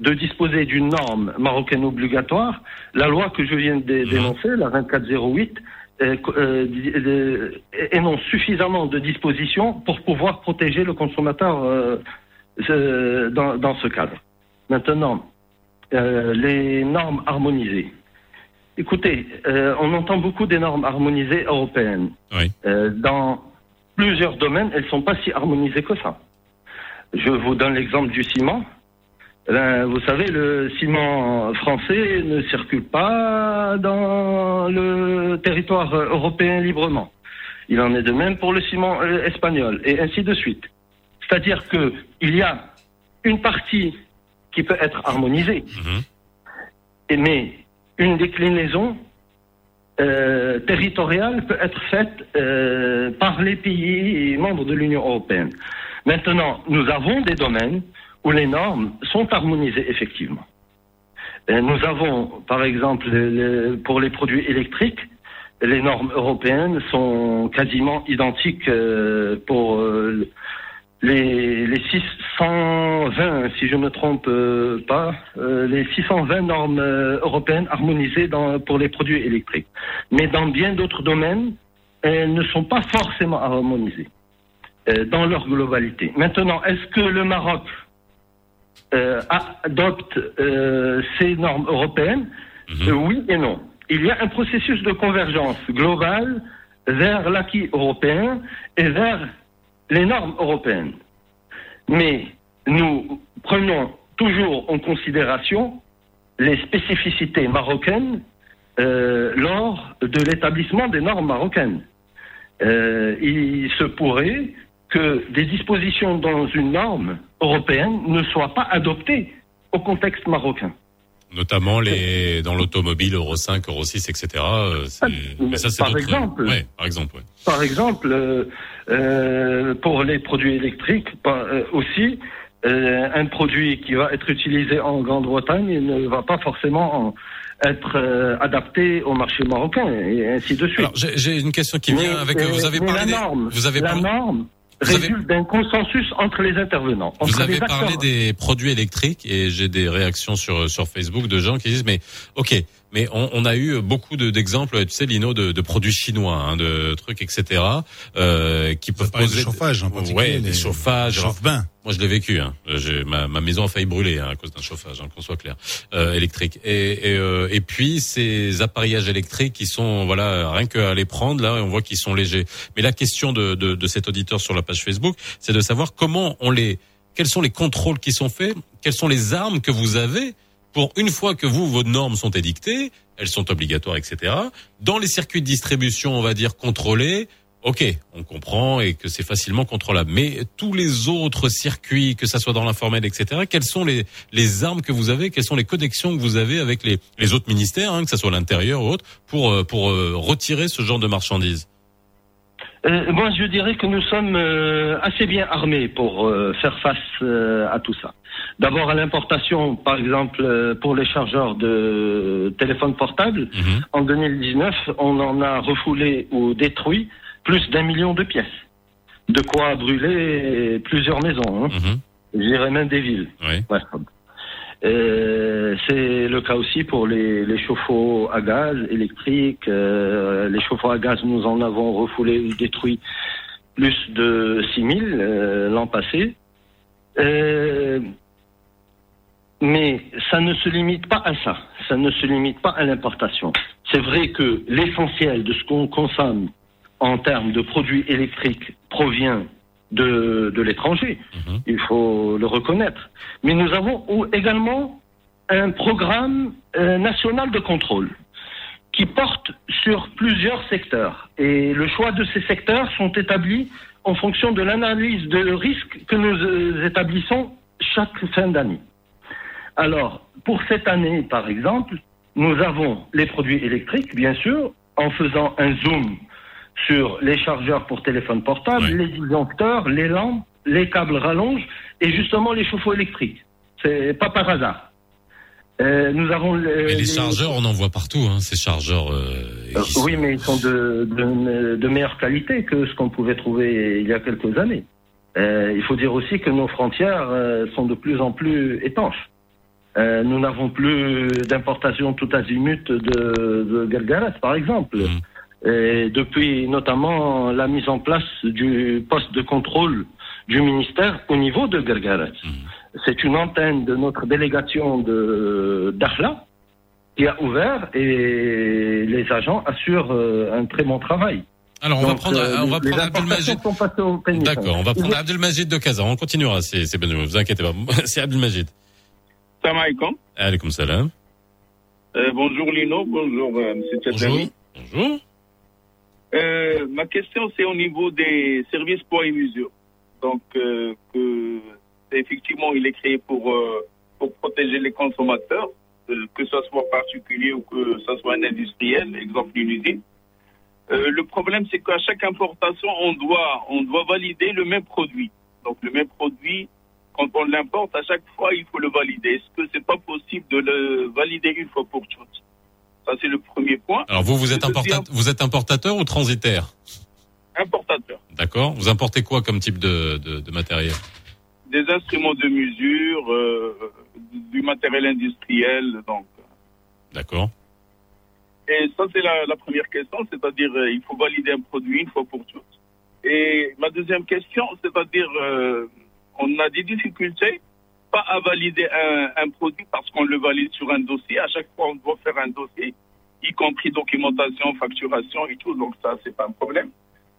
de disposer d'une norme marocaine obligatoire, la loi que je viens de dé- dénoncer, la 2408, euh, euh, énonce suffisamment de dispositions pour pouvoir protéger le consommateur euh, dans, dans ce cadre. Maintenant, euh, les normes harmonisées. Écoutez, euh, on entend beaucoup des normes harmonisées européennes. Euh, dans plusieurs domaines, elles ne sont pas si harmonisées que ça. Je vous donne l'exemple du ciment. Eh ben, vous savez, le ciment français ne circule pas dans le territoire européen librement. Il en est de même pour le ciment euh, espagnol, et ainsi de suite. C'est-à-dire que il y a une partie qui peut être harmonisée, et mais une déclinaison euh, territoriale peut être faite euh, par les pays membres de l'Union européenne. Maintenant, nous avons des domaines où les normes sont harmonisées effectivement. Euh, nous avons, par exemple, le- le- pour les produits électriques, les normes européennes sont quasiment identiques pour les, les 620, si je ne me trompe euh, pas, euh, les 620 normes euh, européennes harmonisées dans, pour les produits électriques. Mais dans bien d'autres domaines, elles ne sont pas forcément harmonisées dans leur globalité. Maintenant, est-ce que le Maroc euh, adopte euh, ces normes européennes? Euh, Oui et non. Il y a un processus de convergence globale vers l'acquis européen et vers les normes européennes. Mais nous prenons toujours en considération les spécificités marocaines euh, lors de l'établissement des normes marocaines. Euh, il se pourrait que des dispositions dans une norme européenne ne soient pas adoptées au contexte marocain. Notamment les dans l'automobile Euro 5, Euro 6, etc. euh, c'est- mais ça, c'est par exemple. Ouais, par exemple. ouais. Par exemple, euh, euh, pour les produits électriques, pas- euh, aussi, euh, un produit qui va être utilisé en Grande-Bretagne ne va pas forcément en- être euh, adapté au marché marocain et ainsi de suite. Alors, j'ai une question qui vient Mais, avec. euh, Vous avez parlé. la des- norme, vous avez la parlé- norme vous avez- résulte d'un consensus entre les intervenants. Vous avez les parlé des produits électriques et j'ai des réactions sur sur Facebook de gens qui disent mais ok mais on, on a eu beaucoup de- d'exemples tu sais Lino de, de produits chinois hein, de trucs etc euh, qui peuvent poser chauffage, en particulier, ouais des les- chauffages chauffe-bains. moi je l'ai vécu hein. J'ai- ma, ma maison a failli brûler hein, à cause d'un chauffage hein, qu'on soit clair euh, électrique et et, euh, et puis ces appareillages électriques qui sont voilà rien qu'à les prendre là on voit qu'ils sont légers mais la question de, de, de cet auditeur sur la page Facebook c'est de savoir comment on les quels sont les contrôles qui sont faits quelles sont les armes que vous avez pour une fois que vous vos normes sont édictées elles sont obligatoires etc dans les circuits de distribution on va dire contrôlés Ok, on comprend et que c'est facilement contrôlable. Mais tous les autres circuits, que ça soit dans l'informel, etc., quelles sont les, les armes que vous avez, quelles sont les connexions que vous avez avec les, les autres ministères, hein, que ça soit l'intérieur ou autre, pour, euh, pour euh, retirer ce genre de marchandises? Euh, moi, je dirais que nous sommes euh, assez bien armés pour euh, faire face euh, à tout ça. D'abord à l'importation, par exemple, euh, pour les chargeurs de téléphones portables. En 2019, on en a refoulé ou détruit plus d'un million de pièces. De quoi brûler plusieurs maisons. Hein. Je dirais même des villes. Ouais. Euh, c'est le cas aussi pour les, les chauffe-eau à gaz électriques. Euh, les chauffe-eau à gaz, nous en avons refoulé ou détruit plus de 6000 euh, l'an passé. Mais ça ne se limite pas à ça. Ça ne se limite pas à l'importation. C'est vrai que l'essentiel de ce qu'on consomme en termes de produits électriques provient de, de l'étranger. Il faut le reconnaître. Mais nous avons également un programme euh, national de contrôle qui porte sur plusieurs secteurs. Et le choix de ces secteurs sont établis en fonction de l'analyse de risque que nous euh, établissons chaque fin d'année. Alors, pour cette année, par exemple, nous avons les produits électriques, bien sûr, en faisant un zoom sur les chargeurs pour téléphone portable, les disjoncteurs, les lampes, les câbles rallonges et justement les chauffe-eau électriques. C'est pas par hasard. Euh, nous avons le- Et les chargeurs, on en voit partout, hein, ces chargeurs. euh, euh, oui, mais ils sont de, de, de meilleure qualité que ce qu'on pouvait trouver il y a quelques années. Euh, il faut dire aussi que nos frontières euh, sont de plus en plus étanches. Euh, nous n'avons plus d'importation tout azimut de, de Galgaras, par exemple. Et depuis notamment la mise en place du poste de contrôle du ministère au niveau de Galgaras. c'est une antenne de notre délégation de d'Akhla qui a ouvert et les agents assurent euh, un très bon travail. Alors on va prendre, euh, on va prendre Abdelmajid. D'accord, on va prendre Abdelmajid de Kazan. On continuera, c'est c'est Benjamin, vous inquiétez pas. C'est Abdelmajid. Salam alaikum. Salam. Euh, bonjour Lino, bonjour euh, Monsieur Tchadjani. Bonjour. Euh, ma question c'est au niveau des services poids et. Donc euh, que effectivement il est créé pour euh, pour protéger les consommateurs, euh, que ce soit particulier ou que ce soit un industriel, exemple une usine. Euh, le problème c'est qu'à chaque importation on doit on doit valider le même produit. Donc le même produit quand on l'importe à chaque fois il faut le valider. Est-ce que c'est pas possible de le valider une fois pour toutes? Ça c'est le premier point. Alors vous, vous êtes, Le deuxième, importa- vous êtes importateur ou transitaire importateur. D'accord. Vous importez quoi comme type de, de, de matériel des instruments de mesure, euh, du matériel industriel. Donc, D'accord. et ça c'est la, la première question, c'est-à-dire euh, il faut valider un produit une fois pour toutes. Et ma deuxième question, c'est-à-dire euh, on a des difficultés pas à valider un, un produit parce qu'on le valide sur un dossier. À chaque fois, on doit faire un dossier, y compris documentation, facturation et tout. Donc ça, c'est pas un problème.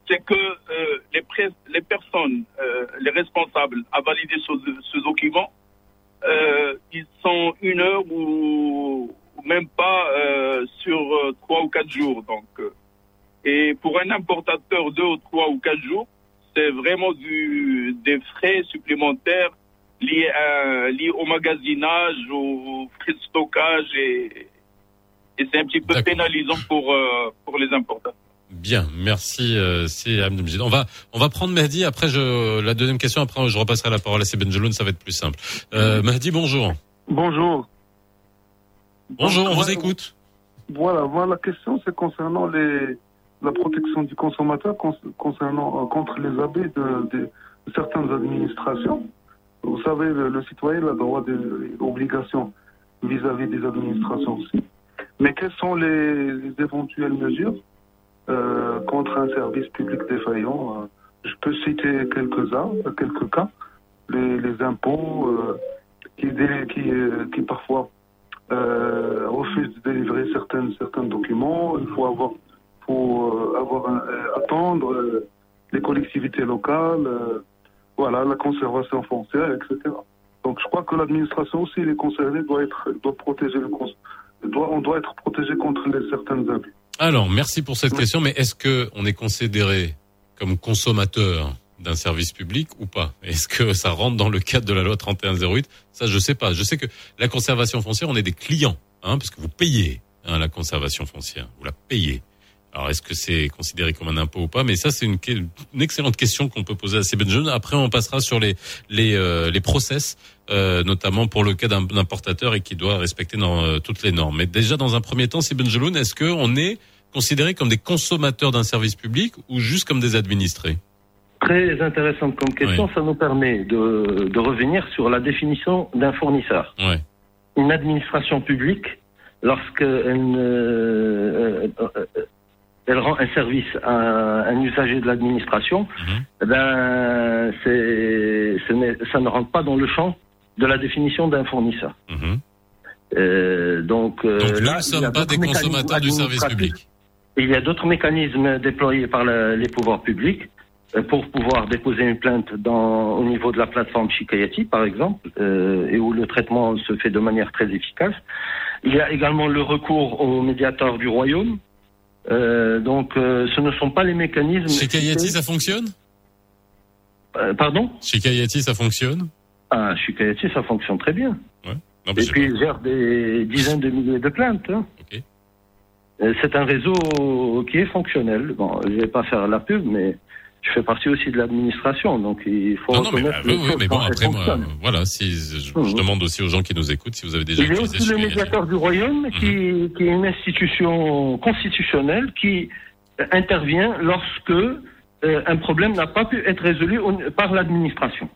C'est que euh, les, pres- les personnes, euh, les responsables à valider ce, ce document, euh, ils sont une heure ou, ou même pas euh, sur euh, trois ou quatre jours. Donc, euh, et pour un importateur, deux ou trois ou quatre jours, c'est vraiment du, des frais supplémentaires liés, à, liés au magasinage, aux frais de stockage et, et c'est un petit peu pénalisant pour, euh, pour les importateurs. Bien, merci. Euh, c'est. On va, on va prendre Mahdi. Après, je, la deuxième question. Après, je repasserai la parole à Sébène Jeloun. Ça va être plus simple. Euh, Mahdi, bonjour. Bonjour. Bonjour, on vous écoute. Voilà, voilà, la question, c'est concernant les, la protection du consommateur cons- concernant, euh, contre les abus de, de certaines administrations. Vous savez, le, citoyen a droit des obligations vis-à-vis des administrations aussi. Mais quelles sont les, les éventuelles mesures euh, contre un service public défaillant euh, Je peux citer quelques-uns, euh, quelques cas. Les, impôts qui, parfois euh, refuse de délivrer certains, documents. Il faut avoir, faut, avoir attendre les collectivités locales, voilà, la conservation foncière, etc. Donc je crois que l'administration aussi, les concernés, doit être, doit protéger le doit, on doit être protégé contre les certains abus. Alors, merci pour cette question. Mais est-ce que on est considéré comme consommateur d'un service public ou pas? Est-ce que ça rentre dans le cadre de la loi 3108 Ça, je sais pas. Je sais que la conservation foncière, on est des clients, hein, parce que vous payez hein, la conservation foncière. Vous la payez. Alors, est-ce que c'est considéré comme un impôt ou pas? Mais ça, c'est une, une excellente question qu'on peut poser à ces bonnes jeunes. Après, on passera sur les les euh, les process, euh, notamment pour le cas d'un importateur et qui doit respecter dans, euh, toutes les normes. Mais déjà, dans un premier temps, c'est Benjeloun, est-ce que on est considéré comme des consommateurs d'un service public ou juste comme des administrés? Très intéressante comme question, ça nous permet de, de revenir sur la définition d'un fournisseur. Ouais. Une administration publique, lorsqu'elle ne- euh, euh, euh, elle rend un service à un usager de l'administration, eh ben, ça ne rentre pas dans le champ de la définition d'un fournisseur. Euh, donc, euh, Donc, nous là, ne il y sommes pas des consommateurs du service public. Il y a d'autres mécanismes déployés par la- les pouvoirs publics euh, pour pouvoir déposer une plainte dans, au niveau de la plateforme Shikayati, par exemple, euh, et où le traitement se fait de manière très efficace. Il y a également le recours au médiateur du royaume. Euh, donc, euh, ce ne sont pas les mécanismes. Chez Kayati, ça fonctionne Euh, pardon Chez Kayati, ça fonctionne Ah, Shikayati, ça fonctionne très bien. Ouais. Non, Et puis, il gère des dizaines de milliers de plaintes. hein. C'est un réseau qui est fonctionnel. Bon, je vais pas faire la pub, mais je fais partie aussi de l'administration, donc il faut Non, non, mais, bah, oui, mais bon, après, moi, voilà, si, je, je demande aussi aux gens qui nous écoutent si vous avez déjà Il y a utilisé aussi le médiateur du royaume qui, qui est une institution constitutionnelle qui euh, intervient lorsque euh, un problème n'a pas pu être résolu par l'administration.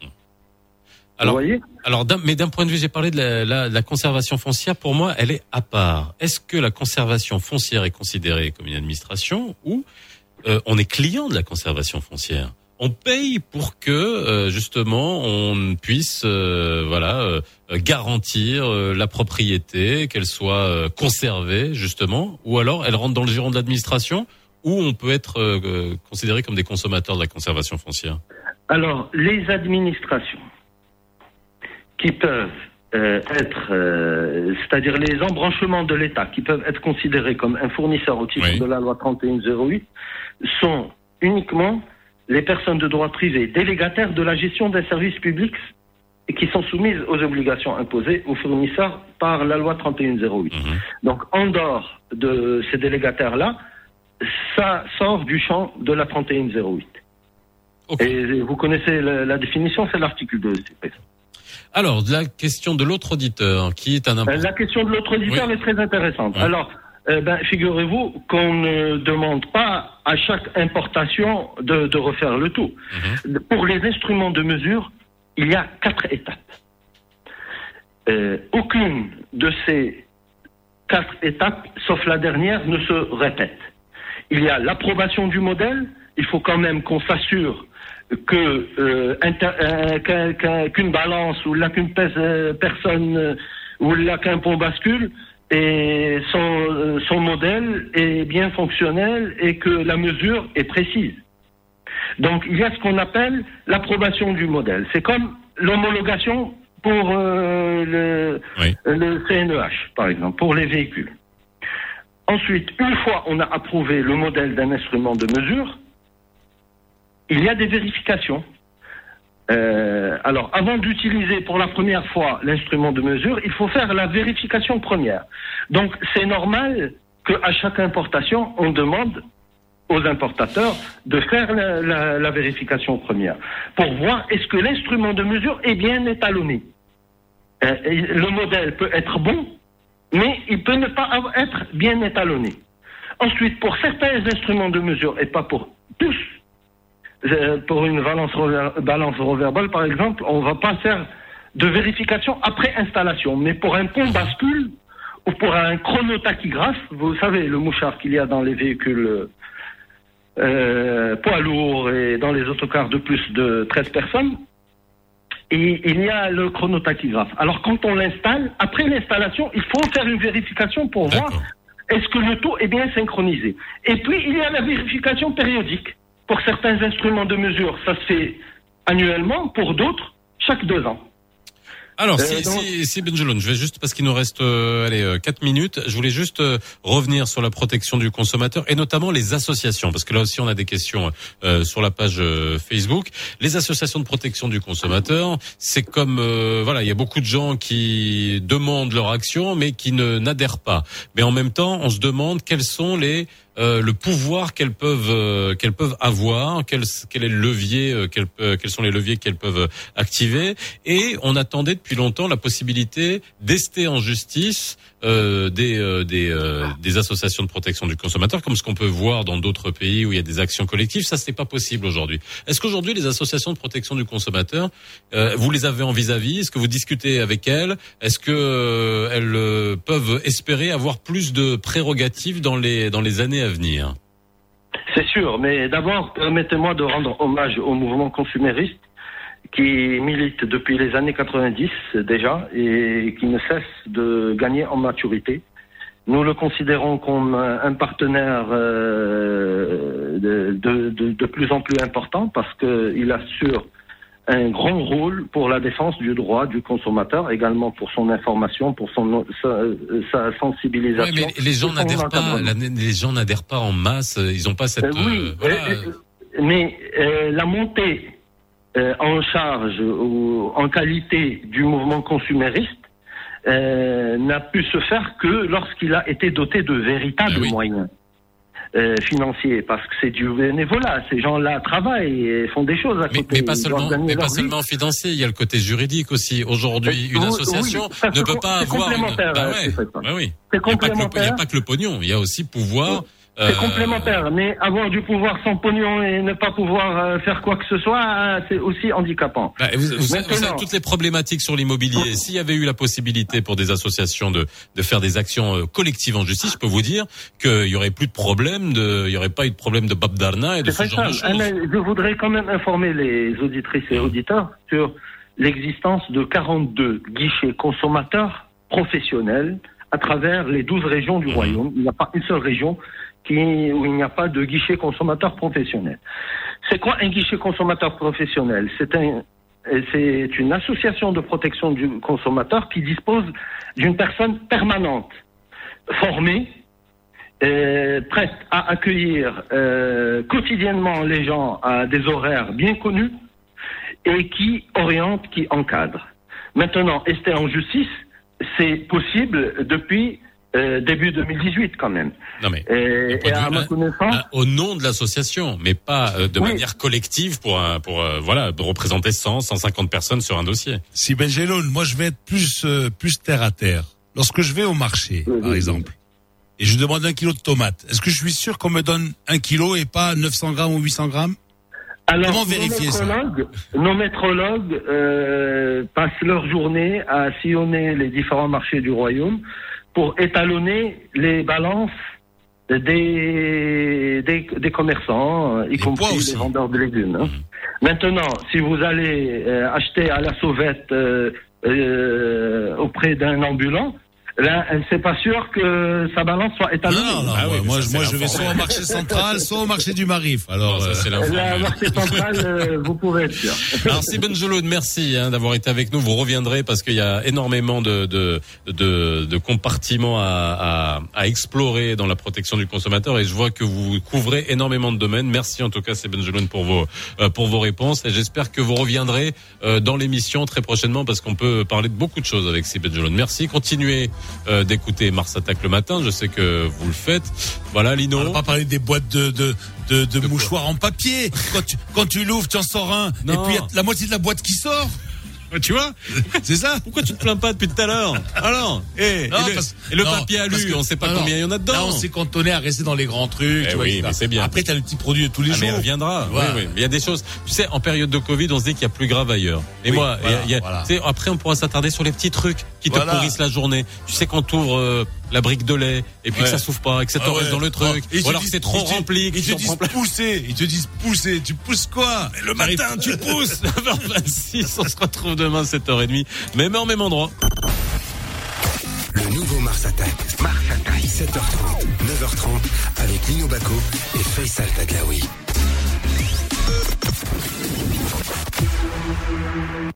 Alors, alors d'un- mais d'un point de vue, j'ai parlé de la, la- la conservation foncière. Pour moi, elle est à part. Est-ce que la conservation foncière est considérée comme une administration ou euh, on est client de la conservation foncière on paye pour que euh, justement on puisse euh, voilà garantir la propriété, qu'elle soit conservée justement, ou alors elle rentre dans le giron de l'administration, ou on peut être considéré comme des consommateurs de la conservation foncière. Alors, les administrations qui peuvent euh, être, euh, c'est-à-dire les embranchements de l'État qui peuvent être considérés comme un fournisseur au titre de la loi 3108 sont uniquement les personnes de droit privé délégataires de la gestion des services publics et qui sont soumises aux obligations imposées aux fournisseurs par la loi 3108. Donc, en dehors de ces délégataires-là, ça sort du champ de la 3108. Et vous connaissez la, la définition, c'est l'article 2. Alors, la question de l'autre auditeur, qui est un important. La question de l'autre auditeur est très intéressante. Alors, euh, ben, figurez-vous qu'on ne demande pas à chaque importation de, de refaire le tout. Pour les instruments de mesure, il y a quatre étapes. Euh, aucune de ces quatre étapes, sauf la dernière, ne se répète. Il y a l'approbation du modèle. Il faut quand même qu'on s'assure que euh, euh, qu'un- qu'un- qu'une balance ou là qu'une personne ou là qu'un pont bascule et son, son modèle est bien fonctionnel et que la mesure est précise. Donc il y a ce qu'on appelle l'approbation du modèle. C'est comme l'homologation pour euh, le, le CNEH, par exemple, pour les véhicules. Ensuite, une fois on a approuvé le modèle d'un instrument de mesure, il y a des vérifications. Euh, alors, avant d'utiliser pour la première fois l'instrument de mesure, il faut faire la vérification première. Donc, c'est normal qu'à chaque importation, on demande aux importateurs de faire la, vérification première pour voir est-ce que l'instrument de mesure est bien étalonné. Euh, le modèle peut être bon, mais il peut ne pas être bien étalonné. Ensuite, pour certains instruments de mesure, et pas pour tous, pour une balance, balance reverbale, par exemple, on ne va pas faire de vérification après installation. Mais pour un pont bascule ou pour un chronotachygraphe, vous savez, le mouchard qu'il y a dans les véhicules euh, euh, poids lourds et dans les autocars de plus de 13 personnes, et il y a le chronotachygraphe. Alors quand on l'installe, après l'installation, il faut faire une vérification pour voir est-ce que le tout est bien synchronisé. Et puis il y a la vérification périodique. Pour certains instruments de mesure, ça se fait annuellement, pour d'autres, chaque deux ans. Alors, Euh, si, donc- si, si Benjeloun, je vais juste parce qu'il nous reste euh, allez euh, quatre minutes, je voulais juste euh, revenir sur la protection du consommateur et notamment les associations parce que là aussi on a des questions euh, sur la page euh, Facebook. Les associations de protection du consommateur, c'est comme euh, voilà, il y a beaucoup de gens qui demandent leur action mais qui ne n'adhèrent pas. Mais en même temps, on se demande quels sont les euh, le pouvoir qu'elles peuvent euh, qu'elles peuvent avoir, quel, quel est le levier, euh, pe- quels sont les leviers qu'elles peuvent activer. Et on attendait depuis longtemps la possibilité d'ester en justice euh, des euh, des, euh, des associations de protection du consommateur, comme ce qu'on peut voir dans d'autres pays où il y a des actions collectives. Ça, c'est pas possible aujourd'hui. Est-ce qu'aujourd'hui les associations de protection du consommateur, euh, vous les avez en vis-à-vis? Est-ce que vous discutez avec elles? Est-ce que euh, elles euh, peuvent espérer avoir plus de prérogatives dans les dans les années à venir? C'est sûr, mais d'abord, permettez-moi de rendre hommage au mouvement consumériste qui milite depuis les années 90 déjà et qui ne cesse de gagner en maturité. Nous le considérons comme un partenaire euh, de, de- plus en plus important parce qu'il assure un grand rôle pour la défense du droit du consommateur, également pour son information, pour son, sa, sa sensibilisation. Ouais, mais les gens n'adhèrent pas. la- les gens n'adhèrent pas en masse. Ils n'ont pas cette. Euh, oui, euh, voilà. euh, euh, mais euh, la montée euh, en charge ou en qualité du mouvement consumériste euh, n'a pu se faire que lorsqu'il a été doté de véritables Ah moyens euh, financiers, parce que c'est du bénévolat. Ces gens-là travaillent et font des choses à côté. Mais pas seulement, mais pas seulement financier. Il y a le côté juridique aussi. Aujourd'hui, une association oui, ne peut pas c'est avoir. Une... complémentaire, ouais, c'est ça. bah oui. Il n'y a, pas que le- il y a complémentaire. pas que le pognon. Il y a aussi pouvoir C'est complémentaire, mais avoir du pouvoir sans pognon et ne pas pouvoir euh, faire quoi que ce soit, euh, c'est aussi handicapant. Bah, vous, vous- vous avez toutes les problématiques sur l'immobilier. S'il y avait eu la possibilité pour des associations de, de faire des actions euh, collectives en justice, je peux vous dire qu'il y aurait plus de problème, de, il y aurait pas eu de problème de Bob Darna et de ce genre de choses. Ah, Je voudrais quand même informer les auditrices et auditeurs sur l'existence de 42 guichets consommateurs professionnels à travers les 12 régions Mmh. du royaume. Il n'y a pas une seule région où il n'y a pas de guichet consommateur professionnel. C'est quoi un guichet consommateur professionnel? C'est un, une association de protection du consommateur qui dispose d'une personne permanente, formée, euh, prête à accueillir euh, quotidiennement les gens à des horaires bien connus et qui oriente, qui encadre. Maintenant, rester en justice, c'est possible depuis euh, début 2018 quand même. Non mais Et, et à ma connaissance, au nom de l'association, mais pas euh, de Oui. manière collective pour un, pour euh, voilà représenter 100, 150 personnes sur un dossier. Si Benjeloun, moi je vais être plus euh, plus terre à terre. Lorsque je vais au marché, par exemple, et je demande un kilo de tomates, est-ce que je suis sûr qu'on me donne un kilo et pas 900 grammes ou 800 grammes? Alors, Comment nos vérifier ça? métrologues, nos métrologues euh, passent leur journée à sillonner les différents marchés du royaume pour étalonner les balances des, des, des commerçants, euh, y compris les vendeurs de légumes. hein. Maintenant, si vous allez euh, acheter à la sauvette euh, euh, auprès d'un ambulant, là, c'est pas sûr que sa balance soit étalonnée. Non, non, ouais, moi, moi je vais soit au marché central, soit au marché du Marif. Alors, ça, c'est l'info. La marché central, euh, vous pouvez être sûr. Alors c'est Benjeloun, merci hein, d'avoir été avec nous. Vous reviendrez parce qu'il y a énormément de, de, de, de compartiments à, à, à explorer dans la protection du consommateur et je vois que vous couvrez énormément de domaines. Merci en tout cas, c'est Benjeloun pour vos euh, pour vos réponses et j'espère que vous reviendrez euh, dans l'émission très prochainement parce qu'on peut parler de beaucoup de choses avec ces Benjeloun. Merci, continuez euh, d'écouter Mars Attack le matin. Je sais que vous le faites. Voilà, Lino. On va pas parler des boîtes de, de, de, de mouchoirs en papier. Quand tu, quand tu l'ouvres, tu en sors un. Non. Et puis, y a la moitié de la boîte qui sort. Tu vois C'est ça Pourquoi tu te plains pas depuis tout à l'heure Alors, et, Non, et le, parce- et le non, papier parce que- on sait pas non, combien il y en a dedans. Là, on s'est cantonné à rester dans les grands trucs. Eh tu vois, oui, mais c'est bien. Après, t'as le petit produit de tous les Ah, jours. mais elle reviendra. Voilà. Oui, oui. Mais il y a des choses. Tu sais, en période de Covid, on se dit qu'il y a plus grave ailleurs. Et Oui, moi, il y a- voilà, il y a- voilà. après, on pourra s'attarder sur les petits trucs qui te Voilà. pourrissent la journée. Tu sais, quand t'ouvres euh, la brique de lait et puis Ouais. que ça s'ouvre pas et que ça te Ah reste ouais. dans le truc. Oh, et Ou alors c'est trop ils te- rempli. que Ils tu te en disent pousser. Ils te disent pousser. Tu pousses quoi Le matin, tu pousses 9h26, on se retrouve demain 7h30, même heure, même endroit. Le nouveau Mars Attack. Mars Attack. 7h30, 9h30 avec Lino Baco et Faisal Taglaoui.